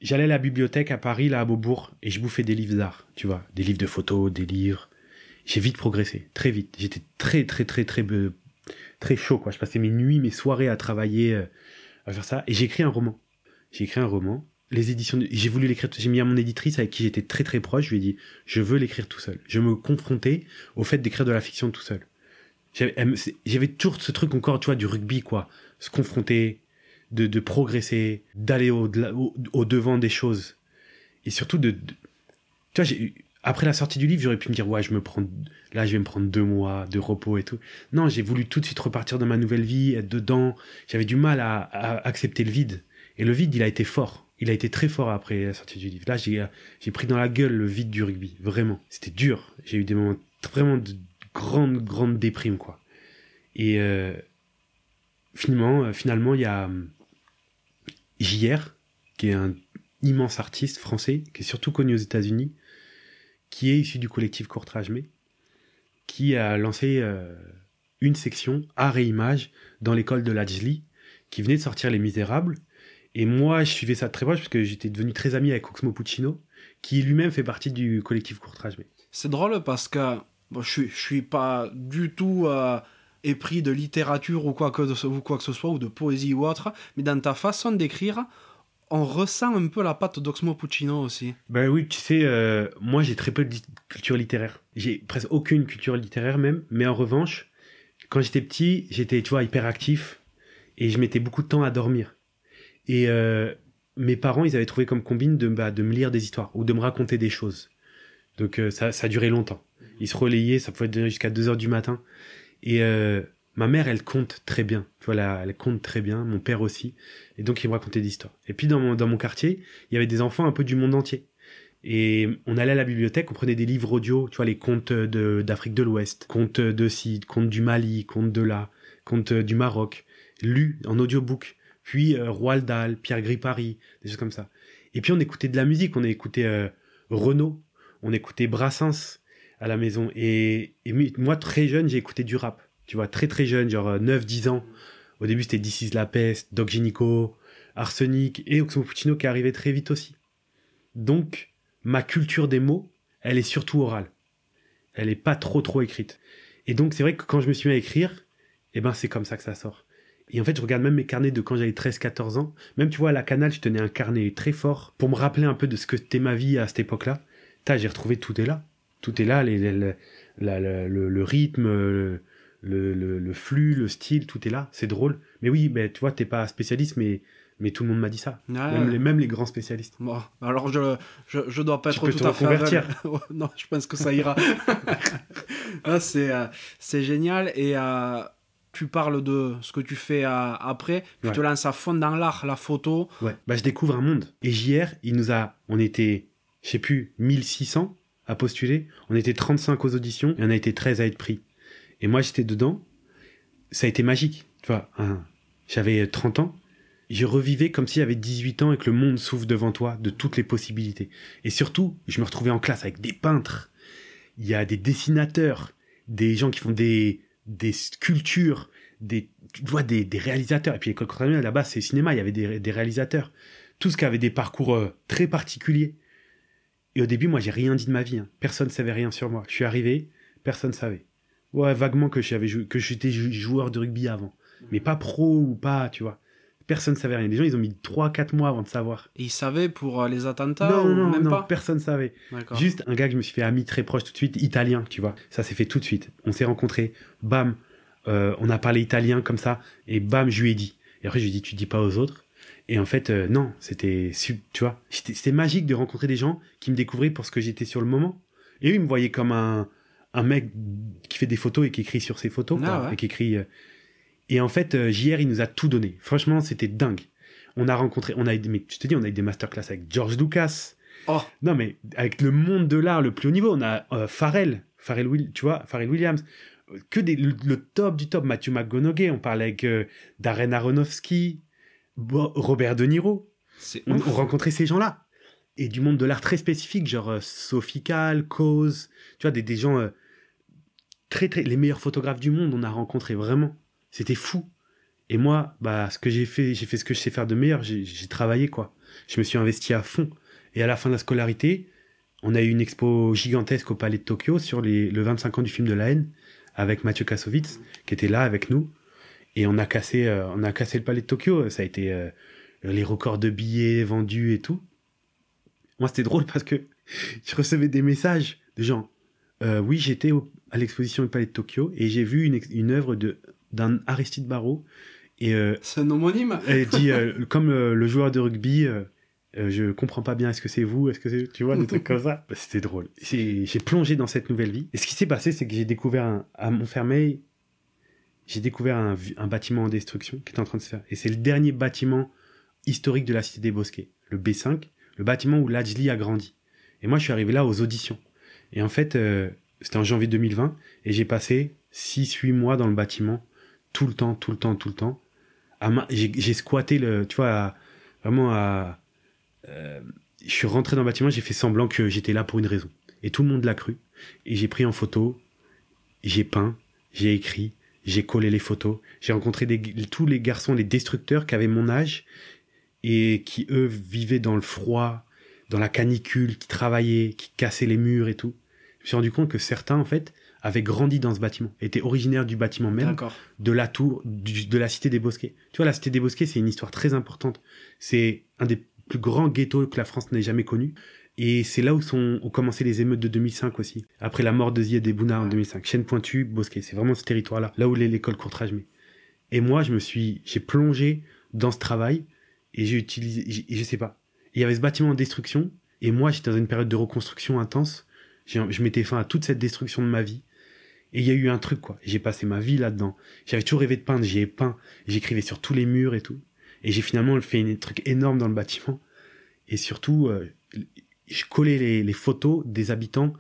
A: J'allais à la bibliothèque à Paris, là, à Beaubourg, et je bouffais des livres d'art, tu vois, des livres de photos, des livres. J'ai vite progressé, très vite. J'étais très, très, très, très, euh, très chaud, quoi. Je passais mes nuits, mes soirées à travailler, euh, à faire ça. Et j'ai écrit un roman. J'ai écrit un roman. Les éditions, j'ai voulu l'écrire. J'ai mis à mon éditrice avec qui j'étais très, très proche. Je lui ai dit, je veux l'écrire tout seul. Je me confrontais au fait d'écrire de la fiction tout seul. J'avais toujours ce truc encore, tu vois, du rugby, quoi. Se confronter, de, progresser, d'aller au, au, au devant des choses. Et surtout de... tu vois, après la sortie du livre, j'aurais pu me dire, ouais, je me prends... Là, je vais me prendre deux mois de repos et tout. Non, j'ai voulu tout de suite repartir dans ma nouvelle vie, être dedans. J'avais du mal à accepter le vide. Et le vide, il a été fort. Il a été très fort après la sortie du livre. Là, j'ai j'ai pris dans la gueule le vide du rugby. Vraiment. C'était dur. J'ai eu des moments vraiment de grande, grande déprime, quoi. Et euh, finalement, euh, finalement, il y a hum, JR, qui est un immense artiste français, qui est surtout connu aux États-Unis, qui est issu du collectif Courtrage May, qui a lancé euh, une section art et image dans l'école de Lajli, qui venait de sortir Les Misérables. Et moi, je suivais ça de très proche parce que j'étais devenu très ami avec Oxmo Puccino, qui lui-même fait partie du collectif Courtrage.
B: C'est drôle parce que bon, je suis, je suis pas du tout euh, épris de littérature ou quoi, que, ou quoi que ce soit, ou de poésie ou autre, mais dans ta façon d'écrire, on ressent un peu la patte d'Oxmo Puccino aussi.
A: Ben oui, tu sais, euh, moi j'ai très peu de culture littéraire. J'ai presque aucune culture littéraire même, mais en revanche, quand j'étais petit, j'étais, tu vois, hyper actif. Et je mettais beaucoup de temps à dormir. Et euh, mes parents, ils avaient trouvé comme combine de, bah, de me lire des histoires ou de me raconter des choses. Donc euh, ça, duré longtemps. Ils se relayaient, ça pouvait durer jusqu'à 2 heures du matin. Et euh, ma mère, elle compte très bien. Tu vois, elle compte très bien. Mon père aussi. Et donc, ils me racontaient des histoires. Et puis, dans mon, quartier, il y avait des enfants un peu du monde entier. Et on allait à la bibliothèque, on prenait des livres audio, tu vois, les contes d'Afrique de l'Ouest, contes de Cid, contes du Mali, contes de là, contes du Maroc, lus en audiobook. Puis euh, Roald Dahl, Pierre Gripari, des choses comme ça. Et puis on écoutait de la musique, on écoutait euh, Renaud, on écoutait Brassens à la maison. Et, moi, très jeune, j'ai écouté du rap. Tu vois, très très jeune, genre 9-10 ans. Au début, c'était This is la peste, Doc Gynéco, Arsenic et Oxmo Puccino qui arrivait très vite aussi. Donc, ma culture des mots, elle est surtout orale. Elle est pas trop trop écrite. Et donc, c'est vrai que quand je me suis mis à écrire, eh ben, c'est comme ça que ça sort. Et en fait, je regarde même mes carnets de quand j'avais 13-14 ans. Même, tu vois, à la canal, je tenais un carnet très fort pour me rappeler un peu de ce que c'était ma vie à cette époque-là. T'as, j'ai retrouvé tout est là. Tout est là, les, les- le, la- le- le- le rythme, le, le, le- le flux, le style, tout est là. C'est drôle. Mais oui, ben, tu vois, t'es pas spécialiste, mais, mais tout le monde m'a dit ça.
B: Ouais.
A: Même, les, même les grands spécialistes.
B: Bon, alors je, je, je dois pas
A: Tu
B: être
A: peux
B: tout
A: te
B: à fait [LAUGHS] non, je pense que ça ira. [LAUGHS] Ah, c'est euh, c'est génial et euh, tu parles de ce que tu fais euh, après. Tu
A: Ouais.
B: te lances à fond dans l'art, la photo.
A: Ouais. Bah, je découvre un monde. Et JR, il nous a, on était, je sais plus, 1600 à postuler. On était 35 aux auditions et on a été 13 à être pris. Et moi, j'étais dedans. Ça a été magique. Tu vois, j'avais 30 ans. Je revivais comme si j'avais 18 ans et que le monde s'ouvre devant toi de toutes les possibilités. Et surtout, je me retrouvais en classe avec des peintres. Il y a des dessinateurs, des gens qui font des, des sculptures, des, tu vois, des, réalisateurs. Et puis l'école Contemporaine, là-bas, c'est cinéma, il y avait des, des réalisateurs. Tous qui avaient des parcours euh, très particuliers. Et au début, moi, j'ai rien dit de ma vie. hein. Personne ne savait rien sur moi. Je suis arrivé, personne ne savait. Ouais, vaguement que que j'étais jou- joueur de rugby avant. Mais pas pro ou pas, tu vois. Personne ne savait rien. Les gens, ils ont mis 3-4 mois avant de savoir.
B: Et ils savaient pour euh, les attentats
A: non,
B: ou
A: non,
B: même
A: non,
B: pas
A: personne ne savait. Juste un gars que je me suis fait ami très proche tout de suite, italien, tu vois. Ça s'est fait tout de suite. On s'est rencontrés, bam, euh, on a parlé italien comme ça, et bam, je lui ai dit. Et après, je lui ai dit, tu dis pas aux autres. Et en fait, euh, non, c'était, tu vois, c'était magique de rencontrer des gens qui me découvraient pour ce que j'étais sur le moment. Et eux, ils me voyaient comme un, un mec qui fait des photos et qui écrit sur ses photos,
B: Ah
A: quoi,
B: ouais.
A: et qui écrit. euh. Et en fait, euh, JR, il nous a tout donné. Franchement, c'était dingue. On a rencontré, on a, mais je te dis, on a eu des masterclass avec George Lucas,
B: Oh,
A: non, mais avec le monde de l'art le plus haut niveau, on a euh, Pharrell, Pharrell, Will- tu vois, Pharrell Williams, que des, le, le top du top, Matthew McConaughey, on parlait avec euh, Darren Aronofsky, Bo- Robert De Niro, on, on rencontrait ces gens-là. Et du monde de l'art très spécifique, genre euh, Sophie Calle, Cause, tu vois, des, des gens euh, très, très, les meilleurs photographes du monde, on a rencontré vraiment. C'était fou. Et moi, bah, ce que j'ai fait, j'ai fait ce que je sais faire de meilleur, j'ai travaillé, quoi. Je me suis investi à fond. Et à la fin de la scolarité, on a eu une expo gigantesque au Palais de Tokyo sur le 25 ans du film de la haine avec Mathieu Kassovitz qui était là avec nous et on a cassé euh, on a cassé le Palais de Tokyo ça a été euh, les records de billets vendus et tout moi c'était drôle parce que [LAUGHS] je recevais des messages de gens Euh, oui j'étais à l'exposition du Palais de Tokyo et j'ai vu une, une œuvre de d'un Aristide Barrault. Et euh,
B: C'est un homonyme.
A: elle dit [LAUGHS] euh, comme euh, le joueur de rugby je comprends pas bien est-ce que c'est vous est-ce que c'est tu vois des trucs comme ça. [LAUGHS] Bah, c'était drôle. J'ai j'ai plongé dans cette nouvelle vie. Et ce qui s'est passé c'est que j'ai découvert un, à Montfermeil j'ai découvert un, bâtiment en destruction qui est en train de se faire. Et c'est le dernier bâtiment historique de la cité des Bosquets le B5 le bâtiment où Lajli a grandi. Et moi je suis arrivé là aux auditions. Et en fait euh, c'était en janvier 2020 et j'ai passé 6-8 mois dans le bâtiment tout le temps tout le temps tout le temps. J'ai squatté le tu vois vraiment à euh, je suis rentré dans le bâtiment j'ai fait semblant que j'étais là pour une raison. Et tout le monde l'a cru. Et j'ai pris en photo j'ai peint j'ai écrit j'ai collé les photos. J'ai rencontré des, tous les garçons les destructeurs qui avaient mon âge et qui eux vivaient dans le froid dans la canicule qui travaillaient qui cassaient les murs et tout. Je me suis rendu compte que certains en fait avaient grandi dans ce bâtiment étaient originaires du bâtiment même de la tour, du- de la cité des Bosquets. Tu vois, la cité des Bosquets, c'est une histoire très importante. C'est un des plus grands ghettos que la France n'ait jamais connu. Et c'est là où sont, ont commencé les émeutes de 2005 aussi. Après la mort de Zied Bouna en 2005. Chaîne pointue, Bosquet. C'est vraiment ce territoire-là. Là où l'est l'école Courtrage met. Et moi, je me suis, j'ai plongé dans ce travail et j'ai utilisé, j'ai- je sais pas. Il y avait ce bâtiment en destruction et moi, j'étais dans une période de reconstruction intense. Je mettais fin à toute cette destruction de ma vie. Et il y a eu un truc, quoi. J'ai passé ma vie là-dedans. J'avais toujours rêvé de peindre, j'ai peint, j'écrivais sur tous les murs et tout. Et j'ai finalement fait un truc énorme dans le bâtiment. Et surtout, euh, je collais les, les photos des habitants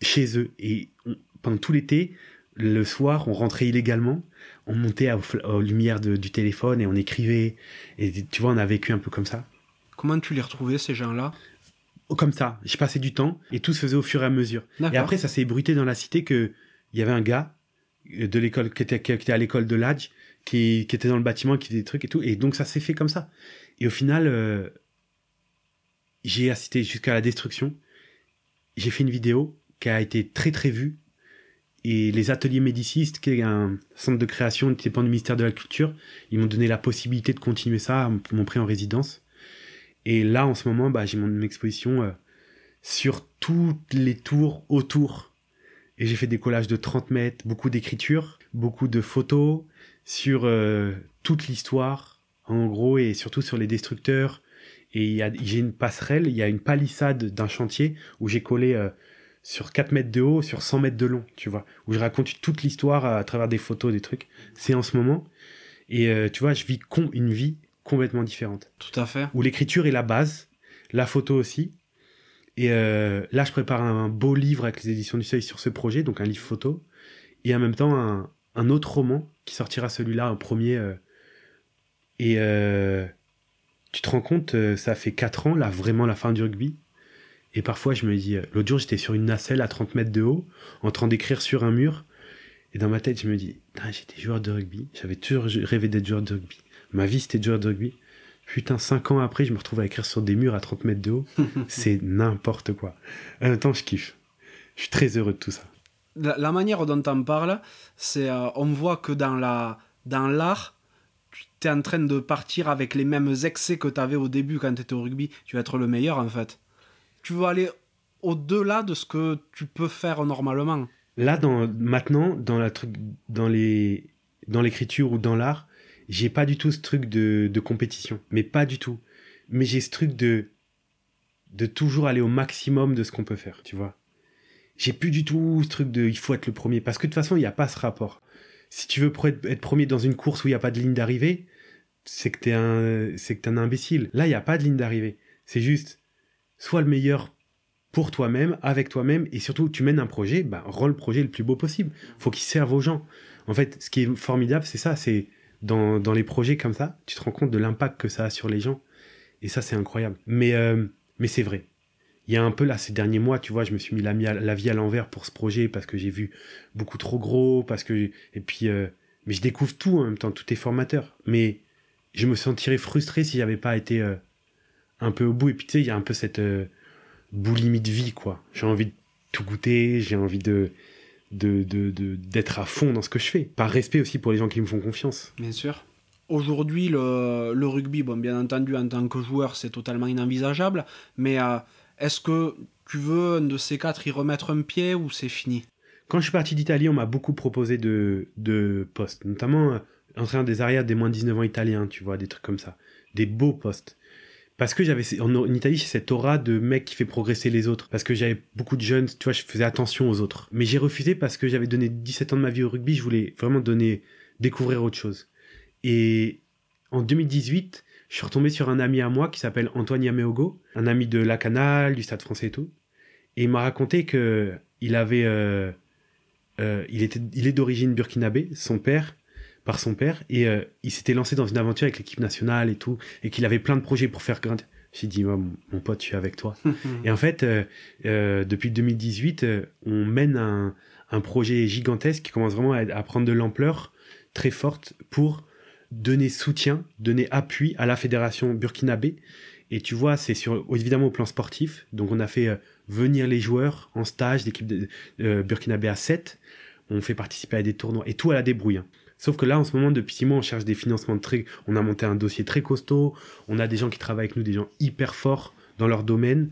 A: chez eux. Et on- pendant tout l'été, le soir, on rentrait illégalement, on montait à- aux, lumières de- du téléphone et on écrivait. Et tu vois, on a vécu un peu comme ça.
B: Comment tu les retrouvais, ces gens-là?
A: Comme ça, je passais du temps et tout se faisait au fur et à mesure. Et après, ça s'est bruité dans la cité que il y avait un gars de l'école qui était, à l'école de l'Adj qui, était dans le bâtiment, qui faisait des trucs et tout. Et donc, ça s'est fait comme ça. Et au final, euh, j'ai assisté jusqu'à la destruction. J'ai fait une vidéo qui a été très très vue. Et les ateliers Médicistes, qui est un centre de création qui dépend du ministère de la Culture, ils m'ont donné la possibilité de continuer ça, ils m'ont pris en résidence. Et là, en ce moment, bah, j'ai mon exposition euh, sur toutes les tours autour. Et j'ai fait des collages de 30 mètres, beaucoup d'écriture, beaucoup de photos sur euh, toute l'histoire, en gros, et surtout sur les destructeurs. Et j'ai une passerelle, il y a une palissade d'un chantier où j'ai collé euh, sur 4 mètres de haut, sur 100 mètres de long, tu vois, où je raconte toute l'histoire à, travers des photos, des trucs. C'est en ce moment. Et euh, tu vois, je vis une vie complètement différente
B: Tout à fait.
A: où l'écriture est la base, la photo aussi. Et euh, là, je prépare un, beau livre avec les éditions du Seuil sur ce projet, donc un livre photo, et en même temps un, autre roman qui sortira celui-là en premier. euh. et euh, tu te rends compte, ça fait 4 ans, là, vraiment la fin du rugby. Et parfois, je me dis, l'autre jour, j'étais sur une nacelle à 30 mètres de haut, en train d'écrire sur un mur. Et dans ma tête, je me dis, j'étais joueur de rugby, j'avais toujours rêvé d'être joueur de rugby. Ma vie, c'était joueur de rugby. Putain, 5 ans après, je me retrouve à écrire sur des murs à 30 mètres de haut. [LAUGHS] C'est n'importe quoi. En même temps, je kiffe. Je suis très heureux de tout ça.
B: La, la manière dont on parle, c'est euh, on voit que dans la dans l'art, tu es en train de partir avec les mêmes excès que tu avais au début quand tu étais au rugby. Tu vas être le meilleur en fait. Tu veux aller au-delà de ce que tu peux faire normalement.
A: Là, dans, maintenant, dans la dans les, dans l'écriture ou dans l'art, j'ai pas du tout ce truc de, de compétition. Mais pas du tout. Mais j'ai ce truc de, de toujours aller au maximum de ce qu'on peut faire, tu vois. J'ai plus du tout ce truc de il faut être le premier. Parce que de toute façon, il n'y a pas ce rapport. Si tu veux être premier dans une course où il n'y a pas de ligne d'arrivée, c'est que t'es un, c'est que t'es un imbécile. Là, il n'y a pas de ligne d'arrivée. C'est juste, sois le meilleur pour toi-même, avec toi-même, et surtout, tu mènes un projet, bah, rends le projet le plus beau possible. Faut qu'il serve aux gens. En fait, ce qui est formidable, c'est ça, c'est dans, les projets comme ça, tu te rends compte de l'impact que ça a sur les gens. Et ça, c'est incroyable. Mais, euh, mais c'est vrai. Il y a un peu là, ces derniers mois, tu vois, je me suis mis la, vie à l'envers pour ce projet parce que j'ai vu beaucoup trop gros, parce que. Et puis. euh, mais je découvre tout en même temps, tout est formateur. Mais je me sentirais frustré si j'avais pas été euh, un peu au bout. Et puis, tu sais, il y a un peu cette boulimie de vie, quoi. J'ai envie de tout goûter, j'ai envie de de- d'être à fond dans ce que je fais. Par respect aussi pour les gens qui me font confiance.
B: Bien sûr. Aujourd'hui, le, le rugby, bon, bien entendu, en tant que joueur, c'est totalement inenvisageable. Mais euh, est-ce que tu veux un de ces quatre y remettre un pied ou c'est fini?
A: Quand je suis parti d'Italie, on m'a beaucoup proposé de, de postes, notamment euh, entraîneur des arrières des moins de 19 ans italiens, tu vois, des trucs comme ça. Des beaux postes. Parce que j'avais, en, en Italie, cette aura de mec qui fait progresser les autres. Parce que j'avais beaucoup de jeunes, tu vois, je faisais attention aux autres. Mais j'ai refusé parce que j'avais donné 17 ans de ma vie au rugby, je voulais vraiment donner, découvrir autre chose. Et en 2018, je suis retombé sur un ami à moi qui s'appelle Antoine Yameogo, un ami de la Canal, du Stade français et tout. Et il m'a raconté que il avait, euh, euh, il était, il est d'origine burkinabé, son père, par son père, et euh, il s'était lancé dans une aventure avec l'équipe nationale et tout, et qu'il avait plein de projets pour faire grandir. J'ai dit, Oh, mon pote, je suis avec toi. [LAUGHS] Et en fait, euh, euh, depuis 2018, euh, on mène un, un projet gigantesque qui commence vraiment à, à prendre de l'ampleur très forte pour donner soutien, donner appui à la fédération burkinabé. Et tu vois, c'est sur évidemment au plan sportif. Donc on a fait venir les joueurs en stage d'équipe burkinabé à 7. On fait participer à des tournois et tout à la débrouille. Sauf que là, en ce moment, depuis six mois, on cherche des financements de très. On a monté un dossier très costaud. On a des gens qui travaillent avec nous, des gens hyper forts dans leur domaine.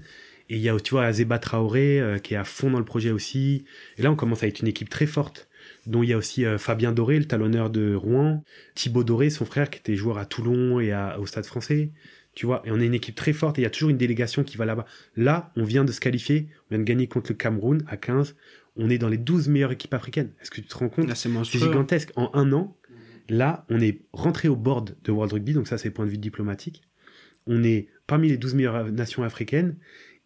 A: Et il y a, tu vois, Azeba Traoré euh, qui est à fond dans le projet aussi. Et là, on commence à être une équipe très forte. dont il y a aussi euh, Fabien Doré, le talonneur de Rouen, Thibaut Doré, son frère qui était joueur à Toulon et à- au Stade français. Tu vois, et on est une équipe très forte et il y a toujours une délégation qui va là-bas. Là, on vient de se qualifier, on vient de gagner contre le Cameroun à 15. On est dans les 12 meilleures équipes africaines. Est-ce que tu te rends compte
B: c'est
A: gigantesque. En un an, là, on est rentré au board de World Rugby, donc ça, c'est point de vue diplomatique. On est parmi les 12 meilleures nations africaines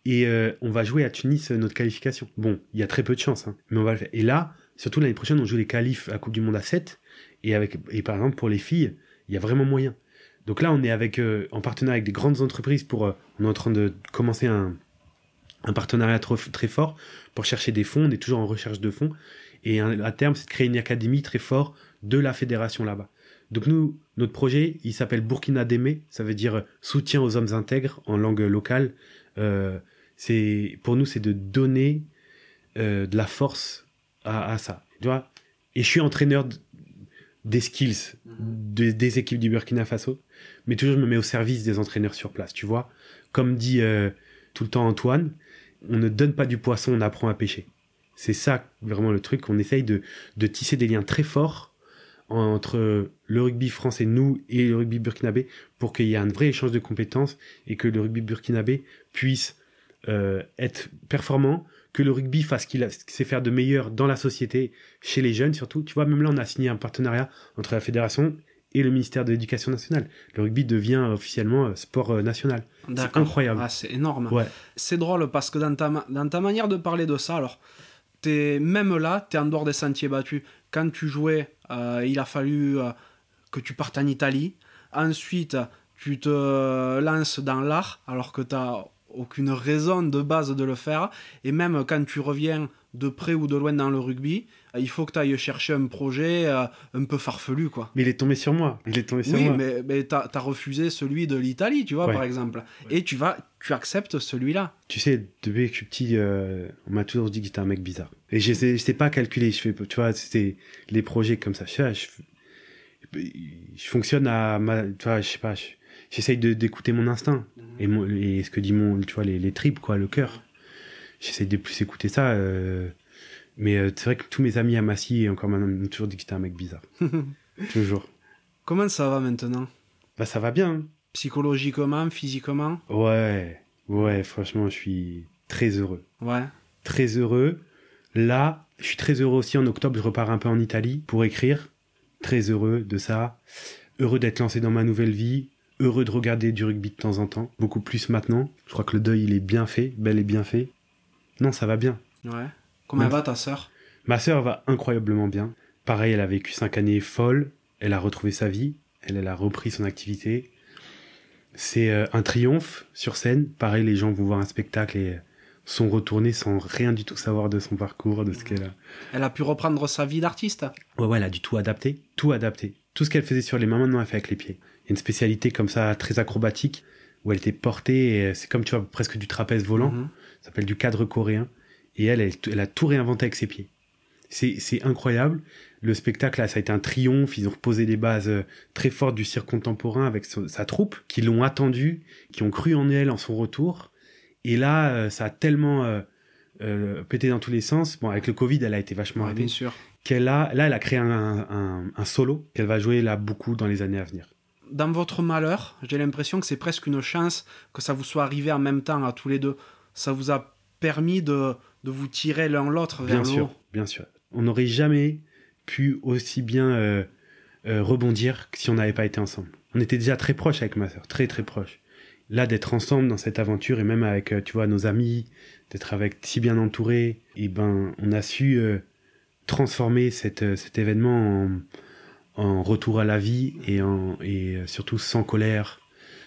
A: et euh, on va jouer à Tunis euh, notre qualification. Bon, il y a très peu de chance, hein, mais on va le faire. Et là, surtout l'année prochaine, on joue les qualifs à Coupe du Monde à 7 et, avec, et par exemple, pour les filles, il y a vraiment moyen. Donc là, on est avec, euh, en partenariat avec des grandes entreprises pour. euh, on est en train de commencer un, un partenariat trop- très fort pour chercher des fonds. On est toujours en recherche de fonds. Et à terme, c'est de créer une académie très forte de la fédération là-bas. Donc nous, notre projet, il s'appelle Burkina Démé. Ça veut dire soutien aux hommes intègres en langue locale. Euh, c'est pour nous, c'est de donner euh, de la force à, à ça. Tu vois? Et je suis entraîneur des skills de- des équipes du Burkina Faso, mais toujours je me mets au service des entraîneurs sur place. Tu vois? Comme dit euh, tout le temps Antoine, on ne donne pas du poisson, on apprend à pêcher. C'est ça vraiment le truc. On essaye de, de tisser des liens très forts entre le rugby français, nous, et le rugby burkinabé, pour qu'il y ait un vrai échange de compétences et que le rugby burkinabé puisse euh, être performant, que le rugby fasse ce qu'il sait faire de meilleur dans la société, chez les jeunes surtout. Tu vois, même là, on a signé un partenariat entre la fédération et le ministère de l'Éducation nationale. Le rugby devient officiellement euh, sport euh, national. C'est incroyable.
B: Ah, c'est énorme.
A: Ouais.
B: C'est drôle parce que dans ta, ma- dans ta manière de parler de ça, alors, t'es, même là, tu es en dehors des sentiers battus. Quand tu jouais, euh, il a fallu euh, que tu partes en Italie. Ensuite, tu te lances dans l'art alors que tu aucune raison de base de le faire. Et même quand tu reviens de près ou de loin dans le rugby, euh, il faut que tu ailles chercher un projet euh, un peu farfelu, quoi.
A: Mais il est tombé sur moi. Il est tombé sur
B: Oui,
A: moi.
B: mais, mais tu as, refusé celui de l'Italie, tu vois,
A: Ouais.
B: par exemple. Et tu vas, tu acceptes celui-là.
A: Tu sais, depuis que je suis petit, euh, on m'a toujours dit que j'étais un mec bizarre. Et je sais, je sais pas calculer. Je fais, tu vois, c'était les projets comme ça. Je, sais, je, je fonctionne à ma, tu vois, je sais pas. je- J'essaye de- d'écouter mon instinct et, mon, et ce que dit mon, tu vois, les, les tripes, quoi, le cœur. J'essaye de plus écouter ça. euh, mais euh, c'est vrai que tous mes amis à Massy et encore maintenant m'ont toujours dit que j'étais un mec bizarre. [LAUGHS] toujours.
B: Comment ça va maintenant?
A: Bah ça va bien. hein.
B: Psychologiquement, physiquement?
A: Ouais, ouais. Franchement, je suis très heureux.
B: Ouais.
A: très heureux. Là, je suis très heureux aussi en octobre, je repars un peu en Italie pour écrire. Très heureux de ça. Heureux d'être lancé dans ma nouvelle vie. Heureux de regarder du rugby de temps en temps. Beaucoup plus maintenant. Je crois que le deuil, il est bien fait, bel et bien fait. Non, ça va bien.
B: Ouais. Comment
A: Ouais.
B: va ta sœur?
A: Ma sœur va incroyablement bien. Pareil, elle a vécu cinq années folles. Elle a retrouvé sa vie. Elle, elle a repris son activité. C'est euh, un triomphe sur scène. Pareil, les gens vont voir un spectacle et sont retournés sans rien du tout savoir de son parcours, de ce qu'elle a.
B: Elle a pu reprendre sa vie d'artiste?
A: Ouais, ouais, elle a du tout adapté. Tout adapté. Tout ce qu'elle faisait sur les mains, maintenant, elle fait avec les pieds. Il y a une spécialité comme ça, très acrobatique, où elle était portée, c'est comme, tu vois, presque du trapèze volant.
B: Mhm.
A: Ça s'appelle du cadre coréen. Et elle, elle, elle a tout réinventé avec ses pieds. C'est, incroyable. Le spectacle, là, ça a été un triomphe. Ils ont reposé des bases euh, très fortes du cirque contemporain avec son- sa troupe, qui l'ont attendu, qui ont cru en elle en son retour. Et là, euh, ça a tellement euh, euh, pété dans tous les sens. Bon, avec le Covid, elle a été vachement
B: Ouais, bien sûr.
A: qu'elle a, là, elle a créé un, un- un solo qu'elle va jouer là beaucoup dans les années à venir.
B: Dans votre malheur, j'ai l'impression que c'est presque une chance que ça vous soit arrivé en même temps à tous les deux. Ça vous a permis de, de vous tirer l'un l'autre vers
A: Bien
B: le
A: sûr,
B: haut.
A: bien sûr. On n'aurait jamais pu aussi bien euh, euh, rebondir que si on n'avait pas été ensemble. On était déjà très proches avec ma sœur, très très proches. Là, d'être ensemble dans cette aventure et même avec, euh, tu vois, nos amis, d'être avec si bien entourés, et ben, on a su euh, transformer cette, cet événement en, en retour à la vie et, en, et surtout sans colère,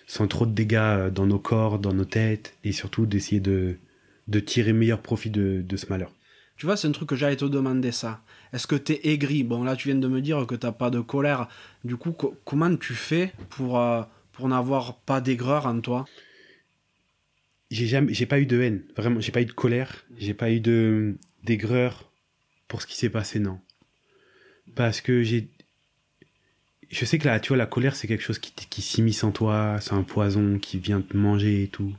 A: sans trop de dégâts dans nos corps, dans nos têtes, et surtout d'essayer de, de tirer meilleur profit de, de ce malheur.
B: Tu vois, c'est un truc que j'allais te demander ça. Est-ce que t'es aigri? Bon, là, tu viens de me dire que t'as pas de colère. Du coup, co- comment tu fais pour, euh, pour n'avoir pas d'aigreur en toi?
A: J'ai jamais j'ai pas eu de haine vraiment. J'ai pas eu de colère. J'ai pas eu de d'aigreur pour ce qui s'est passé non. Parce que j'ai je sais que là tu vois la colère c'est quelque chose qui, qui s'immisce en toi. C'est un poison qui vient te manger et tout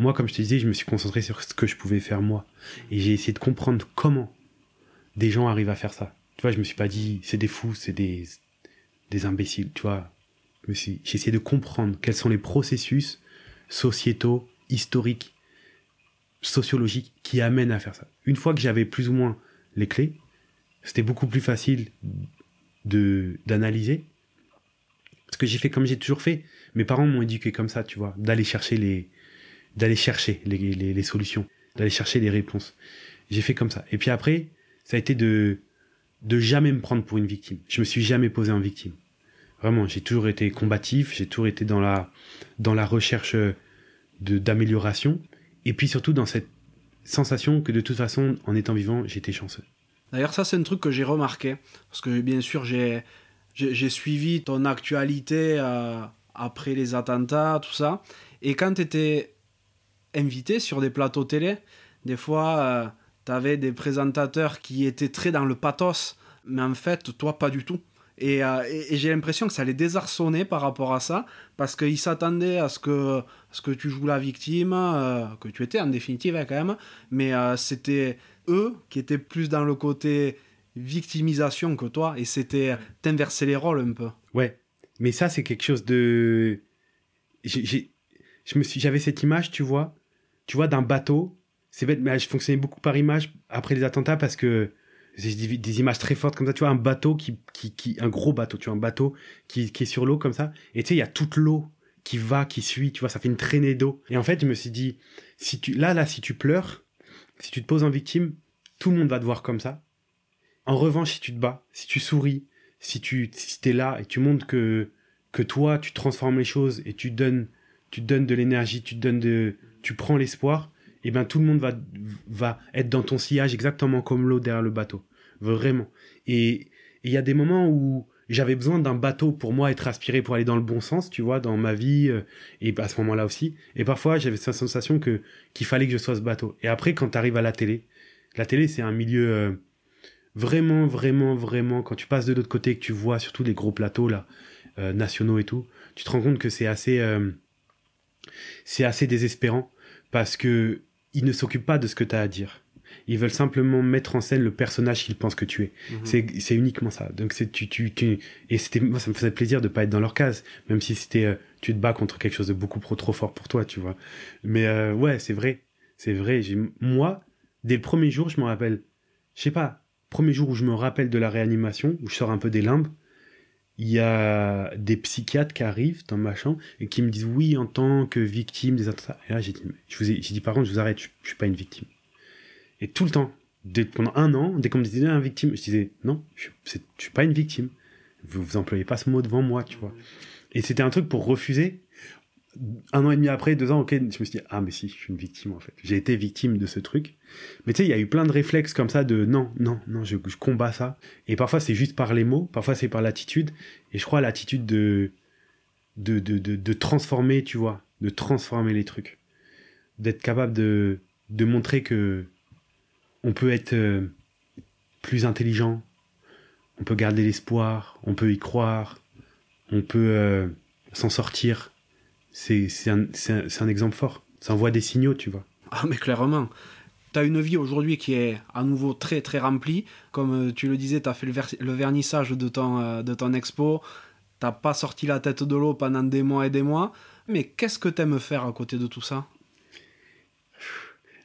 A: moi comme je te disais je me suis concentré sur ce que je pouvais faire moi et j'ai essayé de comprendre comment des gens arrivent à faire ça Tu vois, je me suis pas dit, c'est des fous, c'est des, des imbéciles, tu vois. J'ai essayé de comprendre quels sont les processus sociétaux, historiques, sociologiques qui amènent à faire ça. Une fois que j'avais plus ou moins les clés, c'était beaucoup plus facile de d'analyser. Parce que j'ai fait comme j'ai toujours fait. Mes parents m'ont éduqué comme ça, tu vois, d'aller chercher les d'aller chercher les, les, solutions, d'aller chercher les réponses. J'ai fait comme ça. Et puis après, ça a été de de jamais me prendre pour une victime. Je me suis jamais posé en victime. Vraiment, j'ai toujours été combatif, j'ai toujours été dans la dans la recherche de d'amélioration et puis surtout dans cette sensation que de toute façon en étant vivant, j'étais chanceux.
B: D'ailleurs, ça c'est un truc que j'ai remarqué parce que bien sûr, j'ai j'ai suivi ton actualité euh, après les attentats, tout ça. Et quand tu étais invité sur des plateaux télé, des fois, euh, tu avais des présentateurs qui étaient très dans le pathos, mais en fait, toi, pas du tout. Et, euh, et, j'ai l'impression que ça les désarçonnait par rapport à ça, parce qu'ils s'attendaient à ce que, à ce que tu joues la victime, euh, que tu étais en définitive hein, quand même, mais euh, c'était eux qui étaient plus dans le côté victimisation que toi, et c'était t'inverser les rôles un peu.
A: Ouais, mais ça c'est quelque chose de... J'ai, j'avais cette image, tu vois, tu vois, d'un bateau. C'est bête, mais je fonctionnais beaucoup par image après les attentats parce que j'ai des, images très fortes comme ça. Tu vois, un bateau qui, qui, qui un gros bateau, tu vois, un bateau qui, qui est sur l'eau comme ça. Et tu sais, il y a toute l'eau qui va, qui suit. Tu vois, ça fait une traînée d'eau. Et en fait, je me suis dit, si tu, là, là, si tu pleures, si tu te poses en victime, tout le monde va te voir comme ça. En revanche, si tu te bats, si tu souris, si tu, si t'es là et tu montres que, que toi, tu transformes les choses et tu donnes, tu donnes de l'énergie, tu donnes de, tu prends l'espoir, et eh ben tout le monde va, va être dans ton sillage exactement comme l'eau derrière le bateau. Vraiment. Et il y a des moments où j'avais besoin d'un bateau pour moi être aspiré pour aller dans le bon sens, tu vois, dans ma vie, euh, et à ce moment-là aussi. Et parfois, j'avais cette sensation que qu'il fallait que je sois ce bateau. Et après, quand tu arrives à la télé, la télé, c'est un milieu euh, vraiment, vraiment, vraiment, quand tu passes de l'autre côté, que tu vois surtout les gros plateaux, là, euh, nationaux et tout, tu te rends compte que c'est assez, c'est assez désespérant parce que ils ne s'occupent pas de ce que tu as à dire. Ils veulent simplement mettre en scène le personnage qu'ils pensent que tu es.
B: Mhm.
A: C'est, uniquement ça. Donc c'est tu, tu, tu et c'était moi ça me faisait plaisir de pas être dans leur case, même si c'était euh, tu te bats contre quelque chose de beaucoup trop trop fort pour toi, tu vois. Mais euh, ouais, c'est vrai, c'est vrai. Moi dès le premier jour, je me rappelle, je sais pas, premier jour où je me rappelle de la réanimation, où je sors un peu des limbes, il y a des psychiatres qui arrivent dans ma chambre et qui me disent oui en tant que victime des attentats. Et là j'ai dit, je vous par contre je vous arrête, je, je suis pas une victime. Et tout le temps, pendant un an, dès qu'on me disait un victime, je disais non, je, je suis pas une victime. Vous vous employez pas ce mot devant moi, tu vois. Et c'était un truc pour refuser. Un an et demi après, deux ans, ok, je me suis dit ah mais si, je suis une victime en fait. J'ai été victime de ce truc. Mais tu sais, il y a eu plein de réflexes comme ça de non, non, non, je, je combats ça. Et parfois c'est juste par les mots, parfois c'est par l'attitude. Et je crois l'attitude de de, de, de, de transformer, tu vois, de transformer les trucs. D'être capable de, de montrer que on peut être euh, plus intelligent, on peut garder l'espoir, on peut y croire, on peut euh, s'en sortir. C'est un, exemple fort. Ça envoie des signaux, tu vois.
B: Ah, mais clairement. Tu as une vie aujourd'hui qui est à nouveau très très remplie. Comme euh, tu le disais, tu as fait le, ver- le vernissage de ton, euh, de ton expo. T'as pas sorti la tête de l'eau pendant des mois et des mois. Mais qu'est-ce que t'aimes faire à côté de tout ça?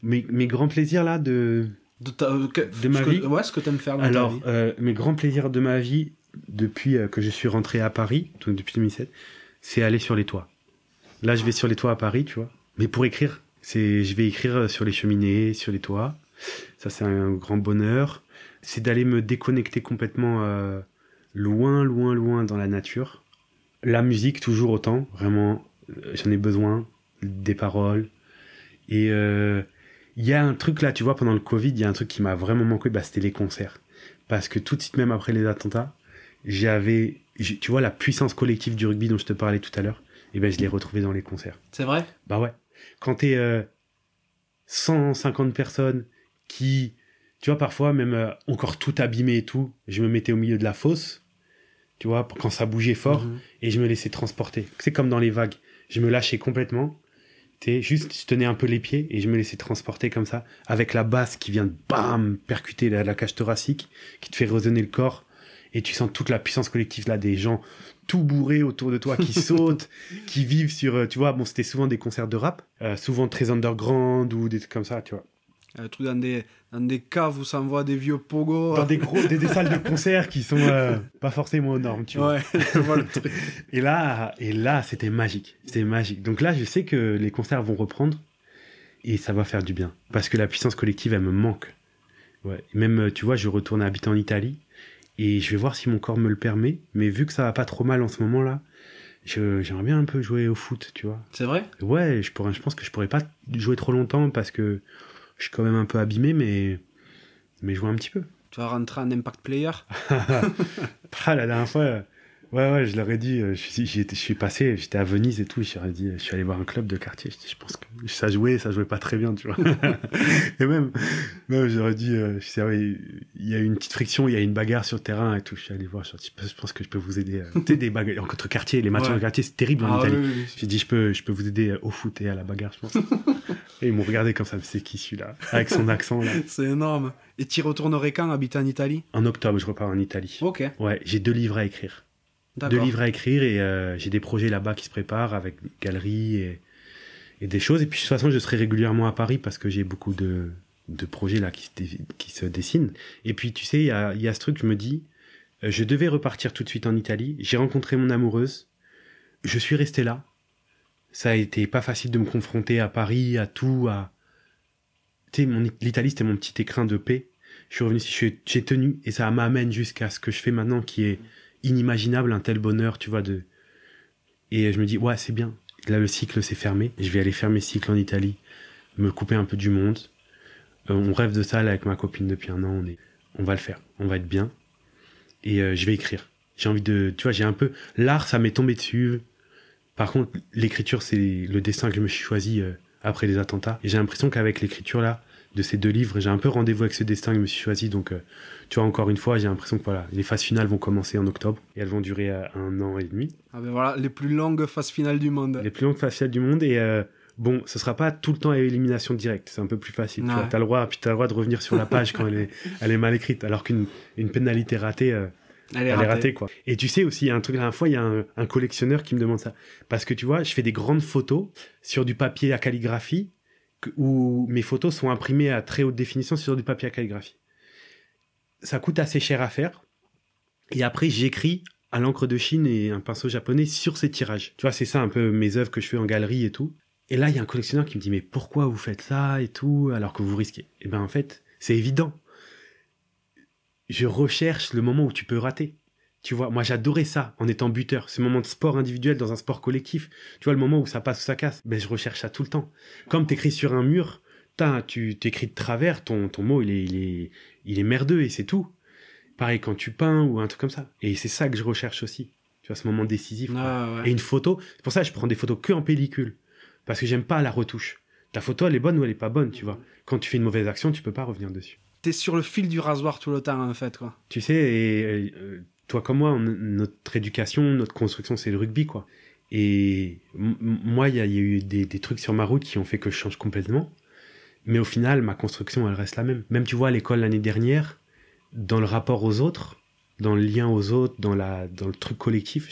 A: Mes, mes grands plaisirs là de,
B: de, ta- euh, que-
A: De ma
B: ce que-
A: vie
B: Ouais, ce que t'aimes faire dans
A: Alors,
B: ta vie.
A: euh, mes grands plaisirs de ma vie, depuis euh, que je suis rentré à Paris, donc depuis 2007, c'est aller sur les toits. Là, je vais sur les toits à Paris, tu vois. Mais pour écrire, c'est, je vais écrire sur les cheminées, sur les toits. Ça, c'est un grand bonheur. C'est d'aller me déconnecter complètement euh, loin, loin, loin dans la nature. La musique, toujours autant. Vraiment, euh, j'en ai besoin. Des paroles. Et euh, il y a un truc là, tu vois, pendant le Covid, il y a un truc qui m'a vraiment manqué, bah, c'était les concerts. Parce que tout de suite, même après les attentats, j'avais, tu vois, la puissance collective du rugby dont je te parlais tout à l'heure, et ben je l'ai retrouvé dans les concerts.
B: C'est vrai?
A: Bah ouais. Quand t'es euh, 150 personnes qui, tu vois, parfois même euh, encore tout abîmé et tout, je me mettais au milieu de la fosse, tu vois, quand ça bougeait fort,
B: Mhm.
A: et je me laissais transporter. C'est comme dans les vagues. Je me lâchais complètement sais, juste, je tenais un peu les pieds et je me laissais transporter comme ça, avec la basse qui vient de bam, percuter la, la cage thoracique, qui te fait résonner le corps. Et tu sens toute la puissance collective là, des gens tout bourrés autour de toi, qui [LAUGHS] sautent, qui vivent sur, euh, tu vois, bon, c'était souvent des concerts de rap, euh, souvent très underground ou des trucs comme ça, tu vois.
B: Un truc dans des, dans des caves où ça envoie des vieux pogos.
A: Dans des gros, des, des salles de [LAUGHS] concert qui sont euh, pas forcément aux normes, tu vois.
B: Ouais, je vois le truc.
A: Et là, et là, c'était magique. C'était magique. Donc là, je sais que les concerts vont reprendre et ça va faire du bien. Parce que la puissance collective, elle me manque. Ouais. Même, euh, tu vois, je retourne habiter en Italie et je vais voir si mon corps me le permet. Mais vu que ça va pas trop mal en ce moment-là, j'aimerais bien un peu jouer au foot, tu vois.
B: C'est vrai?
A: Ouais, je, pourrais, je pense que je pourrais pas jouer trop longtemps parce que je suis quand même un peu abîmé, mais, mais jouer un petit peu.
B: Tu vas rentrer en impact player? [LAUGHS]
A: Ah, la dernière fois, ouais, ouais, je leur ai dit, euh, je, suis- j'y étais- je suis passé, j'étais à Venise et tout, je leur ai dit, je suis allé voir un club de quartier, je, dis, je pense que ça jouait, ça jouait pas très bien, tu vois. [LAUGHS] et même, même je leur ai dit, euh, je sais, ouais, il y a eu une petite friction, il y a eu une bagarre sur le terrain et tout, je suis allé voir, je, leur ai dit, je pense que je peux vous aider. euh. tu sais, des bagarres entre quartiers, les matchs
B: Ouais.
A: en quartier, c'est terrible en
B: Ah
A: Italie.
B: oui, oui, oui.
A: J'ai dit, je peux, je peux vous aider au foot et à la bagarre, je pense. [LAUGHS] et ils m'ont regardé comme ça, mais c'est qui celui-là? Avec son accent, là. [LAUGHS]
B: C'est énorme. Et tu retournerais quand? Habiter en Italie?
A: En octobre, je repars en Italie.
B: Ok,
A: Ouais, j'ai deux livres à écrire.
B: D'accord.
A: livres à écrire et euh, j'ai des projets là-bas qui se préparent avec galeries et, et des choses. Et puis de toute façon, je serai régulièrement à Paris parce que j'ai beaucoup de, de projets là qui qui se dessinent. Et puis tu sais, il y a, y a ce truc, je me dis, euh, je devais repartir tout de suite en Italie. J'ai rencontré mon amoureuse. Je suis resté là. Ça a été pas facile de me confronter à Paris, à tout, à... Tu sais, l'Italie, c'était mon petit écrin de paix. Je suis revenu j'ai tenu, et ça m'amène jusqu'à ce que je fais maintenant, qui est inimaginable, un tel bonheur, tu vois, de... Et je me dis, ouais, c'est bien. Là, le cycle s'est fermé. Je vais aller faire mes cycles en Italie, me couper un peu du monde. Euh, on rêve de ça, là, avec ma copine depuis un an. On, est... on va le faire. On va être bien. Et euh, je vais écrire. J'ai envie de... Tu vois, j'ai un peu... L'art, ça m'est tombé dessus. Par contre, l'écriture, c'est le dessin que je me suis choisi euh, après les attentats. Et j'ai l'impression qu'avec l'écriture, là, de ces deux livres, j'ai un peu rendez-vous avec ce destin que je me suis choisi. Donc, euh, tu vois, encore une fois, j'ai l'impression que voilà, les phases finales vont commencer en octobre et elles vont durer euh, un an et demi.
B: Ah ben voilà, les plus longues phases finales du monde.
A: Les plus longues phases finales du monde et euh, bon, ce sera pas tout le temps à élimination directe. C'est un peu plus facile. Tu vois, t'as le droit, puis le droit de revenir sur la page quand elle est, [LAUGHS] elle est mal écrite. Alors qu'une une pénalité ratée,
B: Elle
A: elle
B: est ratée.
A: ratée, quoi. Et tu sais aussi, il y a un truc, la dernière fois, il y a un, un collectionneur qui me demande ça. Parce que tu vois, je fais des grandes photos sur du papier à calligraphie, où mes photos sont imprimées à très haute définition sur du papier à calligraphie. Ça coûte assez cher à faire. Et après, j'écris à l'encre de Chine et un pinceau japonais sur ces tirages. Tu vois, c'est ça un peu mes œuvres que je fais en galerie et tout. Et là, il y a un collectionneur qui me dit, mais pourquoi vous faites ça et tout, alors que vous risquez? Eh ben, en fait, c'est évident je recherche le moment où tu peux rater. Tu vois, moi j'adorais ça en étant buteur, ce moment de sport individuel dans un sport collectif. Tu vois, le moment où ça passe ou ça casse, ben, je recherche ça tout le temps. Comme t'écris sur un mur, tu t'écris de travers, ton, ton mot il est, il, est, il est merdeux et c'est tout. Pareil quand tu peins ou un truc comme ça. Et c'est ça que je recherche aussi. Tu vois, ce moment décisif.
B: Ah, ouais.
A: Et une photo, c'est pour ça que je prends des photos que en pellicule. Parce que j'aime pas la retouche. Ta photo, elle est bonne ou elle est pas bonne, tu vois. Quand tu fais une mauvaise action, tu peux pas revenir dessus.
B: T'es sur le fil du rasoir tout le temps, en fait, quoi.
A: Tu sais, et, euh, toi comme moi, on- notre éducation, notre construction, c'est le rugby, quoi. Et moi, il y, a eu des, trucs sur ma route qui ont fait que je change complètement. Mais au final, ma construction, elle reste la même. Même, tu vois, à l'école l'année dernière, dans le rapport aux autres, dans le lien aux autres, dans, la, dans le truc collectif,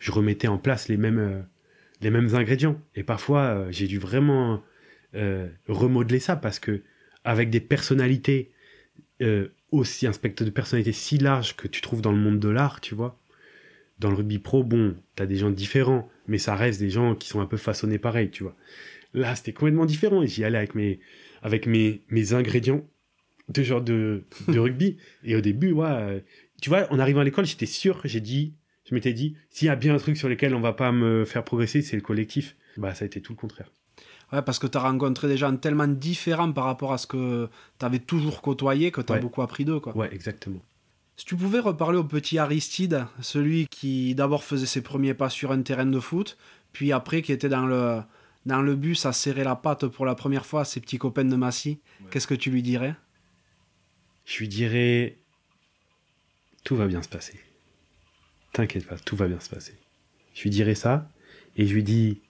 A: je remettais en place les mêmes, euh, les mêmes ingrédients. Et parfois, euh, j'ai dû vraiment euh, remodeler ça parce que avec des personnalités aussi un spectre de personnalité si large que tu trouves dans le monde de l'art, tu vois. Dans le rugby pro, bon, t'as des gens différents, mais ça reste des gens qui sont un peu façonnés pareil, tu vois. Là, c'était complètement différent et j'y allais avec mes, avec mes, mes ingrédients de genre de, de rugby. [LAUGHS] Et au début, ouais, euh, tu vois, en arrivant à l'école, j'étais sûr, j'ai dit, je m'étais dit, s'il y a bien un truc sur lequel on va pas me faire progresser, c'est le collectif. Bah, ça a été tout le contraire.
B: Ouais, parce que t'as rencontré des gens tellement différents par rapport à ce que t'avais toujours côtoyé que t'as
A: Ouais.
B: beaucoup appris d'eux, quoi.
A: Ouais, exactement.
B: Si tu pouvais reparler au petit Aristide, celui qui d'abord faisait ses premiers pas sur un terrain de foot, puis après qui était dans le, dans le bus à serrer la patte pour la première fois à ses petits copains de Massy, qu'est-ce que tu lui dirais?
A: Je lui dirais tout va bien se passer. T'inquiète pas, tout va bien se passer. Je lui dirais ça et je lui dis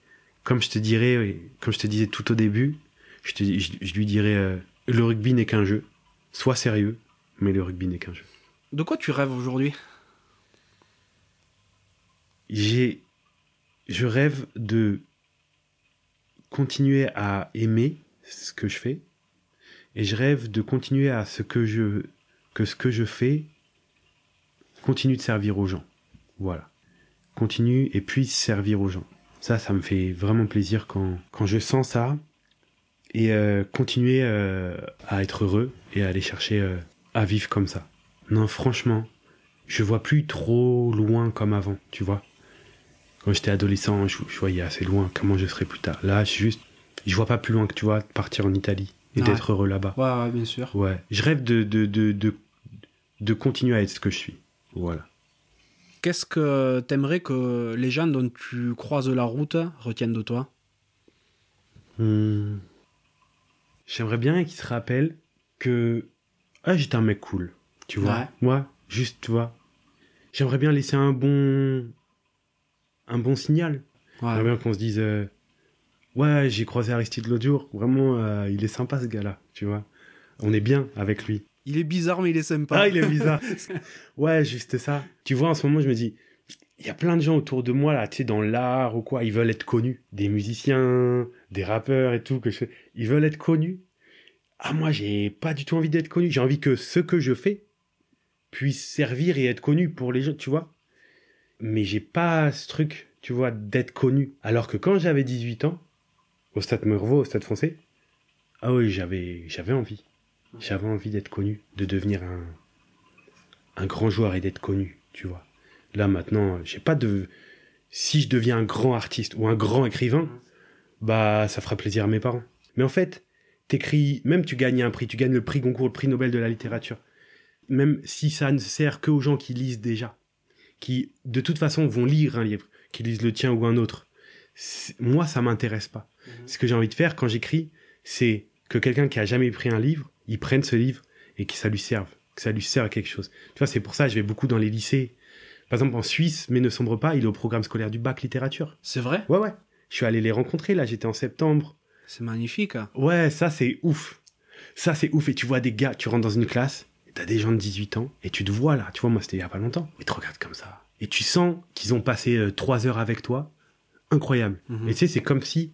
A: comme je te dirais, comme je te disais tout au début, je, te, je, je lui dirais euh, le rugby n'est qu'un jeu. Sois sérieux, mais le rugby n'est qu'un jeu.
B: De quoi tu rêves aujourd'hui?
A: J'ai, je rêve de continuer à aimer ce que je fais, et je rêve de continuer à ce que je, que ce que je fais continue de servir aux gens. Voilà. Continue et puisse servir aux gens. Ça, ça me fait vraiment plaisir quand, quand je sens ça. Et euh, continuer euh, à être heureux et à aller chercher euh, à vivre comme ça. Non, franchement, je vois plus trop loin comme avant, tu vois. Quand j'étais adolescent, je, je, voyais assez loin comment je serais plus tard. Là, je juste, je vois pas plus loin que tu vois, partir en Italie et d'être heureux là-bas.
B: Ouais, ouais, bien sûr.
A: Ouais, je rêve de, de, de, de, de continuer à être ce que je suis. Voilà.
B: Qu'est-ce que t'aimerais que les gens dont tu croises la route retiennent de toi?
A: Hmm. J'aimerais bien qu'ils se rappellent que ah, j'étais un mec cool, tu vois.
B: Ouais.
A: Moi, juste, tu vois. J'aimerais bien laisser un bon un bon signal.
B: Ouais.
A: J'aimerais bien qu'on se dise euh, ouais, j'ai croisé Aristide l'autre jour, vraiment euh, il est sympa ce gars-là, tu vois. On est bien avec lui.
B: Il est bizarre, mais il est sympa.
A: Ah, il est bizarre. [LAUGHS] ouais, juste ça. Tu vois, en ce moment, je me dis, il y a plein de gens autour de moi, là, tu sais, dans l'art ou quoi, ils veulent être connus. Des musiciens, des rappeurs et tout, que je. Ils veulent être connus. Ah, moi, j'ai pas du tout envie d'être connu. J'ai envie que ce que je fais puisse servir et être connu pour les gens, tu vois. Mais j'ai pas ce truc, tu vois, d'être connu. Alors que quand j'avais 18 ans, au Stade Meurvaux, au Stade français, ah oui, j'avais, j'avais envie. J'avais envie d'être connu, de devenir un, un grand joueur et d'être connu, tu vois. Là maintenant, j'ai pas de. Si je deviens un grand artiste ou un grand écrivain, bah ça fera plaisir à mes parents. Mais en fait, t'écris, même tu gagnes un prix, tu gagnes le prix Goncourt, le prix Nobel de la littérature. Même si ça ne sert que aux gens qui lisent déjà, qui de toute façon vont lire un livre, qui lisent le tien ou un autre. Moi, ça m'intéresse pas. Ce que j'ai envie de faire quand j'écris, c'est que quelqu'un qui a jamais pris un livre, il prenne ce livre et que ça lui serve, que ça lui serve à quelque chose. Tu vois, c'est pour ça que je vais beaucoup dans les lycées. Par exemple, en Suisse, mais ne sombre pas, il est au programme scolaire du bac littérature.
B: C'est vrai?
A: Ouais, ouais. Je suis allé les rencontrer, là, j'étais en septembre.
B: C'est magnifique.
A: Ouais, ça, c'est ouf. Ça, c'est ouf. Et tu vois des gars, tu rentres dans une classe, t'as des gens de 18 ans, et tu te vois là. Tu vois, moi, c'était il y a pas longtemps. Et tu regardes comme ça. Et tu sens qu'ils ont passé euh, trois heures avec toi. Incroyable.
B: Mhm.
A: Et tu sais, c'est comme si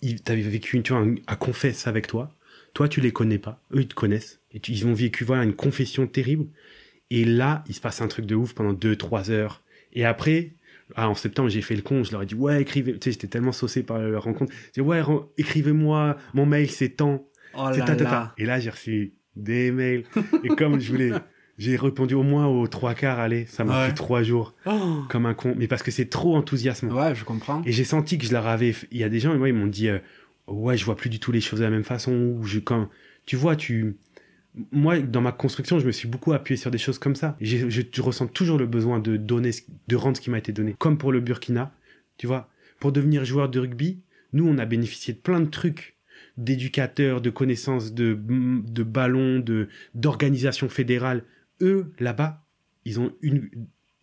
A: ils t'avaient vécu une, tu vois, un, un confesse avec toi. Toi, tu les connais pas. Eux, ils te connaissent. Et tu- ils ont vécu, voilà, une confession terrible. Et là, il se passe un truc de ouf pendant deux, trois heures. Et après, ah, en septembre, j'ai fait le con. Je leur ai dit, ouais, écrivez. Tu sais, j'étais tellement saucé par la rencontre. J'ai dit, ouais, écrivez-moi. Mon mail, c'est tant.
B: Oh
A: C'est
B: là
A: ta, ta,
B: là.
A: Et là, j'ai reçu des mails. Et comme je voulais, [LAUGHS] j'ai répondu au moins aux trois quarts. Allez, ça m'a
B: Ouais.
A: pris trois jours.
B: Oh.
A: Comme un con. Mais parce que c'est trop enthousiasmant.
B: Ouais, je comprends.
A: Et j'ai senti que je leur avais. Il y a des gens, moi, ils m'ont dit, euh, ouais, je vois plus du tout les choses de la même façon. Ou je, quand, tu vois, tu. Moi, dans ma construction, je me suis beaucoup appuyé sur des choses comme ça. Je, ressens toujours le besoin de donner, de rendre ce qui m'a été donné. Comme pour le Burkina, tu vois. Pour devenir joueur de rugby, nous, on a bénéficié de plein de trucs d'éducateurs, de connaissances de, de ballons, de, d'organisation fédérale. Eux, là-bas, ils ont une,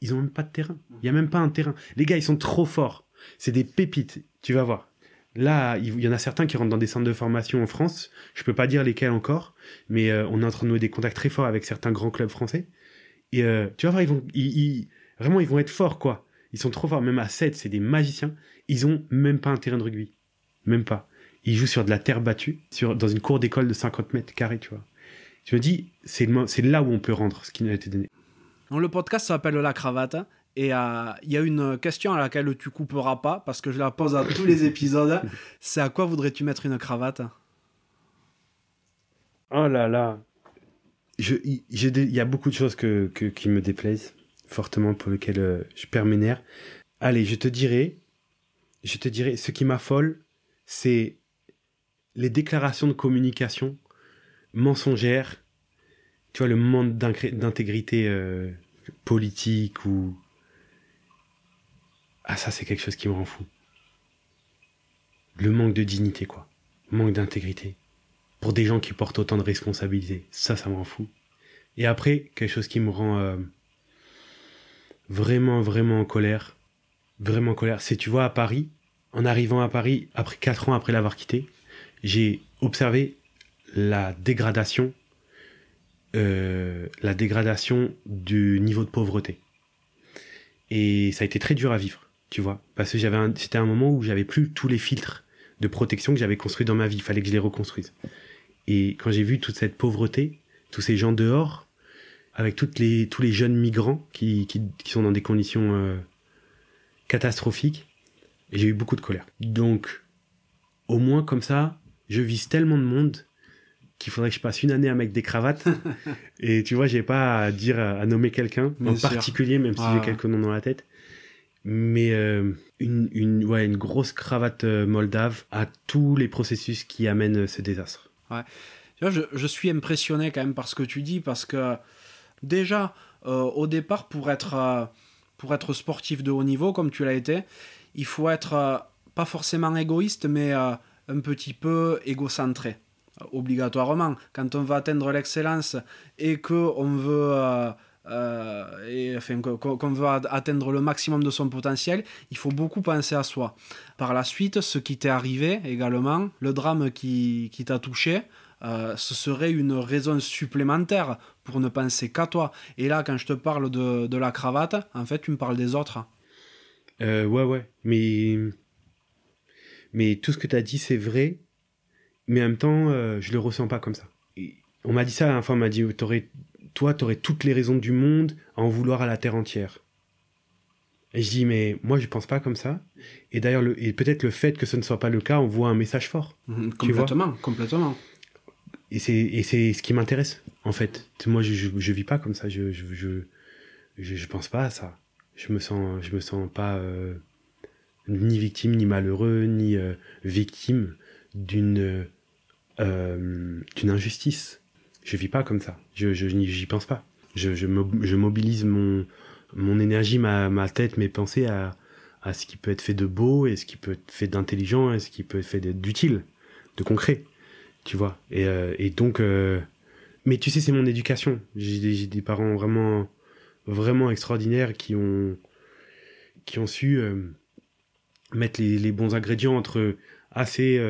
A: ils ont même pas de terrain. Il y a même pas un terrain. Les gars, ils sont trop forts. C'est des pépites. Tu vas voir. Là, il y en a certains qui rentrent dans des centres de formation en France. Je peux pas dire lesquels encore, mais euh, on est en train de nouer des contacts très forts avec certains grands clubs français. Et euh, tu vas voir, ils vont, vraiment, ils vont être forts, quoi. Ils sont trop forts. Même à 7, c'est des magiciens. Ils ont même pas un terrain de rugby. Même pas. Ils jouent sur de la terre battue, sur, dans une cour d'école de 50 mètres carrés, tu vois. Je me dis, c'est là où on peut rendre ce qui nous a été donné.
B: Donc, le podcast s'appelle La Cravate. Et euh, il y a une question à laquelle tu couperas pas, parce que je la pose à tous les épisodes. [LAUGHS] C'est à quoi voudrais-tu mettre une cravate?
A: Oh là là. Il y a beaucoup de choses que, que- qui me déplaisent fortement pour lesquelles euh, je perds mes nerfs. Allez, je te dirais, je te dirais, ce qui m'affole, c'est les déclarations de communication mensongères. Tu vois, le manque d'intégrité euh, politique ou. Ah, ça, c'est quelque chose qui me rend fou. Le manque de dignité, quoi. Manque d'intégrité pour des gens qui portent autant de responsabilités. Ça, ça me rend fou. Et après, quelque chose qui me rend euh, vraiment, vraiment en colère, vraiment en colère, c'est, tu vois, à Paris, en arrivant à Paris, après 4 ans après l'avoir quitté, j'ai observé la dégradation, euh, la dégradation du niveau de pauvreté. Et ça a été très dur à vivre, tu vois, parce que j'avais, c'était un moment où j'avais plus tous les filtres de protection que j'avais construits dans ma vie. Il fallait que je les reconstruise. Et quand j'ai vu toute cette pauvreté, tous ces gens dehors, avec toutes les, tous les jeunes migrants qui, qui, qui sont dans des conditions euh, catastrophiques, j'ai eu beaucoup de colère. Donc, au moins comme ça, je vise tellement de monde qu'il faudrait que je passe une année avec des cravates. [LAUGHS] et tu vois, j'ai pas à dire, à nommer quelqu'un en particulier, même si j'ai quelques noms dans la tête. Mais euh, une, une, ouais, une grosse cravate euh, moldave à tous les processus qui amènent ce désastre.
B: Ouais. Je, je, suis impressionné quand même par ce que tu dis, parce que déjà, euh, au départ, pour être, pour être sportif de haut niveau, comme tu l'as été, il faut être pas forcément égoïste, mais un petit peu égocentré obligatoirement. Quand on veut atteindre l'excellence et qu'on veut, euh, euh, et, enfin, qu'on veut atteindre le maximum de son potentiel, il faut beaucoup penser à soi. Par la suite, ce qui t'est arrivé également, le drame qui, qui t'a touché, euh, ce serait une raison supplémentaire pour ne penser qu'à toi. Et là, quand je te parle de, de, la cravate, en fait, tu me parles des autres.
A: ouais, ouais. Mais, mais tout ce que tu as dit, c'est vrai mais en même temps, euh, je le ressens pas comme ça. on m'a dit ça, la fois, on m'a dit, aurais, toi, tu aurais toutes les raisons du monde à en vouloir à la terre entière. Et je dis, mais moi, je pense pas comme ça. Et d'ailleurs, et peut-être le fait que ce ne soit pas le cas envoie un message fort.
B: Mmh, complètement, complètement.
A: Et c'est, et c'est ce qui m'intéresse, en fait. Moi, je, je, vis pas comme ça. Je, je, je, je, pense pas à ça. Je me sens, je me sens pas euh, ni victime, ni malheureux, ni euh, victime d'une euh, d'une injustice. Je vis pas comme ça. Je j'y pense pas. Je, je, je, mobilise mon mon énergie, ma, ma tête, mes pensées à, à ce qui peut être fait de beau et ce qui peut être fait d'intelligent et ce qui peut être fait d'utile, de concret. Tu vois. Et, euh, et donc, euh, mais tu sais, c'est mon éducation. J'ai des, parents vraiment, vraiment extraordinaires qui ont, qui ont su mettre les, les, bons ingrédients entre assez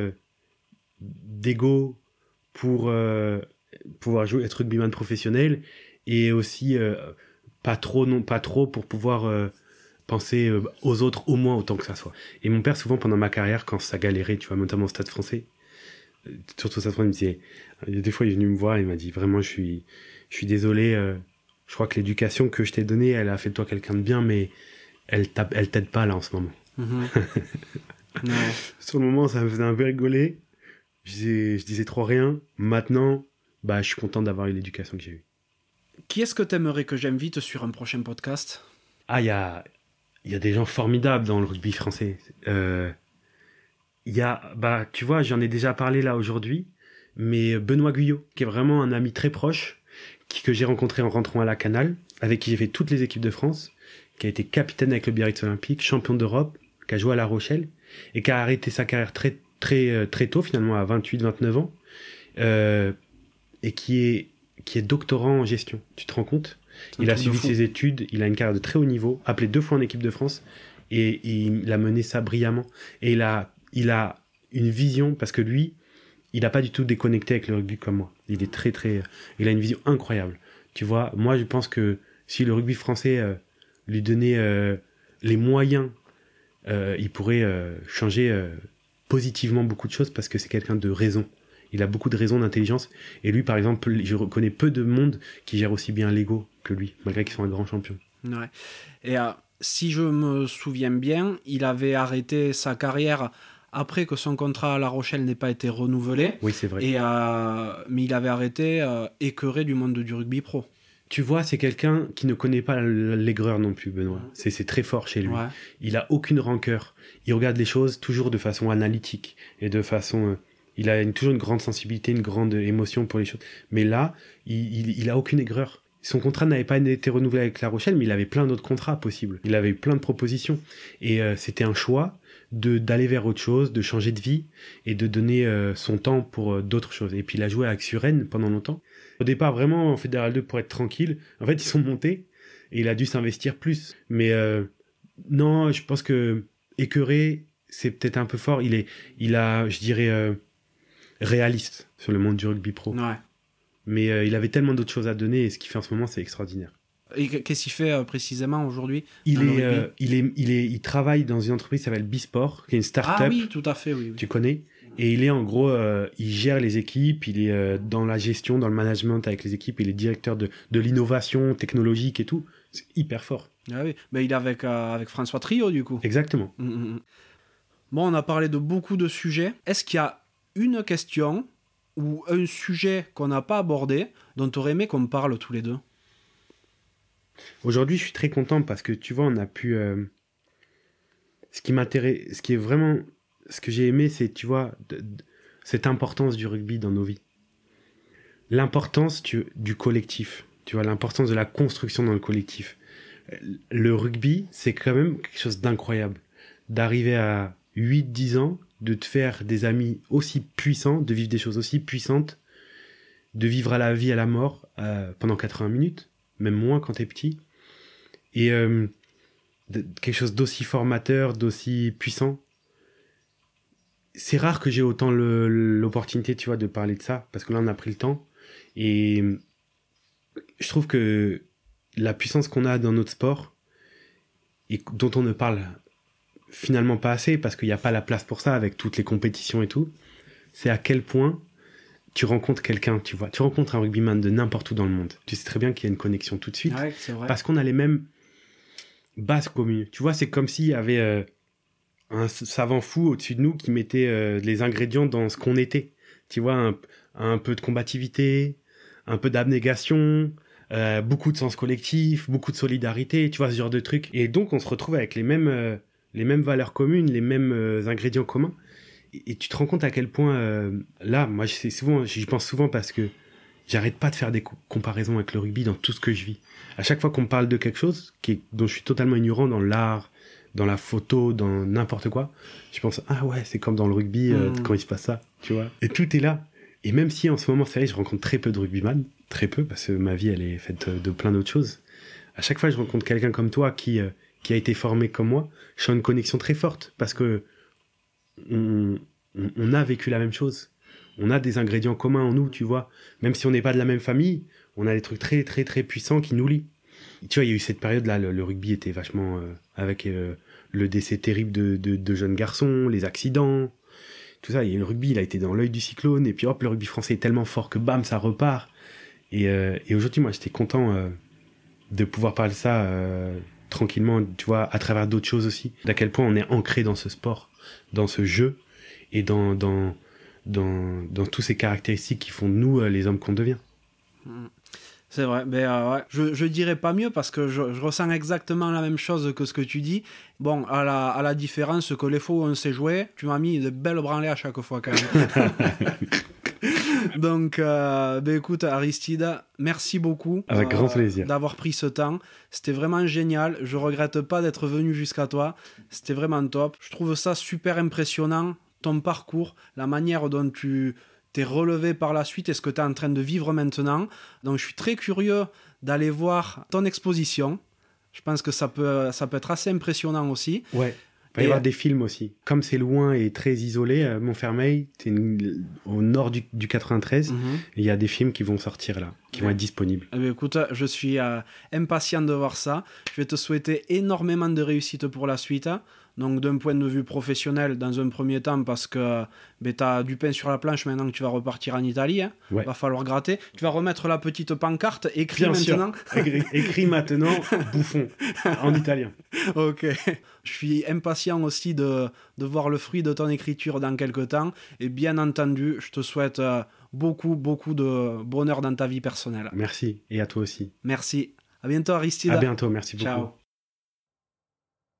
A: d'ego pour euh, pouvoir jouer, être rugbyman professionnel et aussi euh, pas trop non pas trop pour pouvoir euh, penser aux autres au moins autant que ça soit. Et mon père souvent pendant ma carrière quand ça galérait, tu vois, notamment au Stade Français, surtout ça, il me disait, des fois il est venu me voir, il m'a dit vraiment je suis je suis désolé, je crois que l'éducation que je t'ai donnée, elle a fait de toi quelqu'un de bien, mais elle elle t'aide pas là en ce moment. Mm-hmm. [LAUGHS] Sur le moment, ça me faisait un peu rigoler, je disais, trop rien. Maintenant, bah, je suis content d'avoir eu l'éducation que j'ai eue.
B: Qui est-ce que tu aimerais que j'invite sur un prochain podcast?
A: Ah, il y a, y a des gens formidables dans le rugby français. Euh, y a, bah, tu vois, j'en ai déjà parlé là aujourd'hui, mais Benoît Guyot, qui est vraiment un ami très proche, qui, que j'ai rencontré en rentrant à la Canal, avec qui j'ai fait toutes les équipes de France, qui a été capitaine avec le Biarritz Olympique, champion d'Europe, qui a joué à La Rochelle, et qui a arrêté sa carrière très très, euh, très tôt, finalement, à 28-29 ans, euh, et qui est, qui est doctorant en gestion. Tu te rends compte? Il a suivi ses études, il a une carrière de très haut niveau, appelé deux fois en équipe de France, et, il a mené ça brillamment. Et il a, il a une vision, parce que lui, il n'a pas du tout déconnecté avec le rugby comme moi. Il est très, très. Il a une vision incroyable. Tu vois, moi, je pense que si le rugby français euh, lui donnait les moyens, il pourrait changer positivement beaucoup de choses parce que c'est quelqu'un de raison. Il a beaucoup de raison, d'intelligence. Et lui, par exemple, je reconnais peu de monde qui gère aussi bien l'ego que lui, malgré qu'ils sont un grand champion.
B: Ouais. Et euh, si je me souviens bien, il avait arrêté sa carrière après que son contrat à La Rochelle n'ait pas été renouvelé.
A: Oui, c'est vrai.
B: Et, euh, mais il avait arrêté euh, écœuré du monde du rugby pro.
A: Tu vois, c'est quelqu'un qui ne connaît pas l'aigreur non plus, Benoît. C'est très fort chez lui. Il a aucune rancœur. Il regarde les choses toujours de façon analytique et de façon. Euh, il a toujours une grande sensibilité, une grande émotion pour les choses. Mais là, il, il, a aucune aigreur. Son contrat n'avait pas été renouvelé avec La Rochelle, mais il avait plein d'autres contrats possibles. Il avait plein de propositions. Et euh, c'était un choix de d'aller vers autre chose, de changer de vie et de donner euh, son temps pour d'autres choses. Et puis il a joué avec Suren pendant longtemps. Au départ, vraiment, en Fédéral 2 pour être tranquille. En fait, ils sont montés et il a dû s'investir plus. Mais euh, non, je pense que écœuré, c'est peut-être un peu fort. Il est, il a, je dirais, euh, réaliste sur le monde du rugby pro.
B: Ouais.
A: Mais euh, il avait tellement d'autres choses à donner et ce qu'il fait en ce moment, c'est extraordinaire.
B: Et qu'est-ce qu'il fait euh, précisément aujourd'hui
A: Il euh, il est, il est, il travaille dans une entreprise qui s'appelle Bisport, qui est une start-up.
B: Ah oui, tout à fait, oui. oui.
A: Tu connais Et il est en gros, il gère les équipes, il est dans la gestion, dans le management avec les équipes, il est directeur de, de l'innovation technologique et tout. C'est hyper fort.
B: Ah oui. Ben, il est avec, avec François Trio, du coup.
A: Exactement.
B: Mm, mm, mm. Bon, on a parlé de beaucoup de sujets. Est-ce qu'il y a une question ou un sujet qu'on n'a pas abordé dont tu aurais aimé qu'on parle tous les deux
A: Aujourd'hui, je suis très content parce que tu vois, on a pu. euh, ce qui m'intéresse, ce qui est vraiment. Ce que j'ai aimé, c'est, tu vois, cette importance du rugby dans nos vies. L'importance du collectif. Tu vois, l'importance de la construction dans le collectif. Le rugby, c'est quand même quelque chose d'incroyable. D'arriver à 8-10 ans, de te faire des amis aussi puissants, de vivre des choses aussi puissantes, de vivre à la vie, à la mort euh, pendant 80 minutes même moins quand t'es petit. Et euh, quelque chose d'aussi formateur, d'aussi puissant. C'est rare que j'ai autant l'opportunité, tu vois, de parler de ça, parce que là, on a pris le temps. Et je trouve que la puissance qu'on a dans notre sport, et dont on ne parle finalement pas assez, parce qu'il n'y a pas la place pour ça avec toutes les compétitions et tout, c'est à quel point tu rencontres quelqu'un, tu vois. Tu rencontres un rugbyman de n'importe où dans le monde. Tu sais très bien qu'il y a une connexion tout de suite.
B: Ouais, c'est vrai.
A: Parce qu'on a les mêmes bases communes. Tu vois, c'est comme s'il y avait euh, un savant fou au-dessus de nous qui mettait euh, les ingrédients dans ce qu'on était. Tu vois, un, un peu de combativité, un peu d'abnégation, euh, beaucoup de sens collectif, beaucoup de solidarité, tu vois, ce genre de trucs. Et donc, on se retrouve avec les mêmes, les mêmes valeurs communes, les mêmes euh, ingrédients communs. Et, et tu te rends compte à quel point, euh, là, moi, c'est souvent, j'y pense souvent parce que j'arrête pas de faire des co- comparaisons avec le rugby dans tout ce que je vis. À chaque fois qu'on me parle de quelque chose qui est- dont je suis totalement ignorant dans l'art, dans la photo, dans n'importe quoi, je pense ah ouais c'est comme dans le rugby euh,
B: Mhm.
A: quand il se passe ça, tu vois. Et tout est là. Et même si en ce moment c'est vrai je rencontre très peu de rugbyman, très peu parce que ma vie elle est faite de plein d'autres choses. À chaque fois je rencontre quelqu'un comme toi qui qui a été formé comme moi, je sens une connexion très forte parce que on, a vécu la même chose. On a des ingrédients communs en nous, tu vois. Même si on n'est pas de la même famille, on a des trucs très très très puissants qui nous lient. Tu vois, il y a eu cette période-là, le, rugby était vachement euh, avec euh, le décès terrible de, de, jeunes garçons, les accidents, tout ça. Et le rugby, il a été dans l'œil du cyclone. Et puis hop, le rugby français est tellement fort que bam, ça repart. Et, euh, aujourd'hui, moi, j'étais content de pouvoir parler de ça tranquillement, tu vois, à travers d'autres choses aussi. D'à quel point on est ancré dans ce sport, dans ce jeu et dans dans dans, dans toutes ces caractéristiques qui font de nous euh, les hommes qu'on devient.
B: C'est vrai, ben, euh, ouais. je, je dirais pas mieux parce que je, je ressens exactement la même chose que ce que tu dis. Bon, à la, à la différence que les fois où on s'est joué, tu m'as mis de belles branlées à chaque fois quand même. [LAUGHS] Donc, euh, ben écoute, Aristide, merci beaucoup. euh,
A: Avec grand plaisir.
B: D'avoir pris ce temps. C'était vraiment génial. Je regrette pas d'être venu jusqu'à toi. C'était vraiment top. Je trouve ça super impressionnant, ton parcours, la manière dont tu t'es relevé par la suite et ce que tu es en train de vivre maintenant. Donc, je suis très curieux d'aller voir ton exposition. Je pense que ça peut, ça peut être assez impressionnant aussi.
A: Ouais. Il va y avoir
B: euh,
A: des films aussi. Comme c'est loin et très isolé, euh, Montfermeil, c'est au nord du, du 93.
B: Mhm.
A: Il y a des films qui vont sortir là, qui vont être disponibles.
B: Eh bien, écoute, je suis euh, impatient de voir ça. Je vais te souhaiter énormément de réussite pour la suite. Donc, d'un point de vue professionnel, dans un premier temps, parce que tu as du pain sur la planche maintenant que tu vas repartir en Italie. hein.
A: Ouais.
B: Va falloir gratter. Tu vas remettre la petite pancarte,
A: Bien sûr.
B: maintenant. [LAUGHS]
A: Écrit maintenant, bouffon, en italien. [LAUGHS]
B: ok. Je suis impatient aussi de, de voir le fruit de ton écriture dans quelques temps. Et bien entendu, je te souhaite euh, beaucoup, beaucoup de bonheur dans ta vie personnelle.
A: Merci, et à toi aussi.
B: Merci. À bientôt, Aristide.
A: À bientôt, merci beaucoup.
B: Ciao.